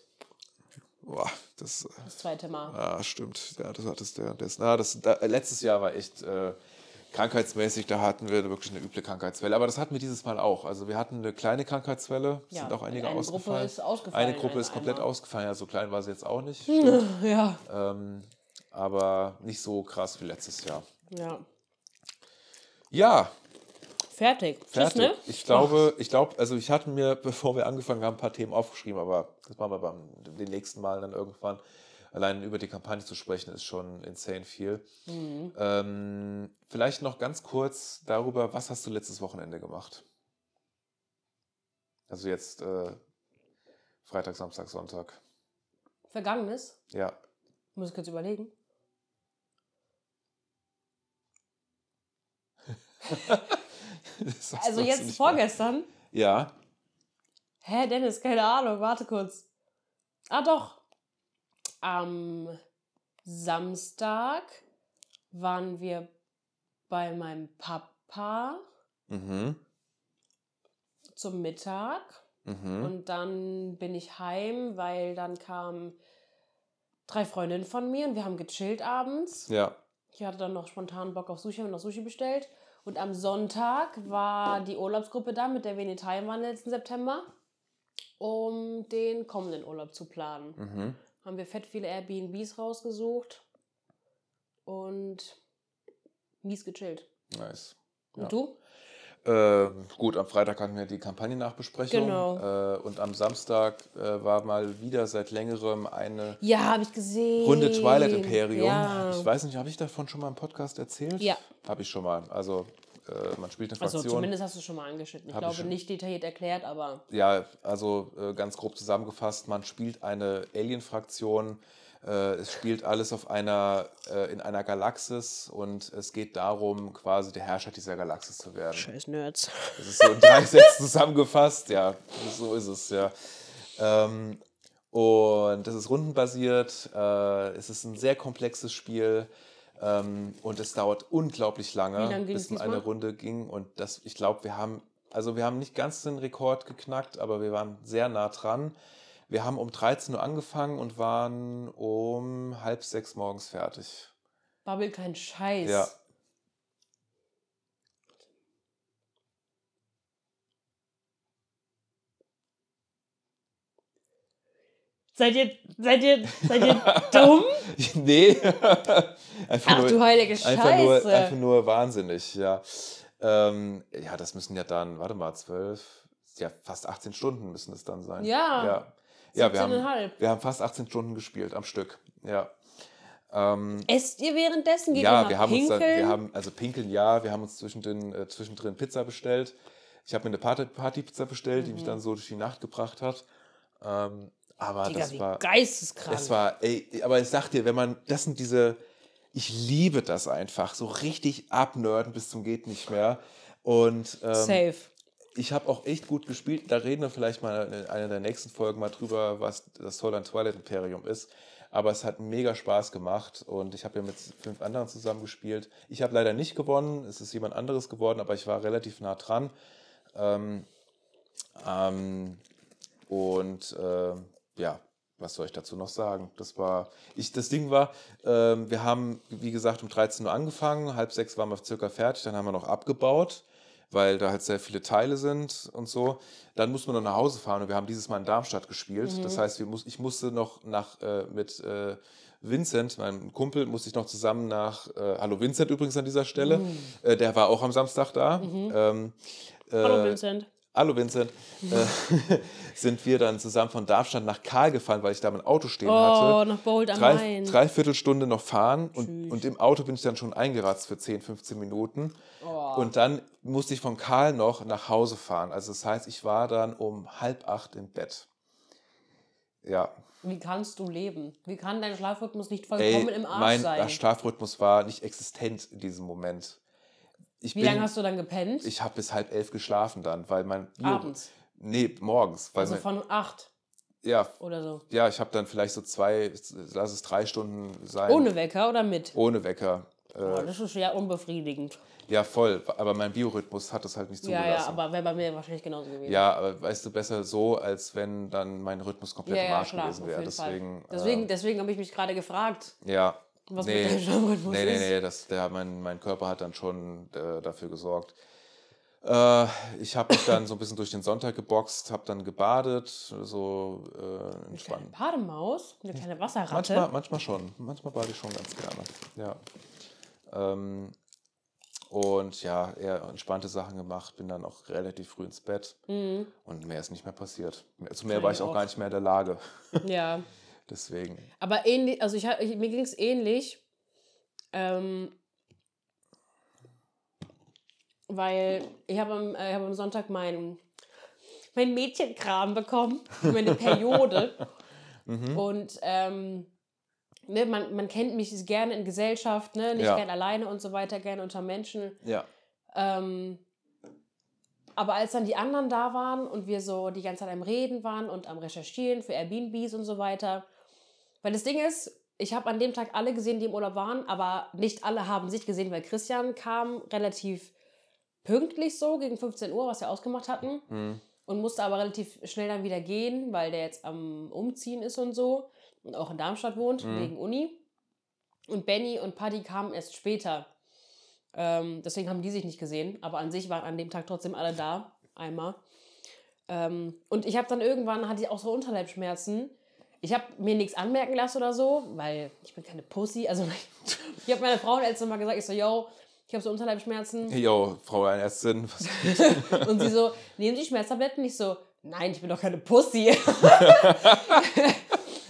Boah, das, äh, Das zweite Mal. ah, stimmt. Ja, das hattest du. Das, na, das, da, letztes Jahr war echt äh, krankheitsmäßig, da hatten wir wirklich eine üble Krankheitswelle. Aber das hatten wir dieses Mal auch. Also wir hatten eine kleine Krankheitswelle, Ja, sind auch einige eine Gruppe ausgefallen. ist ausgefallen, Eine Gruppe ist komplett einmal. ausgefallen. Ja, so klein war sie jetzt auch nicht. <laughs> Stimmt. Ja. ähm, aber nicht so krass wie letztes Jahr. Ja. Ja, Fertig. fertig. Tschüss, ne? Ich glaube, ich glaube, also ich hatte mir, <laughs> bevor wir angefangen haben, ein paar Themen aufgeschrieben, aber das machen wir beim den nächsten Mal dann irgendwann. Allein über die Kampagne zu sprechen, ist schon insane viel. Mhm. Ähm, vielleicht noch ganz kurz darüber, was hast du letztes Wochenende gemacht? Also jetzt äh, Freitag, Samstag, Sonntag. Vergangenes. Ja. Muss ich kurz überlegen. <laughs> <laughs> Also jetzt vorgestern. Ja. Hä, Dennis, keine Ahnung, warte kurz. Ah, doch. Am Samstag waren wir bei meinem Papa Mhm. zum Mittag. Mhm. Und dann bin ich heim, weil dann kamen drei Freundinnen von mir und wir haben gechillt abends. Ja. Ich hatte dann noch spontan Bock auf Sushi, haben noch Sushi bestellt. Und am Sonntag war die Urlaubsgruppe da, mit der wir in Italien waren letzten September, um den kommenden Urlaub zu planen. Mhm. Haben wir fett viele Airbnbs rausgesucht und mies gechillt. Nice. Und Ja. du? Ähm, gut, am Freitag hatten wir die Kampagnennachbesprechung. Genau. Äh, und am Samstag äh, war mal wieder seit längerem eine Ja, habe ich gesehen. Runde Twilight Imperium. Ja. Ich weiß nicht, habe ich davon schon mal im Podcast erzählt? Ja. Habe ich schon mal. Also äh, man spielt eine Also Fraktion. zumindest hast du schon mal angeschnitten. Ich ich glaube, schon. nicht detailliert erklärt, aber Ja, also äh, ganz grob zusammengefasst, man spielt eine Alien-Fraktion. Äh, es spielt alles auf einer, äh, in einer Galaxis und es geht darum, quasi der Herrscher dieser Galaxis zu werden. scheiß Nerds. Das ist so in drei <laughs> Sätzen zusammengefasst, ja, so ist es, ja. Ähm, und das ist rundenbasiert, äh, es ist ein sehr komplexes Spiel ähm, und es dauert unglaublich lange, Wie lang ging's bis man eine? Runde ging. Und das, ich glaube, wir haben, also wir haben nicht ganz den Rekord geknackt, aber wir waren sehr nah dran. Wir haben um 13 Uhr angefangen und waren um halb sechs morgens fertig. Babbel kein Scheiß. Ja. Seid ihr, seid ihr, seid ihr <laughs> dumm? nee. <laughs> einfach Ach du heilige Einfach nur, Scheiße. einfach nur wahnsinnig, ja. Ähm, ja, das müssen ja dann, warte mal, zwölf, ja, fast 18 Stunden müssen es dann sein. Ja. Ja, ja wir, haben, 17,5. wir haben fast 18 Stunden gespielt am Stück, ja. Ähm, Esst ihr währenddessen? Geht ja, wir haben uns dann, pinkeln? wir haben, also pinkeln ja, wir haben uns zwischendrin, äh, zwischendrin Pizza bestellt. Ich habe mir eine Party- Partypizza bestellt, die mich dann so durch die Nacht gebracht hat. Ähm, aber Mhm. Digga, das war, geisteskrank. es war, ey, aber ich sag dir, wenn man, das sind diese, ich liebe das einfach, so richtig abnörden bis zum geht nicht mehr. Und ähm, Safe. Ich habe auch echt gut gespielt. Da reden wir vielleicht mal in einer der nächsten Folgen mal drüber, was das Tolle an Twilight Imperium ist. Aber es hat mega Spaß gemacht und ich habe ja mit fünf anderen zusammen gespielt. Ich habe leider nicht gewonnen, es ist jemand anderes geworden, aber ich war relativ nah dran. Ähm, ähm, und äh, ja, was soll ich dazu noch sagen? Das war, ich, das Ding war, ähm, wir haben, wie gesagt, um 13 Uhr angefangen, halb sechs waren wir circa fertig, dann haben wir noch abgebaut, weil da halt sehr viele Teile sind und so. Dann mussten wir noch nach Hause fahren und wir haben dieses Mal in Darmstadt gespielt. Das heißt, wir muss, ich musste noch nach äh, mit äh, Vincent, meinem Kumpel, musste ich noch zusammen nach, äh, hallo Vincent übrigens an dieser Stelle, äh, der war auch am Samstag da. Ähm, Hallo äh, Vincent. Hallo Vincent, äh, <laughs> sind wir dann zusammen von Darmstadt nach Karl gefahren, weil ich da mein Auto stehen Oh, hatte. nach Bold am Drei, Main. dreiviertel Stunde noch fahren und, und im Auto bin ich dann schon eingeratzt für 10, 15 Minuten. Oh. Und dann musste ich von Karl noch nach Hause fahren. Also das heißt, ich war dann um halb acht im Bett. Ja, Wie kannst du leben? Wie kann dein Schlafrhythmus nicht ey, vollkommen im Arsch mein sein? Schlafrhythmus war nicht existent in diesem Moment. Ich Wie bin, lange hast du dann gepennt? Ich habe bis halb elf geschlafen dann, weil mein Abends. Nee, morgens. Also mein, von acht ja, oder so. ja, ich habe dann vielleicht so zwei, lass es drei Stunden sein. Ohne Wecker oder mit? Ohne Wecker. Oh, das ist ja unbefriedigend. Ja, voll. Aber mein Biorhythmus hat es halt nicht Ja, zugelassen. ja, aber wäre bei mir wahrscheinlich genauso gewesen. Ja, aber weißt du, besser so, als wenn dann mein Rhythmus komplett ja, im ja Arsch klar, gewesen wäre. Deswegen, Deswegen, äh, deswegen habe ich mich gerade gefragt, ja. Was nee, mit deinem Schlafrhythmus nee, nee, nee, das, der, mein, mein Körper hat dann schon äh, dafür gesorgt. Äh, ich habe mich dann so ein bisschen durch den Sonntag geboxt, habe dann gebadet, so äh, Eine entspannt. Bademaus, eine kleine Wasserratte. Manchmal, manchmal schon. Manchmal bade ich schon ganz gerne. Ja. Ähm, und ja, eher entspannte Sachen gemacht, bin dann auch relativ früh ins Bett Mhm. und mehr ist nicht mehr passiert. Zu mehr Kann war ich ich auch auch. gar nicht mehr in der Lage. Ja. <laughs> Deswegen. Aber ähnlich, also ich, ich, mir ging es ähnlich. Ähm, weil ich habe am, äh, ich hab am Sonntag mein, mein Mädchenkram bekommen, meine Periode. <laughs> Und ähm, ne, man, man kennt mich gerne in Gesellschaft, ne? nicht Ja. gerne alleine und so weiter, gerne unter Menschen. Ja. Ähm, aber als dann die anderen da waren und wir so die ganze Zeit am Reden waren und am Recherchieren für Airbnbs und so weiter, weil das Ding ist, ich habe an dem Tag alle gesehen, die im Urlaub waren, aber nicht alle haben sich gesehen, weil Christian kam relativ pünktlich so gegen 15 Uhr, was wir ausgemacht hatten Hm. und musste aber relativ schnell dann wieder gehen, weil der jetzt am Umziehen ist und so und auch in Darmstadt wohnt, Mhm. wegen Uni. Und Benny und Paddy kamen erst später. Ähm, deswegen haben die sich nicht gesehen, aber an sich waren an dem Tag trotzdem alle da, einmal. Ähm, und ich habe dann irgendwann, hatte ich auch so Unterleibschmerzen. Ich habe mir nichts anmerken lassen oder so, weil ich bin keine Pussy. Also <laughs> ich habe meiner Frau letztes Mal gesagt, ich so, yo, ich habe so Unterleibschmerzen. Hey, yo, Frau Ärztin. Was, <laughs> Und sie so, nehmen Sie Schmerztabletten? Ich so, nein, ich bin doch keine Pussy. <laughs>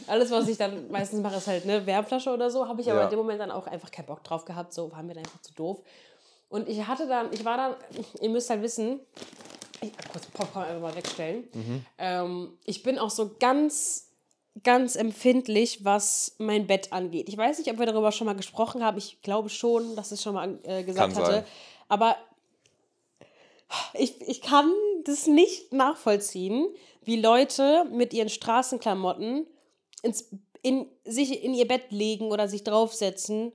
Alles, was ich dann meistens mache, ist halt eine Wärmflasche oder so. Habe ich aber Ja. in dem Moment dann auch einfach keinen Bock drauf gehabt. So war mir dann einfach zu doof. Und ich hatte dann, ich war dann, ihr müsst halt wissen, ich kurz Popcorn einfach mal wegstellen. Ähm, ich bin auch so ganz, ganz empfindlich, was mein Bett angeht. Ich weiß nicht, ob wir darüber schon mal gesprochen haben. Ich glaube schon, dass ich es schon mal äh, gesagt Kann hatte. sein. Aber ich, ich kann das nicht nachvollziehen, wie Leute mit ihren Straßenklamotten ins, in, sich in ihr Bett legen oder sich draufsetzen.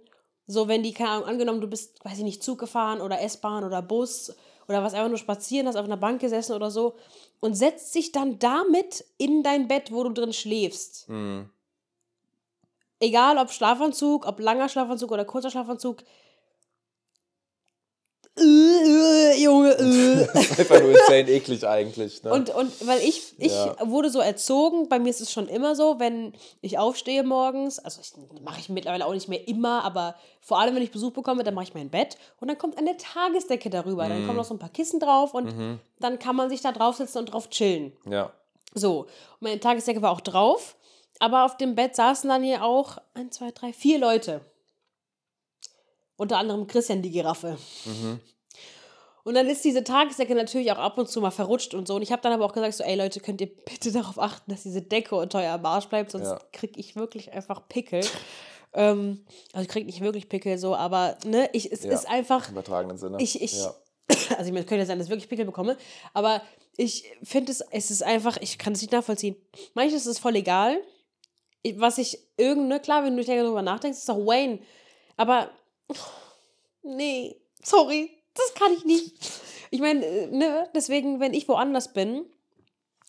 So, wenn die, keine Ahnung, angenommen, du bist, weiß ich nicht, Zug gefahren oder S-Bahn oder Bus oder was einfach nur spazieren, hast auf einer Bank gesessen oder so und setzt sich dann damit in dein Bett, wo du drin schläfst. hm. Egal ob Schlafanzug, ob langer Schlafanzug oder kurzer Schlafanzug. Äh, äh, Junge, äh. <laughs> Das ist einfach nur insane eklig eigentlich. Ne? Und, und weil ich, ich Ja. wurde so erzogen, bei mir ist es schon immer so, wenn ich aufstehe morgens, also mache ich mittlerweile auch nicht mehr immer, aber vor allem, wenn ich Besuch bekomme, dann mache ich mein Bett und dann kommt eine Tagesdecke darüber. Dann Mhm. kommen noch so ein paar Kissen drauf und dann kann man sich da draufsetzen und drauf chillen. ja. So, und meine Tagesdecke war auch drauf, aber auf dem Bett saßen dann hier auch ein, zwei, drei, vier Leute. Unter anderem Christian die Giraffe. Mhm. Und dann ist diese Tagesdecke natürlich auch ab und zu mal verrutscht und so. Und ich habe dann aber auch gesagt, so, ey Leute, könnt ihr bitte <laughs> darauf achten, dass diese Decke unter eurem Arsch bleibt, sonst Ja. krieg ich wirklich einfach Pickel. ähm, also ich krieg nicht wirklich Pickel so, aber ne, ich, es Ja. ist einfach, Im übertragenen Sinne. ich, ich, Ja. <clears throat> also ich meine, könnte ja sein, dass ich wirklich Pickel bekomme, aber ich finde es, es ist einfach, ich kann es nicht nachvollziehen. Manches ist es voll egal. Was ich irgendeine, klar, wenn du nicht länger darüber nachdenkst, ist doch Wayne. Aber, nee, sorry, das kann ich nicht. Ich meine, äh, ne, deswegen, wenn ich woanders bin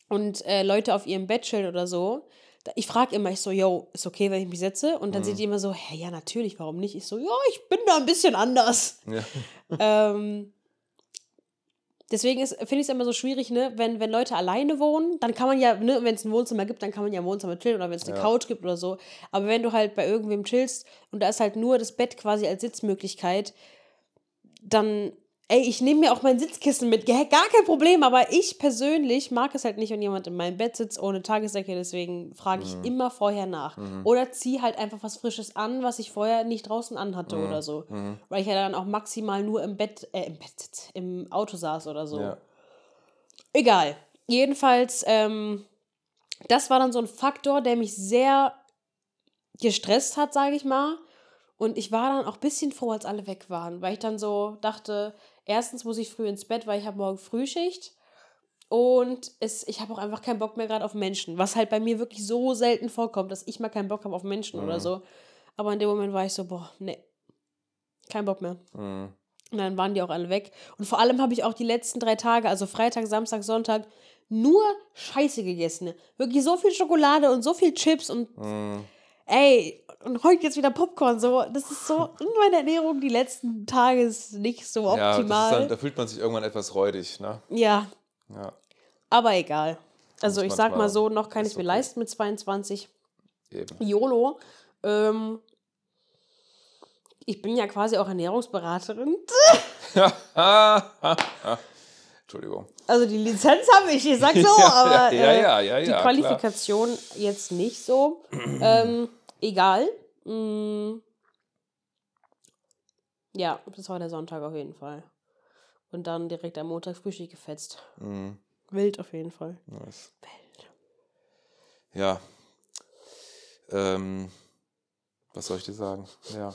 und äh, Leute auf ihrem Bett chillen oder so, ich frage immer, ich so, yo, ist okay, wenn ich mich setze? Und dann sind die immer so, hä, ja, natürlich, warum nicht? Ich so, ja, ich bin da ein bisschen anders. Ja. Ähm, deswegen finde ich es immer so schwierig, ne? Wenn, wenn Leute alleine wohnen, dann kann man ja, ne, wenn es ein Wohnzimmer gibt, dann kann man ja im Wohnzimmer chillen oder wenn es eine Ja. Couch gibt oder so. Aber wenn du halt bei irgendwem chillst und da ist halt nur das Bett quasi als Sitzmöglichkeit, dann, ey, ich nehme mir auch mein Sitzkissen mit, gar kein Problem, aber ich persönlich mag es halt nicht, wenn jemand in meinem Bett sitzt ohne Tagesdecke, deswegen frage ich immer vorher nach. Oder zieh halt einfach was Frisches an, was ich vorher nicht draußen anhatte oder so. Weil ich ja dann auch maximal nur im Bett, äh, im Bett im Auto saß oder so. Ja. Egal. Jedenfalls, ähm, das war dann so ein Faktor, der mich sehr gestresst hat, sage ich mal. Und ich war dann auch ein bisschen froh, als alle weg waren, weil ich dann so dachte, erstens muss ich früh ins Bett, weil ich habe morgen Frühschicht. Und es, ich habe auch einfach keinen Bock mehr gerade auf Menschen, was halt bei mir wirklich so selten vorkommt, dass ich mal keinen Bock habe auf Menschen oder so. Aber in dem Moment war ich so, boah, nee. Kein Bock mehr. Mhm. Und dann waren die auch alle weg. Und vor allem habe ich auch die letzten drei Tage, also Freitag, Samstag, Sonntag, nur Scheiße gegessen. Wirklich so viel Schokolade und so viel Chips und Mhm. Ey, und heute jetzt wieder Popcorn. So, das ist so, meine Ernährung die letzten Tage ist nicht so Ja, optimal. dann, da fühlt man sich irgendwann etwas räudig, ne? ja, Ja, aber egal. Also ich sag mal so, noch kann ich mir okay. leisten mit 22. eben. YOLO. Ähm, ich bin ja quasi auch Ernährungsberaterin. <laughs> <laughs> Entschuldigung. Also die Lizenz habe ich, ich sag so, <laughs> Ja, aber ja, äh, ja, ja, die ja, Qualifikation jetzt nicht so. ähm, egal. Mm. Ja, das war der Sonntag auf jeden Fall. Und dann direkt am Montag Frühstück gefetzt. Mhm. Wild auf jeden Fall. Nice. Ja. Ähm, was soll ich dir sagen? Ja.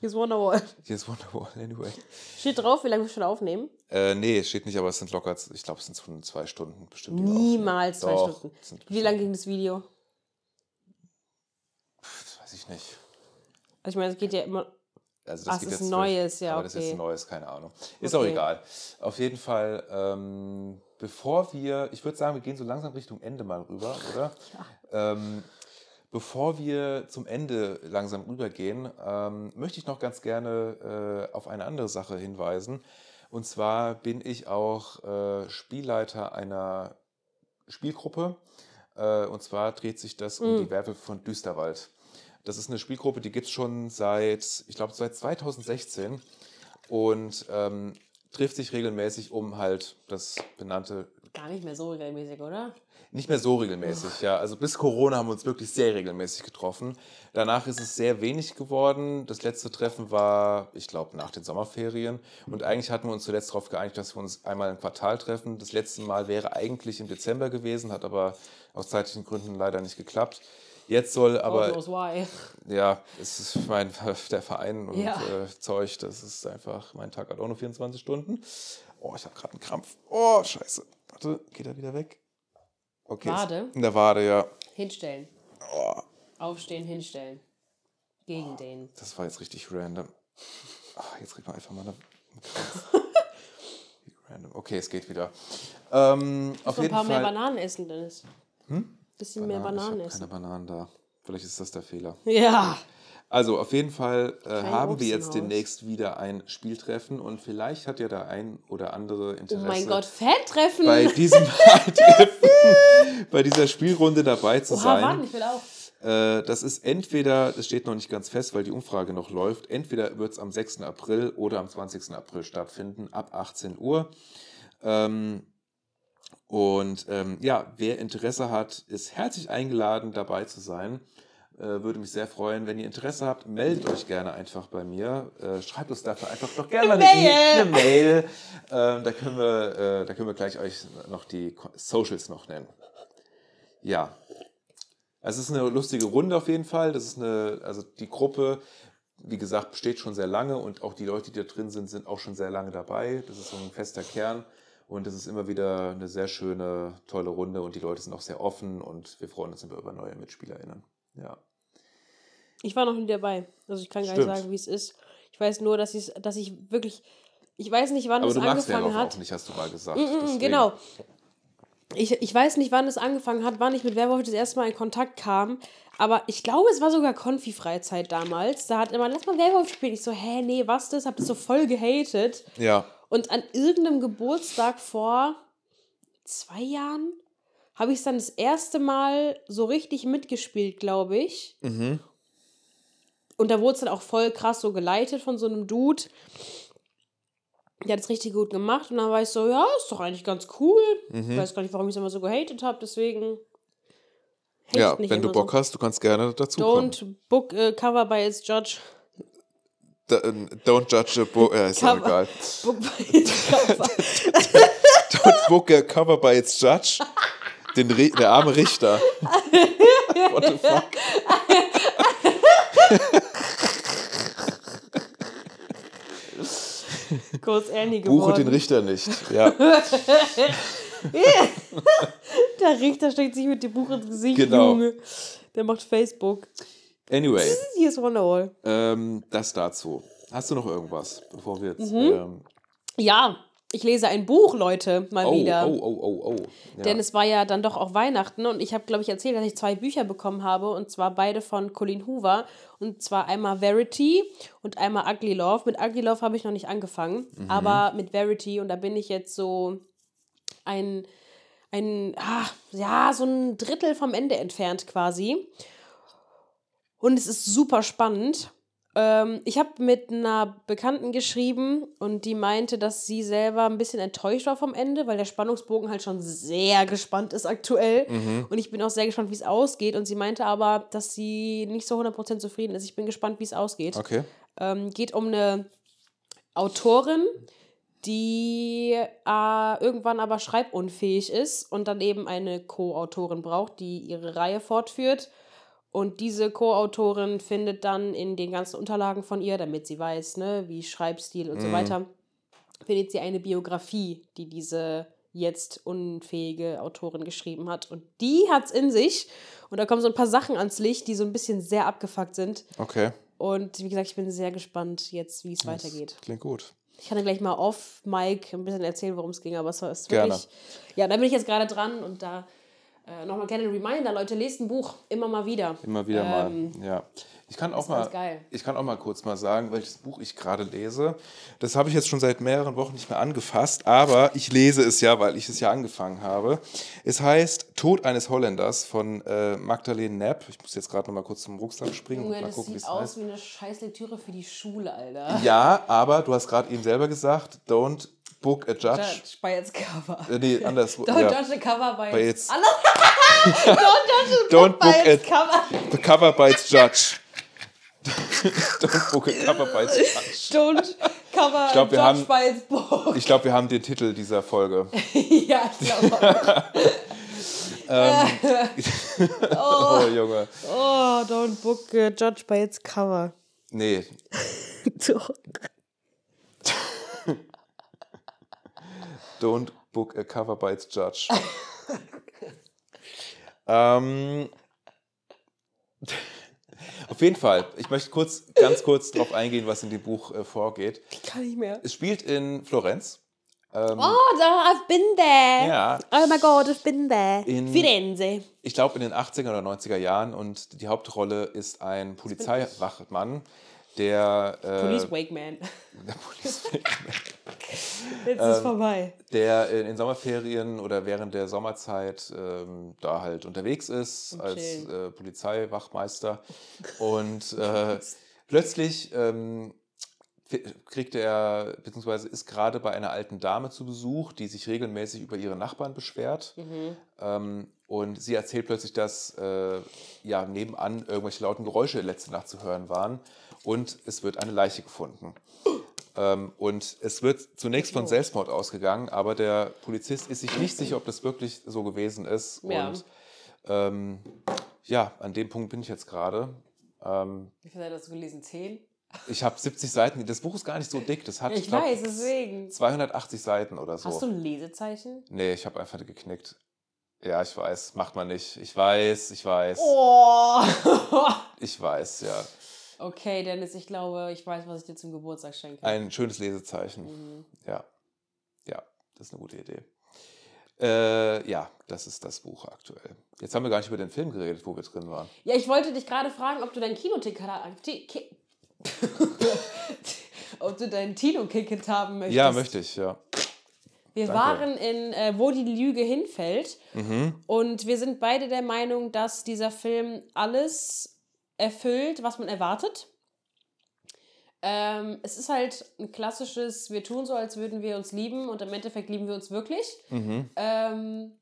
Hier ist Wonderwall. Hier ist Wonderwall, anyway. Steht drauf, wie lange wir schon aufnehmen? Äh, nee, steht nicht, aber es sind locker, ich glaube, es sind schon zwei Stunden bestimmt. Niemals zwei. Doch, Stunden. Wie bestimmt- lang ging das Video? Das weiß ich nicht. Also ich meine, es geht ja immer. Also Ach, geht ist jetzt neues, ja, Aber das ist okay. ein neues, keine Ahnung. Ist auch Okay. egal. Auf jeden Fall, ähm, bevor wir, ich würde sagen, wir gehen so langsam Richtung Ende mal rüber, oder? Ähm, bevor wir zum Ende langsam rübergehen, ähm, möchte ich noch ganz gerne äh, auf eine andere Sache hinweisen. Und zwar bin ich auch äh, Spielleiter einer Spielgruppe. Äh, und zwar dreht sich das um Mm. die Werwölfe von Düsterwald. Das ist eine Spielgruppe, die gibt es schon seit, ich glaube, seit 2016 und ähm, trifft sich regelmäßig, um halt das benannte, Gar nicht mehr so regelmäßig, oder? nicht mehr so regelmäßig, ja. Also bis Corona haben wir uns wirklich sehr regelmäßig getroffen. Danach ist es sehr wenig geworden. Das letzte Treffen war, ich glaube, nach den Sommerferien. Und eigentlich hatten wir uns zuletzt darauf geeinigt, dass wir uns einmal im Quartal treffen. Das letzte Mal wäre eigentlich im Dezember gewesen, hat aber aus zeitlichen Gründen leider nicht geklappt. Jetzt soll aber knows why. ja, es ist mein, <laughs> der Verein und Ja. äh, Zeug, das ist einfach, mein Tag hat auch nur 24 Stunden. Oh, ich habe gerade einen Krampf. Oh, scheiße. Warte, geht er wieder weg? Okay. Wade? In der Wade, ja. Hinstellen. Oh, Aufstehen, hinstellen. Gegen den. das war jetzt richtig random. Ah, jetzt kriegt man einfach mal eine, <laughs> random. Okay, es geht wieder. Ähm, auf So ein jeden paar mehr Fall. Bananen essen, Dennis. Hm? Bisschen mehr Bananen, Bananen ich essen. keine Bananen da. Vielleicht ist das der Fehler. Ja. Also auf jeden Fall äh, haben Obst wir jetzt demnächst wieder ein Spieltreffen und vielleicht hat ja der ein oder andere Oh Interesse mein Gott, Fetttreffen. bei diesem <laughs> bei dieser Spielrunde dabei zu Oha, sein. wann? Ich will auch. Äh, das ist entweder, das steht noch nicht ganz fest, weil die Umfrage noch läuft, entweder wird es am 6. April oder am 20. April stattfinden, ab 18 Uhr. Ähm, und ähm, ja, wer Interesse hat, ist herzlich eingeladen, dabei zu sein. Äh, würde mich sehr freuen. Wenn ihr Interesse habt, meldet euch gerne einfach bei mir. Äh, schreibt uns dafür einfach doch gerne mal eine Mail. E- eine Mail. Ähm, da, können wir, äh, da können wir gleich euch noch die Socials noch nennen. Ja. Also es ist eine lustige Runde auf jeden Fall. Das ist eine, also die Gruppe, wie gesagt, besteht schon sehr lange und auch die Leute, die da drin sind, sind auch schon sehr lange dabei. Das ist so ein fester Kern und das ist immer wieder eine sehr schöne, tolle Runde und die Leute sind auch sehr offen und wir freuen uns immer über neue MitspielerInnen. Ja. Ich war noch nie dabei. Also ich kann gar Stimmt. nicht sagen, wie es ist. Ich weiß nur, dass, ich dass ich wirklich. Ich weiß nicht, wann Aber es angefangen Werwolf hat. auch nicht, hast du mal gesagt. Mm, mm, Deswegen- genau. Ich, ich weiß nicht, wann es angefangen hat, wann ich mit Werwolf das erste Mal in Kontakt kam. Aber ich glaube, es war sogar Konfi-Freizeit damals. Da hat immer, lass mal Werwolf spielen. Ich so, hä, nee, was das? Hab das so voll gehatet. Ja. Und an irgendeinem Geburtstag vor zwei Jahren habe ich es dann das erste Mal so richtig mitgespielt, glaube ich. Mhm. Und da wurde es dann auch voll krass so geleitet von so einem Dude. Der hat es richtig gut gemacht. Und dann war ich so, ja, ist doch eigentlich ganz cool. Mhm. Ich weiß gar nicht, warum ich es immer so gehatet habe. Deswegen. Ja, nicht wenn du Bock so. hast, du kannst gerne dazu kommen. Don't book a cover by its judge. Da, äh, don't judge a book. Ja, ist Cover. egal. <laughs> Book by its cover. Don't book a cover by its judge. Den Ri der arme Richter. <laughs> What the fuck? <laughs> Kurz Ernie Buche den geworden. Richter nicht. Ja, <laughs> Der Richter steckt sich mit dem Buch ins Gesicht, Genau. Junge. Der macht Facebook. anyway, Hier ist Wonderwall. ähm, das dazu. Hast du noch irgendwas, bevor wir jetzt. Mhm. Ähm, Ja, ich lese ein Buch, Leute, mal oh, wieder. oh, oh, oh, oh. Ja. Denn es war ja dann doch auch Weihnachten und ich habe, glaube ich, erzählt, dass ich zwei Bücher bekommen habe und zwar beide von Colleen Hoover und zwar einmal Verity und einmal Ugly Love. Mit Ugly Love habe ich noch nicht angefangen, aber mit Verity und da bin ich jetzt so ein, ein, ah, ja, so ein Drittel vom Ende entfernt quasi. Und es ist super spannend. Ähm, ich habe mit einer Bekannten geschrieben und die meinte, dass sie selber ein bisschen enttäuscht war vom Ende, weil der Spannungsbogen halt schon sehr gespannt ist aktuell. Und ich bin auch sehr gespannt, wie es ausgeht. Und sie meinte aber, dass sie nicht so 100% zufrieden ist. Ich bin gespannt, wie es ausgeht. Okay. Ähm, geht um eine Autorin, die äh, irgendwann aber schreibunfähig ist und dann eben eine Co-Autorin braucht, die ihre Reihe fortführt. Und diese Co-Autorin findet dann in den ganzen Unterlagen von ihr, damit sie weiß, ne, wie Schreibstil und so weiter, findet sie eine Biografie, die diese jetzt unfähige Autorin geschrieben hat. Und die hat's in sich. Und da kommen so ein paar Sachen ans Licht, die so ein bisschen sehr abgefuckt sind. Okay. Und wie gesagt, ich bin sehr gespannt jetzt, wie es weitergeht. Klingt gut. Ich kann dir gleich mal off Mike ein bisschen erzählen, worum es ging, aber es war ist Gerne. wirklich. Ja, da bin ich jetzt gerade dran und da äh, nochmal gerne ein Reminder, Leute, lest ein Buch immer mal wieder. Immer wieder Ähm, mal. Ja. Ich kann auch mal, geil. ich kann auch mal kurz mal sagen, welches Buch ich gerade lese. Das habe ich jetzt schon seit mehreren Wochen nicht mehr angefasst, aber ich lese es ja, weil ich es ja angefangen habe. Es heißt Tod eines Holländers von äh, Magdalene Knapp. Ich muss jetzt gerade noch mal kurz zum Rucksack springen Junge, und mal das gucken, wie sieht es aus heißt. wie eine scheiß Lektüre für die Schule, Alter. Ja, aber du hast gerade eben selber gesagt, don't book a judge. Judge bei jetzt Cover. Äh, nee, anders. Don't ja. judge a cover by, Bei jetzt- Anders. <laughs> Don't judge a Don't book by book its it. cover. The cover by its judge. <laughs> don't book a cover by its judge. Don't cover Ich glaub, wir judge haben- by its book. Ich glaube, wir haben den Titel dieser Folge. <laughs> ja, ich glaube Oh, Junge. Oh, don't book a judge by its cover. Nee, Doch. Don't book a cover by its judge. <laughs> ähm, auf jeden Fall, ich möchte kurz, ganz kurz darauf eingehen, was in dem Buch äh, vorgeht. Kann nicht mehr. Es spielt in Florenz. Ähm, Oh, I've been there. Ja. Oh my God, I've been there. In- Firenze. ich glaube in den 80er oder 90er Jahren und die Hauptrolle ist ein Polizeiwachmann, der, äh, Police Wake Man. der, Police Jetzt Ähm, ist vorbei. der in den Sommerferien oder während der Sommerzeit ähm, da halt unterwegs ist Und als äh, Polizeiwachmeister <laughs> und äh, plötzlich ähm, kriegt er, beziehungsweise ist gerade bei einer alten Dame zu Besuch, die sich regelmäßig über ihre Nachbarn beschwert. Mhm. Ähm, und sie erzählt plötzlich, dass äh, ja, nebenan irgendwelche lauten Geräusche letzte Nacht zu hören waren. Und es wird eine Leiche gefunden. Ähm, und es wird zunächst von Selbstmord ausgegangen, aber der Polizist ist sich nicht sicher, ob das wirklich so gewesen ist. Ja. Und ähm, ja, an dem Punkt bin ich jetzt gerade. Ähm, Wie viel hast du gelesen? Zehn? ich habe 70 Seiten. Das Buch ist gar nicht so dick. Das hat, Ich glaub, weiß, deswegen. 280 Seiten oder so. Hast du ein Lesezeichen? Nee, ich habe einfach geknickt. Ja, ich weiß, macht man nicht. Ich weiß, ich weiß. Oh. Ich weiß, ja. Okay, Dennis, ich glaube, ich weiß, was ich dir zum Geburtstag schenke. Ein schönes Lesezeichen. Mhm. Ja. Ja, das ist eine gute Idee. Äh, ja, das ist das Buch aktuell. Jetzt haben wir gar nicht über den Film geredet, wo wir drin waren. Ja, ich wollte dich gerade fragen, ob du dein Kinoticket <laughs> ob du dein Kino-Ticket haben möchtest. Ja, möchte ich, ja. Wir Danke. waren in äh, Wo die Lüge hinfällt Mhm. und wir sind beide der Meinung, dass dieser Film alles erfüllt, was man erwartet. Ähm, es ist halt ein klassisches, wir tun so, als würden wir uns lieben und im Endeffekt lieben wir uns wirklich. Mhm. Ähm,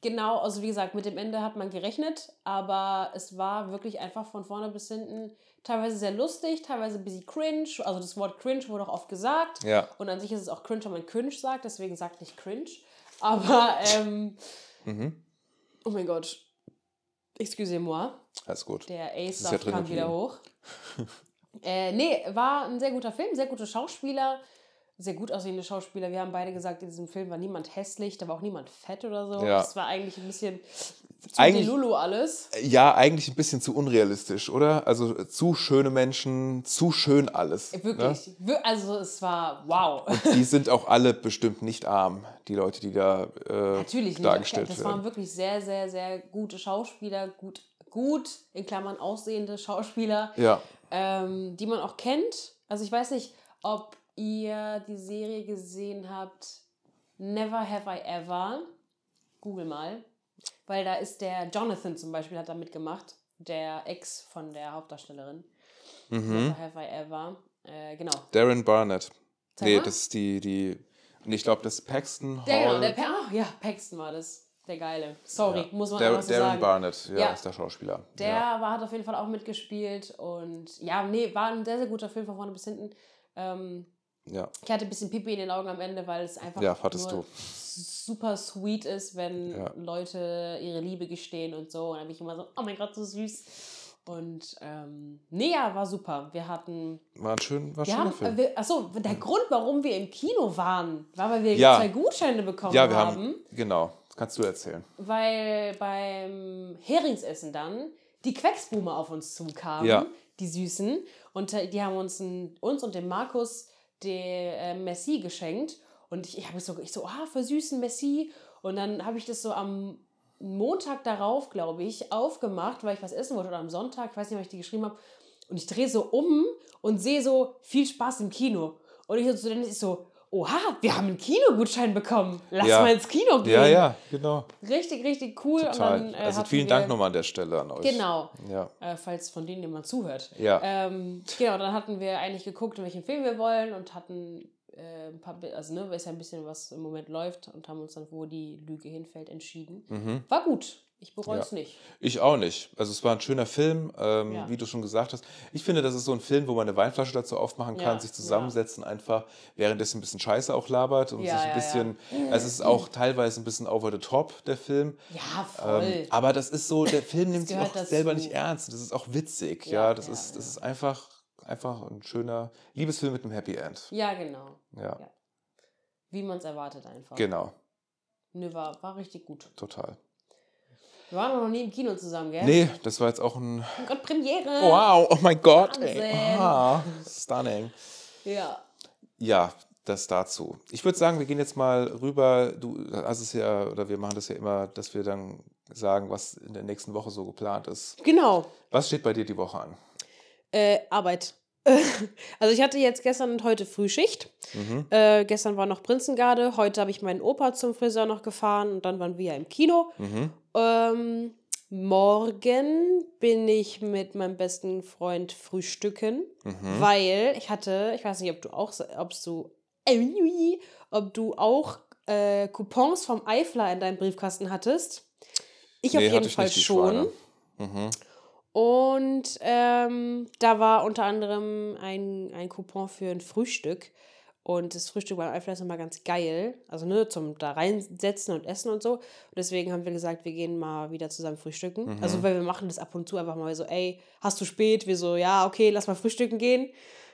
genau, also wie gesagt, mit dem Ende hat man gerechnet, aber es war wirklich einfach von vorne bis hinten teilweise sehr lustig, teilweise ein bisschen cringe. Also das Wort cringe wurde auch oft gesagt. Ja. Und an sich ist es auch cringe, wenn man cringe sagt, deswegen sagt nicht cringe. Aber, ähm, Mhm. oh mein Gott. Excusez-moi. Alles gut. Der ist ja kam wieder hoch. <laughs> äh, nee, war ein sehr guter Film, sehr gute Schauspieler, sehr gut aussehende Schauspieler. Wir haben beide gesagt, in diesem Film war niemand hässlich, da war auch niemand fett oder so. Ja. Es war eigentlich ein bisschen Zu eigentlich, Lulu alles. ja, eigentlich ein bisschen zu unrealistisch, oder? Also äh, zu schöne Menschen, zu schön alles. ne? Wirklich. Wir- Also es war wow. Die sind auch alle bestimmt nicht arm, die Leute, die da äh, Natürlich nicht. dargestellt das werden. waren wirklich sehr, sehr, sehr gute Schauspieler, gut, gut, in Klammern aussehende Schauspieler, Ja, ähm, die man auch kennt. Also ich weiß nicht, ob ihr die Serie gesehen habt, Never Have I Ever. Google mal. Weil da ist der Jonathan zum Beispiel, hat da mitgemacht. Der Ex von der Hauptdarstellerin. Mhm. Have I Ever. Äh, genau. Darren Barnett. Sag nee, mal. das ist die, die, und ich glaube, das ist Paxton Hall. Der, genau, der, Pa- ah, ja, Paxton war das. Der Geile. Sorry, ja. muss man Dar einfach so Darren sagen. Barnett, ja, Ja. ist der Schauspieler. Der ja. war, hat auf jeden Fall auch mitgespielt und ja, nee, war ein sehr, sehr guter Film von vorne bis hinten. Ähm, ja. ich hatte ein bisschen Pipi in den Augen am Ende, weil es einfach Ja, super sweet ist, wenn Ja. Leute ihre Liebe gestehen und so. Und dann bin ich immer so, oh mein Gott, so süß. Und ähm, nee, ja, war super. Wir hatten, War ein, schön, war ein schöner haben, Film. wir, achso, der Grund, warum wir im Kino waren, war, weil wir Ja. zwei Gutscheine bekommen ja, wir haben. haben, genau, kannst du erzählen. weil beim Heringsessen dann die Quecksboomer auf uns zukamen, Ja. die Süßen. Und äh, die haben uns, uns und dem Markus der äh, Messi geschenkt. Und ich, ich habe so, ich so, ah, für süßen Messi. Und dann habe ich das so am Montag darauf, glaube ich, aufgemacht, weil ich was essen wollte oder am Sonntag, ich weiß nicht, ob ich die geschrieben habe. Und ich drehe so um und sehe so viel Spaß im Kino. Und ich so zu Dennis, ich so, oha, wir haben einen Kinogutschein bekommen. Lass Ja. mal ins Kino gehen. Ja, ja, genau. Richtig, richtig cool. Total. Dann, äh, also vielen Dank nochmal an der Stelle an euch. Genau, Ja. äh, falls von denen jemand zuhört. Ja. Ähm, genau, dann hatten wir eigentlich geguckt, in welchen Film wir wollen und hatten äh, ein paar, also ne, weiß ja ein bisschen, was im Moment läuft und haben uns dann, wo die Lüge hinfällt, entschieden. Mhm. War gut. Ich bereue Ja. es nicht. Ich auch nicht. Also es war ein schöner Film, ähm, Ja. wie du schon gesagt hast. Ich finde, das ist so ein Film, wo man eine Weinflasche dazu aufmachen kann, Ja, sich zusammensetzen, einfach währenddessen ein bisschen Scheiße auch labert und Ja, sich ein ja, bisschen, also es ist auch teilweise ein bisschen over the top, der Film. Ja, voll. Ähm, aber das ist so, der Film nimmt sich auch selber nicht ernst. Das ist auch witzig, ja. Ja, das ja, ist, das ja. ist einfach, einfach ein schöner Liebesfilm mit einem Happy End. ja, genau. Ja, Ja. Wie man es erwartet einfach. genau, Ne, war, war richtig gut. total. Wir waren noch nie im Kino zusammen, gell? Nee, das war jetzt auch ein. Oh Gott, Premiere. Wow, oh mein Gott, ey. Ah, stunning. Ja. Ja, das dazu. Ich würde sagen, wir gehen jetzt mal rüber. Du hast es ja, oder wir machen das ja immer, dass wir dann sagen, was in der nächsten Woche so geplant ist. Genau. Was steht bei dir die Woche an? Äh, Arbeit. <laughs> also ich hatte jetzt gestern und heute Frühschicht. Mhm. Äh, gestern war noch Prinzengarde, heute habe ich meinen Opa zum Friseur noch gefahren und dann waren wir ja im Kino. Mhm. Ähm, morgen bin ich mit meinem besten Freund frühstücken, Mhm. weil ich hatte, ich weiß nicht, ob du auch, ob du, äh, ob du auch äh, Coupons vom Eifler in deinem Briefkasten hattest. Ich auf Nee, hatte jeden Fall schon. Mhm. Und ähm, da war unter anderem ein, ein Coupon für ein Frühstück. Und das Frühstück beim Eifler ist immer ganz geil. Also ne, zum da reinsetzen und essen und so. Und deswegen haben wir gesagt, wir gehen mal wieder zusammen frühstücken. Mhm. Also weil wir machen das ab und zu einfach mal so, ey, hast du spät? Wir so, ja, okay, lass mal frühstücken gehen.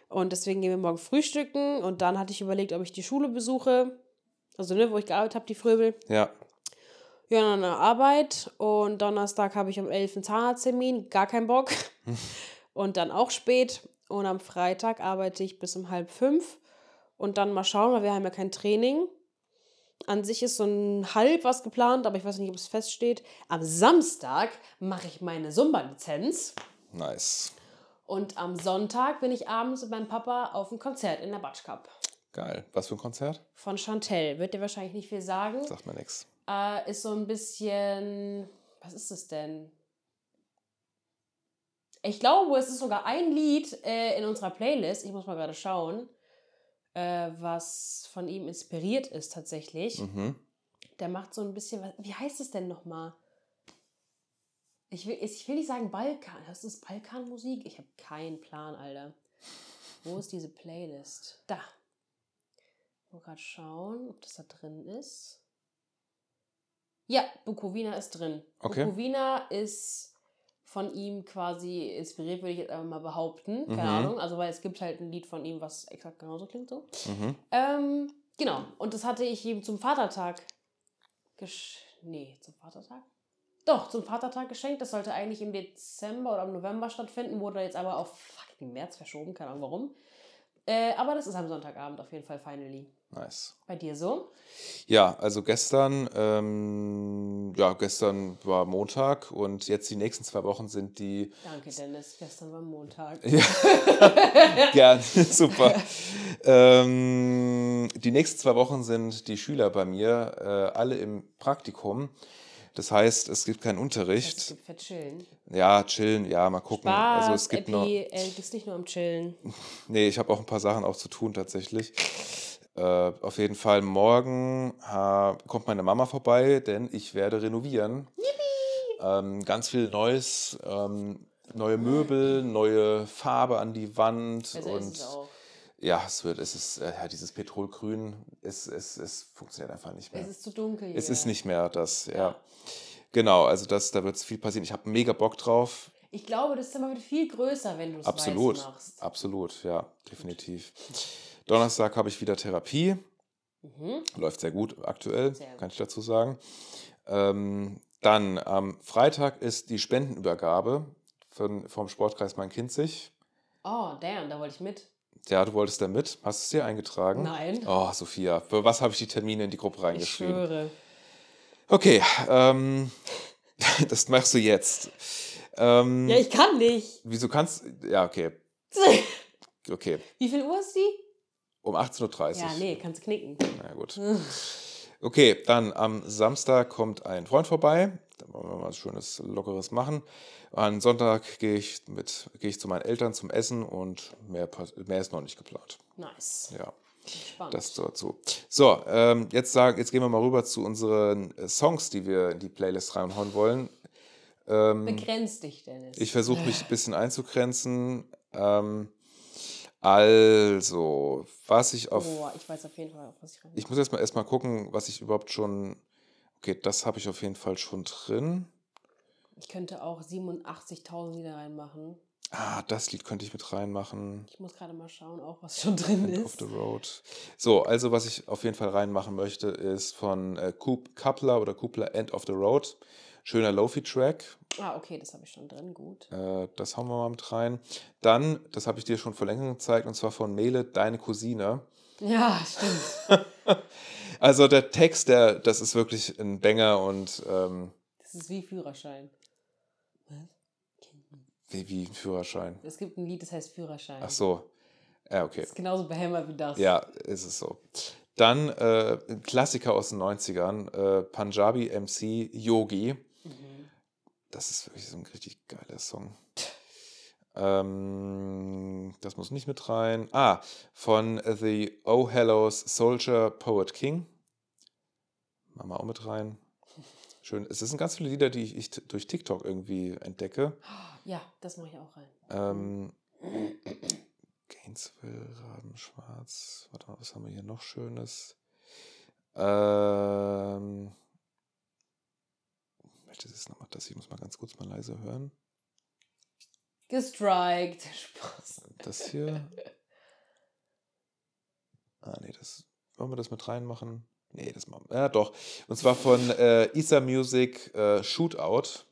Und deswegen gehen wir morgen frühstücken. Und dann hatte ich überlegt, ob ich die Schule besuche. Also ne, wo ich gearbeitet habe, die Fröbel. Ja, Ja, eine Arbeit und Donnerstag habe ich um 11 einen Zahnarzttermin, gar keinen Bock. <laughs> und dann auch spät. Und am Freitag arbeite ich bis um halb fünf. Und dann mal schauen, weil wir haben ja kein Training. An sich ist so ein halb was geplant, aber ich weiß nicht, ob es feststeht. Am Samstag mache ich meine Zumba-Lizenz. nice. Und am Sonntag bin ich abends mit meinem Papa auf einem Konzert in der Batsch Cup. Geil. Was für ein Konzert? Von Chantel. Wird dir wahrscheinlich nicht viel sagen. Sagt mir nichts. Äh, ist so ein bisschen. Was ist es denn? Ich glaube, es ist sogar ein Lied äh, in unserer Playlist. Ich muss mal gerade schauen, äh, was von ihm inspiriert ist tatsächlich. Mhm. Der macht so ein bisschen. was- Wie heißt es denn nochmal? Ich will, ich will nicht sagen Balkan. Das ist Balkanmusik. Ich habe keinen Plan, Alter. Wo ist diese Playlist? Da. Ich will gerade schauen, ob das da drin ist. Ja, Bukowina ist drin. Okay. Bukowina ist von ihm quasi inspiriert, würde ich jetzt einfach mal behaupten. Keine Mhm. Ahnung. Also, weil es gibt halt ein Lied von ihm, was exakt genauso klingt so. Mhm. Ähm, genau. Und das hatte ich ihm zum Vatertag gesch... Nee, zum Vatertag? Doch, zum Vatertag geschenkt. Das sollte eigentlich im Dezember oder im November stattfinden, wurde jetzt aber auf fucking März verschoben, keine Ahnung warum. Äh, aber das ist am Sonntagabend auf jeden Fall finally. Nice. Bei dir so? Ja, also gestern, ähm, ja, gestern war Montag und jetzt die nächsten zwei Wochen sind die. Danke, Dennis. Gestern war Montag. Ja, <laughs> gern, <laughs> super. Ähm, die nächsten zwei Wochen sind die Schüler bei mir äh, alle im Praktikum. Das heißt, es gibt keinen Es Unterricht. gibt für chillen. Ja, chillen, ja, mal gucken. Spaß, also es gibt noch. Epi, äh, du bist nicht nur am Chillen. <laughs> Nee, ich habe auch ein paar Sachen auch zu tun tatsächlich. Äh, auf jeden Fall morgen ha, kommt meine Mama vorbei, denn ich werde renovieren. Ähm, ganz viel Neues, ähm, neue Möbel, neue Farbe an die Wand Also und es ja, es wird, es ist äh, ja, dieses Petrolgrün, es, es, es funktioniert einfach nicht mehr. Es ist zu dunkel hier. Es ist nicht mehr das, ja. Ja. Genau, also das, da wird viel passieren. Ich habe mega Bock drauf. Ich glaube, das Zimmer wird viel größer, wenn du es Absolut, machst. absolut, ja, definitiv. Donnerstag habe ich wieder Therapie. Mhm. Läuft sehr gut aktuell, Sehr gut. kann ich dazu sagen. Ähm, dann am Freitag ist die Spendenübergabe von, vom Sportkreis Main-Kinzig. Oh, damn, da wollte ich mit. Ja, du wolltest da mit. Hast du es dir eingetragen? Nein. Oh, Sophia, für was habe ich die Termine in die Gruppe Ich reingeschrieben? schwöre. Okay, ähm, <laughs> das machst du jetzt. Ähm, Ja, ich kann nicht. wieso kannst Ja, okay. <laughs> Okay, Wie viel Uhr ist die? Um 18.30 Uhr. Ja, nee, kannst knicken. Na gut. Okay, dann am Samstag kommt ein Freund vorbei. Da wollen wir mal was Schönes, Lockeres machen. Am Sonntag gehe ich, mit, gehe ich zu meinen Eltern zum Essen und mehr, mehr ist noch nicht geplant. Nice. Ja, Spannend. das dazu. So, ähm, jetzt, sagen, jetzt gehen wir mal rüber zu unseren äh, Songs, die wir in die Playlist reinhauen wollen. Ähm, Begrenz dich, Dennis. ich versuche mich ein bisschen einzugrenzen. Ähm, also, was ich auf. Oh, ich weiß auf jeden Fall, was ich rein. Ich muss erstmal erst mal gucken, was ich überhaupt schon. Okay, das habe ich auf jeden Fall schon drin. Ich könnte auch 87.000 Lieder reinmachen. Ah, das Lied könnte ich mit reinmachen. Ich muss gerade mal schauen, auch was schon drin End of ist. the Road. So, also was ich auf jeden Fall reinmachen möchte, ist von äh, Coop- Coupler oder Coupler End of the Road. Schöner Lofi-Track. Ah, okay, das habe ich schon drin. Gut. Äh, das hauen wir mal mit rein. Dann, das habe ich dir schon vor längerem gezeigt, und zwar von Mele, Deine Cousine. Ja, stimmt. <laughs> Also der Text, der, das ist wirklich ein Banger und ähm, Das ist wie Führerschein. Wie, wie ein Führerschein. Es gibt ein Lied, das heißt Führerschein. Ach so. Ja, okay. Das ist genauso behämmert wie das. Ja, ist es so. Dann äh, ein Klassiker aus den 90ern, äh, Punjabi MC Yogi. Das ist wirklich so ein richtig geiler Song. Ähm, das muss nicht mit rein. Ah, von The Oh Hellos Soldier Poet King. Machen wir auch mit rein. Schön. Es sind ganz viele Lieder, die ich, ich durch TikTok irgendwie entdecke. Ja, das mache ich auch rein. Ähm, Gainesville, Rabenschwarz. Warte mal, was haben wir hier noch Schönes? Ähm, welches ist nochmal das? Ich muss mal ganz kurz mal leise hören. Gestrikt. <laughs> Spaß. Das hier. Ah, nee, das. Wollen wir das mit reinmachen? Nee, das machen wir. Ja, doch. Und zwar von äh, Isa Music äh, Shootout.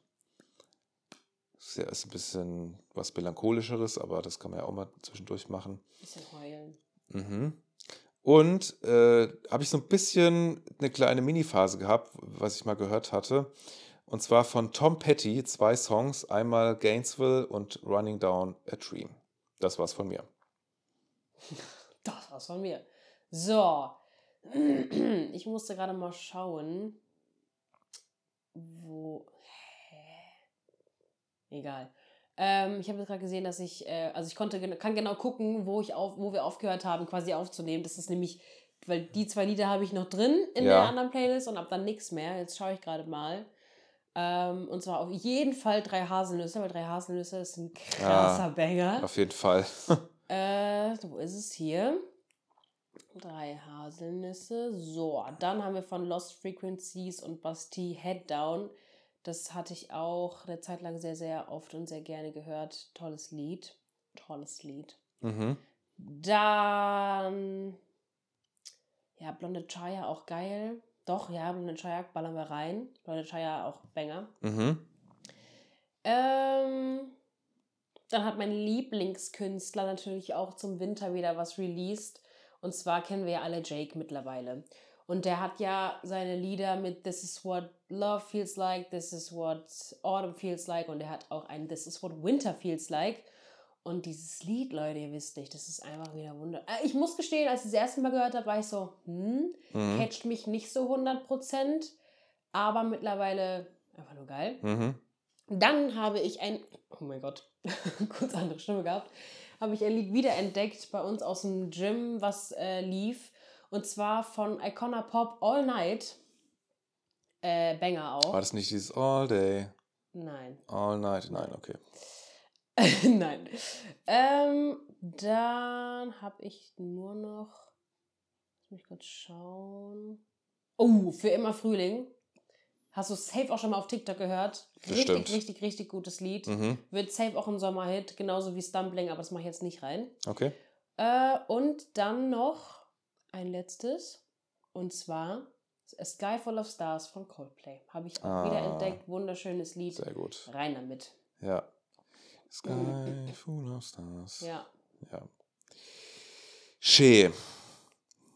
Ist ja ist ein bisschen was Melancholischeres, aber das kann man ja auch mal zwischendurch machen. Bisschen heulen. Mhm. Und äh, habe ich so ein bisschen eine kleine Mini-Phase gehabt, was ich mal gehört hatte. Und zwar von Tom Petty, zwei Songs, einmal Gainesville und Running Down a Dream. Das war's von mir. <laughs> Das war's von mir. So. <clears throat> Ich musste gerade mal schauen, wo. Hä? Egal. Ähm, ich habe jetzt gerade gesehen, dass ich, äh, also ich konnte, kann genau gucken, wo ich auf, wo wir aufgehört haben, quasi aufzunehmen. Das ist nämlich, weil die zwei Lieder habe ich noch drin in der Ja. anderen Playlist und ab dann nichts mehr. Jetzt schaue ich gerade mal. Ähm, und zwar auf jeden Fall drei Haselnüsse, weil drei Haselnüsse ist ein krasser Banger. Auf jeden Fall. <laughs> Äh, wo ist es hier? Drei Haselnüsse. So, dann haben wir von Lost Frequencies und Bastille Head Down. Das hatte ich auch eine Zeit lang sehr, sehr oft und sehr gerne gehört. Tolles Lied. Tolles Lied. mhm. Dann. Ja, Blonde Chaya auch geil. Doch, ja, Blonde Chaya ballern wir rein. Blonde Chaya auch Banger. Mhm. Ähm, dann hat mein Lieblingskünstler natürlich auch zum Winter wieder was released. Und zwar kennen wir ja alle Jake mittlerweile. Und der hat ja seine Lieder mit This is what love feels like, This is what autumn feels like und er hat auch ein This is what winter feels like. Und dieses Lied, Leute, ihr wisst nicht, das ist einfach wieder wunder. Äh, Ich muss gestehen, als ich das erste Mal gehört habe, war ich so, hm, Mhm. catcht mich nicht so 100%, aber mittlerweile einfach nur geil. Mhm. Dann habe ich ein, oh mein Gott, <laughs> kurz andere Stimme gehabt, habe ich ein Lied wiederentdeckt bei uns aus dem Gym, was äh, lief. Und zwar von Icona Pop All Night. Äh, Banger auch. War das nicht dieses All Day, Nein. All Night? Nein, okay. <laughs> Nein. Ähm, dann habe ich nur noch. Lass mich kurz schauen. Oh, für immer Frühling. Hast du safe auch schon mal auf TikTok gehört? Richtig, Bestimmt. richtig, richtig gutes Lied. Mhm. Wird safe auch ein Sommerhit, genauso wie Stumbling, aber das mache ich jetzt nicht rein. Okay. Äh, und dann noch ein letztes. Und zwar A Sky Full of Stars von Coldplay. Habe ich auch Ah. wieder entdeckt. Wunderschönes Lied. Sehr gut. Rein damit. Ja. Sky full of stars. Ja. ja. Schön.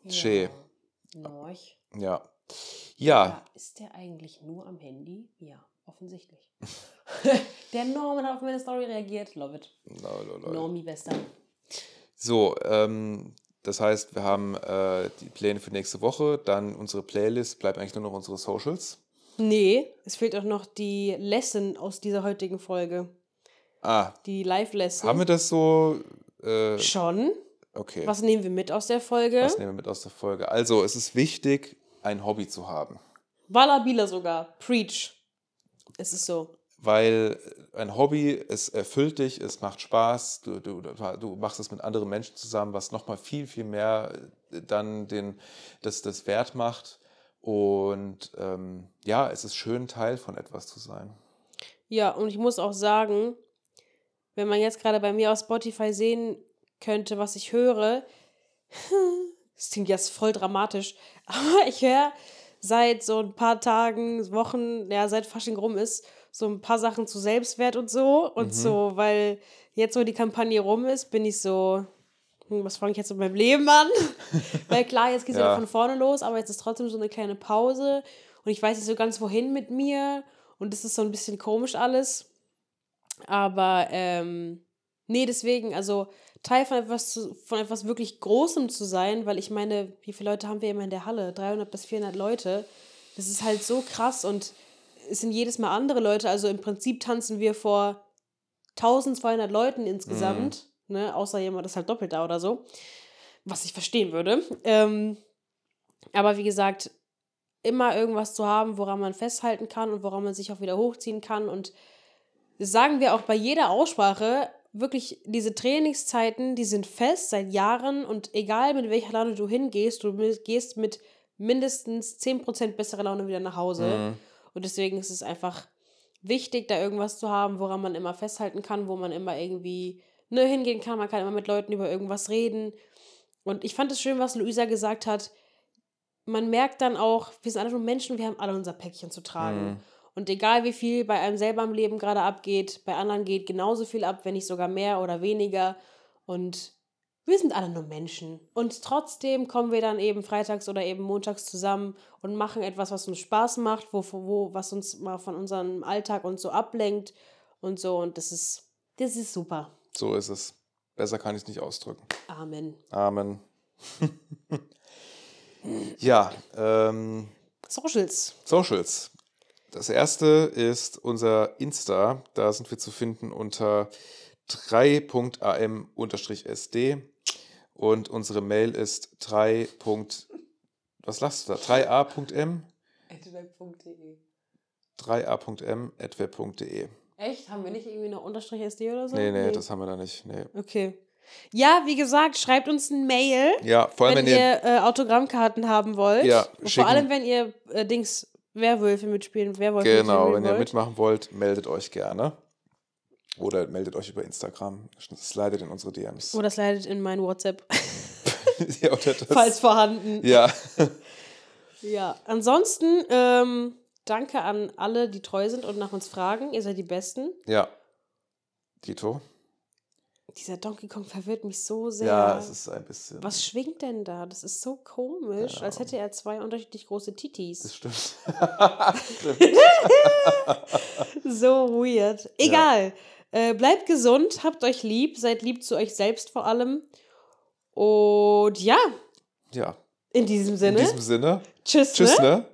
Schön. Norch. Ja. Ja. Ja, ist der eigentlich nur am Handy? Ja, offensichtlich. <laughs> der Norman hat auf meine Story reagiert. Love it. Lol, lol, lol. Normi Bester. So, ähm, das heißt, wir haben äh, die Pläne für nächste Woche, dann unsere Playlist, bleibt eigentlich nur noch unsere Socials. Nee, es fehlt auch noch die Lesson aus dieser heutigen Folge. Ah, Die Live-Lesson. haben wir das so? Äh, Schon. okay. Was nehmen wir mit aus der Folge? Was nehmen wir mit aus der Folge? Also, es ist wichtig, ein Hobby zu haben. Wallabila sogar. Preach. Es ist so. Weil ein Hobby, es erfüllt dich, es macht Spaß, du, du, du machst es mit anderen Menschen zusammen, was nochmal viel, viel mehr äh, dann den, das, das Wert macht. Und ähm, ja, es ist schön, Teil von etwas zu sein. Ja, und ich muss auch sagen, wenn man jetzt gerade bei mir auf Spotify sehen könnte, was ich höre, <laughs> das klingt jetzt voll dramatisch, <laughs> aber ich höre seit so ein paar Tagen, Wochen, ja, seit Fasching rum ist, so ein paar Sachen zu Selbstwert und so. Und Mhm. so, weil jetzt, wo die Kampagne rum ist, bin ich so, hm, was fange ich jetzt mit meinem Leben an? <laughs> weil klar, jetzt geht es Ja. wieder von vorne los, aber jetzt ist trotzdem so eine kleine Pause und ich weiß nicht so ganz, wohin mit mir. Und das ist so ein bisschen komisch alles. Aber ähm, nee, deswegen, also Teil von etwas, zu, von etwas wirklich Großem zu sein, weil ich meine, wie viele Leute haben wir immer in der Halle? 300 bis 400 Leute. Das ist halt so krass und es sind jedes Mal andere Leute. Also im Prinzip tanzen wir vor 1200 Leuten insgesamt, ne? außer jemand ist halt doppelt da oder so, was ich verstehen würde. Ähm, aber wie gesagt, immer irgendwas zu haben, woran man festhalten kann und woran man sich auch wieder hochziehen kann. Und das sagen wir auch bei jeder Aussprache, wirklich diese Trainingszeiten, die sind fest seit Jahren und egal mit welcher Laune du hingehst, du gehst mit mindestens 10% besserer Laune wieder nach Hause. Mhm. Und deswegen ist es einfach wichtig, da irgendwas zu haben, woran man immer festhalten kann, wo man immer irgendwie ne, hingehen kann. Man kann immer mit Leuten über irgendwas reden. Und ich fand es schön, was Luisa gesagt hat. Man merkt dann auch, wir sind alle nur Menschen, wir haben alle unser Päckchen zu tragen. Mhm. Und egal wie viel bei einem selber im Leben gerade abgeht, bei anderen geht genauso viel ab, wenn nicht sogar mehr oder weniger. Und wir sind alle nur Menschen. Und trotzdem kommen wir dann eben freitags oder eben montags zusammen und machen etwas, was uns Spaß macht, wo, wo, was uns mal von unserem Alltag und so ablenkt und so. Und das ist, das ist super. So ist es. Besser kann ich es nicht ausdrücken. Amen. Amen. <laughs> ja, ähm, Socials. Socials. Das erste ist unser Insta. Da sind wir zu finden unter 3.am-sd und unsere Mail ist 3. Was lachst du da? 3a.m? 3a.m.web.de. Echt? Haben wir nicht irgendwie noch Unterstrich SD oder so? Nee, nee, das haben wir da nicht. Nee. Okay. Ja, wie gesagt, schreibt uns ein Mail, Ja, vor allem, wenn, wenn ihr. ihr äh, Autogrammkarten haben wollt. Ja, schicken. vor allem, wenn ihr äh, Dings Werwölfe mitspielen, Werwolfe Genau, mitspielen wenn ihr wollt. mitmachen wollt, meldet euch gerne. Oder meldet euch über Instagram. Slidet in unsere DMs. Oder das leitet in mein WhatsApp, <laughs> ja, oder das, falls vorhanden. ja. <laughs> Ja, ansonsten ähm, danke an alle, die treu sind und nach uns fragen. Ihr seid die Besten. Ja. Dito? Dieser Donkey Kong verwirrt mich so sehr. Ja, es ist ein bisschen. Was schwingt denn da? Das ist so komisch, als hätte er zwei unterschiedlich große Titis. Das stimmt. stimmt. <laughs> so weird. Egal. Äh, bleibt gesund, habt euch lieb, seid lieb zu euch selbst vor allem. Und ja, Ja. in diesem In Sinne. diesem Sinne. Tschüss. Tschüss, ne? ne?